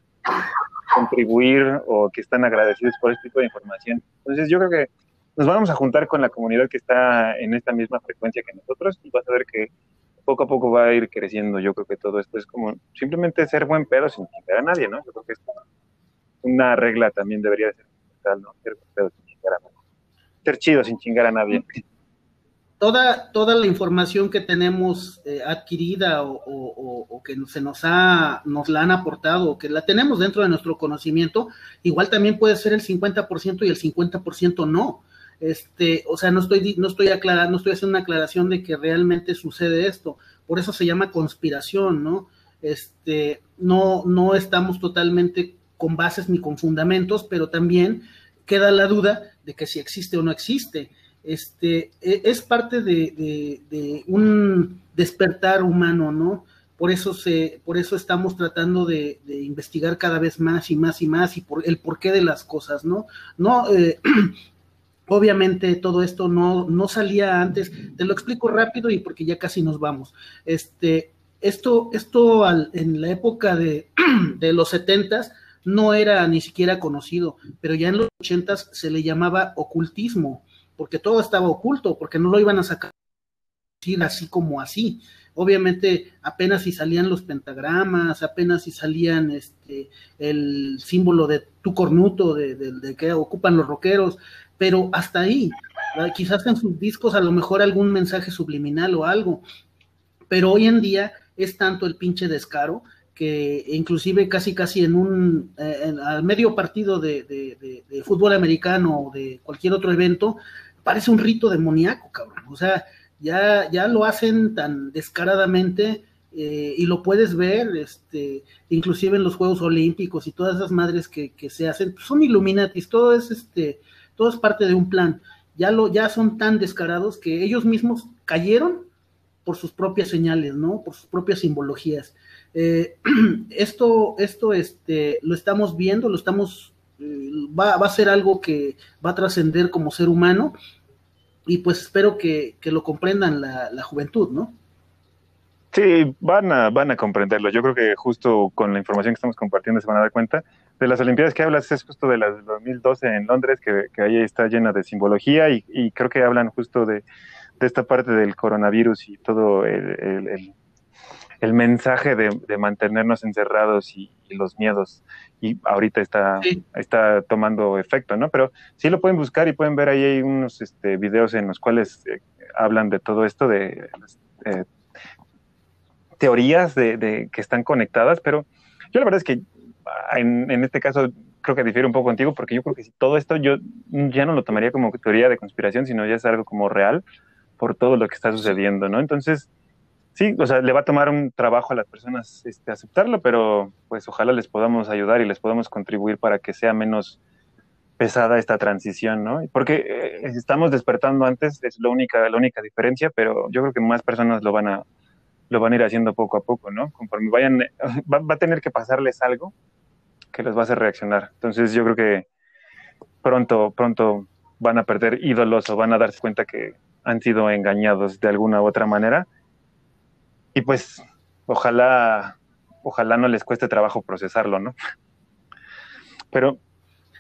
contribuir o que están agradecidos por este tipo de información. Entonces yo creo que nos vamos a juntar con la comunidad que está en esta misma frecuencia que nosotros y vas a ver que poco a poco va a ir creciendo. Yo creo que todo esto es como simplemente ser buen pedo sin chingar a nadie, ¿no? Yo creo que es una regla también debería ser ¿no? Ser buen pedo sin chingar a nadie. Ser chido sin chingar a nadie toda, toda la información que tenemos eh, adquirida o, que se nos, ha, nos la han aportado o que la tenemos dentro de nuestro conocimiento, igual también puede ser el 50% y el 50% no. Este, o sea, no estoy, no estoy aclarando, no estoy haciendo una aclaración de que realmente sucede esto. Por eso se llama conspiración, ¿no? Este, no, no estamos totalmente con bases ni con fundamentos, pero también queda la duda de que si existe o no existe este, e, es parte de, un despertar humano, ¿no? Por eso, se, por eso estamos tratando de, investigar cada vez más y más y más y por el porqué de las cosas, ¿no? No, eh, (clears throat) obviamente todo esto no, no salía antes, te lo explico rápido y porque ya casi nos vamos. Este, esto, esto en la época de, (clears throat) de los setentas no era ni siquiera conocido, pero ya en los ochentas se le llamaba ocultismo porque todo estaba oculto, porque no lo iban a sacar así como así. Obviamente apenas si salían los pentagramas, apenas si salían este el símbolo de tu cornuto, de, que ocupan los rockeros, pero hasta ahí, quizás en sus discos a lo mejor algún mensaje subliminal o algo, pero hoy en día es tanto el pinche descaro que inclusive casi casi en un eh, al medio partido de, de, fútbol americano o de cualquier otro evento parece un rito demoníaco, cabrón. O sea, ya, ya lo hacen tan descaradamente eh, y lo puedes ver, este, inclusive en los Juegos Olímpicos y todas esas madres que, se hacen, pues, son Illuminatis, todo es este, todo es parte de un plan. Ya lo, ya son tan descarados que ellos mismos cayeron por sus propias señales, ¿no? Por sus propias simbologías. Eh, (clears throat) esto, esto, este, lo estamos viendo, lo estamos, eh, va, va, a ser algo que va a trascender como ser humano y pues espero que, lo comprendan la, juventud, ¿no? Sí, van a, van a comprenderlo. Yo creo que justo con la información que estamos compartiendo se van a dar cuenta. De las Olimpiadas que hablas es justo de las 2012 en Londres, que, ahí está llena de simbología y, creo que hablan justo de, esta parte del coronavirus y todo el, mensaje de, mantenernos encerrados y, los miedos y ahorita está, está tomando efecto, ¿no? Pero sí lo pueden buscar y pueden ver ahí hay unos este, videos en los cuales eh, hablan de todo esto, de eh, teorías de, que están conectadas, pero yo la verdad es que ah, en, en, este caso creo que difiere un poco contigo porque yo creo que si todo esto yo ya no lo tomaría como teoría de conspiración, sino ya es algo como real por todo lo que está sucediendo, ¿no? Entonces, sí, o sea, le va a tomar un trabajo a las personas este, aceptarlo, pero pues ojalá les podamos ayudar y les podamos contribuir para que sea menos pesada esta transición, ¿no? Porque eh, estamos despertando antes, es la única, la única diferencia, pero yo creo que más personas lo van a, lo van a ir haciendo poco a poco, ¿no? Conforme vayan, (laughs) va, a tener que pasarles algo que les va a hacer reaccionar. Entonces yo creo que pronto, pronto van a perder ídolos o van a darse cuenta que han sido engañados de alguna u otra manera y pues ojalá, ojalá no les cueste trabajo procesarlo, ¿no? Pero...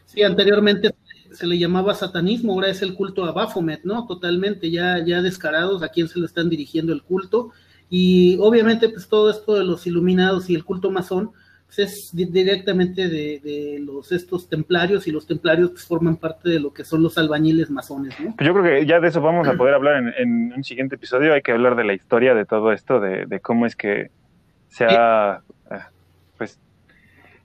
Sí, anteriormente se le llamaba satanismo, ahora es el culto a Baphomet, ¿no? Totalmente, ya, ya descarados a quién se le están dirigiendo el culto. Y obviamente, pues todo esto de los iluminados y el culto masón, es directamente de, los estos templarios y los templarios pues, forman parte de lo que son los albañiles masones, ¿no? Pues yo creo que ya de eso vamos a poder hablar en, un siguiente episodio. Hay que hablar de la historia de todo esto, de, cómo es que se ha eh, pues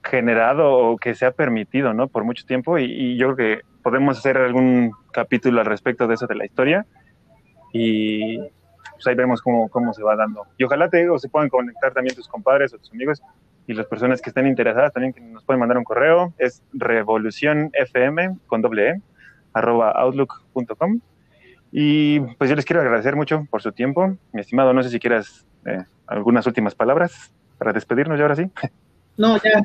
generado o que se ha permitido, ¿no? Por mucho tiempo y, yo creo que podemos hacer algún capítulo al respecto de eso de la historia y pues ahí vemos cómo, cómo se va dando. Y ojalá te digo, se puedan conectar también tus compadres o tus amigos y las personas que estén interesadas también nos pueden mandar un correo, es revolucionfm con doble e, arroba outlook.com. Y pues yo les quiero agradecer mucho por su tiempo. Mi estimado, no sé si quieras eh, algunas últimas palabras para despedirnos ya ahora sí. No, ya,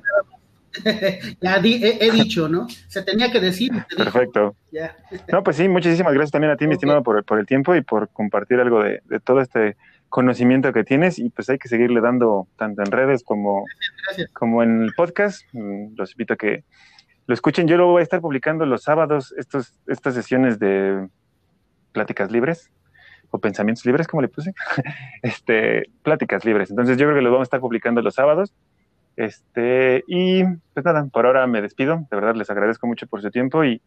(laughs) ya he, dicho, ¿no? Se tenía que decir. Perfecto. Ya. No, pues sí, muchísimas gracias también a ti, mi estimado, por, por, el tiempo y por compartir algo de, de todo este conocimiento que tienes y pues hay que seguirle dando tanto en redes como, como en el podcast. Mm, los invito a que lo escuchen. Yo lo voy a estar publicando los sábados, estos, estas sesiones de pláticas libres o pensamientos libres, como le puse, (laughs) este, pláticas libres. Entonces yo creo que lo vamos a estar publicando los sábados. Este, y pues nada, por ahora me despido. De verdad les agradezco mucho por su tiempo y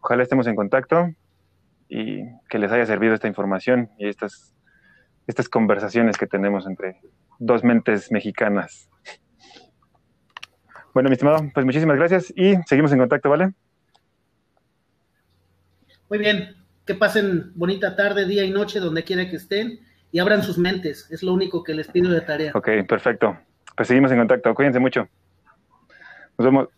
ojalá estemos en contacto y que les haya servido esta información y estas estas conversaciones que tenemos entre dos mentes mexicanas. Bueno, mi estimado, pues muchísimas gracias y seguimos en contacto, ¿vale? Muy bien, que pasen bonita tarde, día y noche, donde quiera que estén, y abran sus mentes, es lo único que les pido de tarea. Ok, perfecto. Pues seguimos en contacto, cuídense mucho. Nos vemos.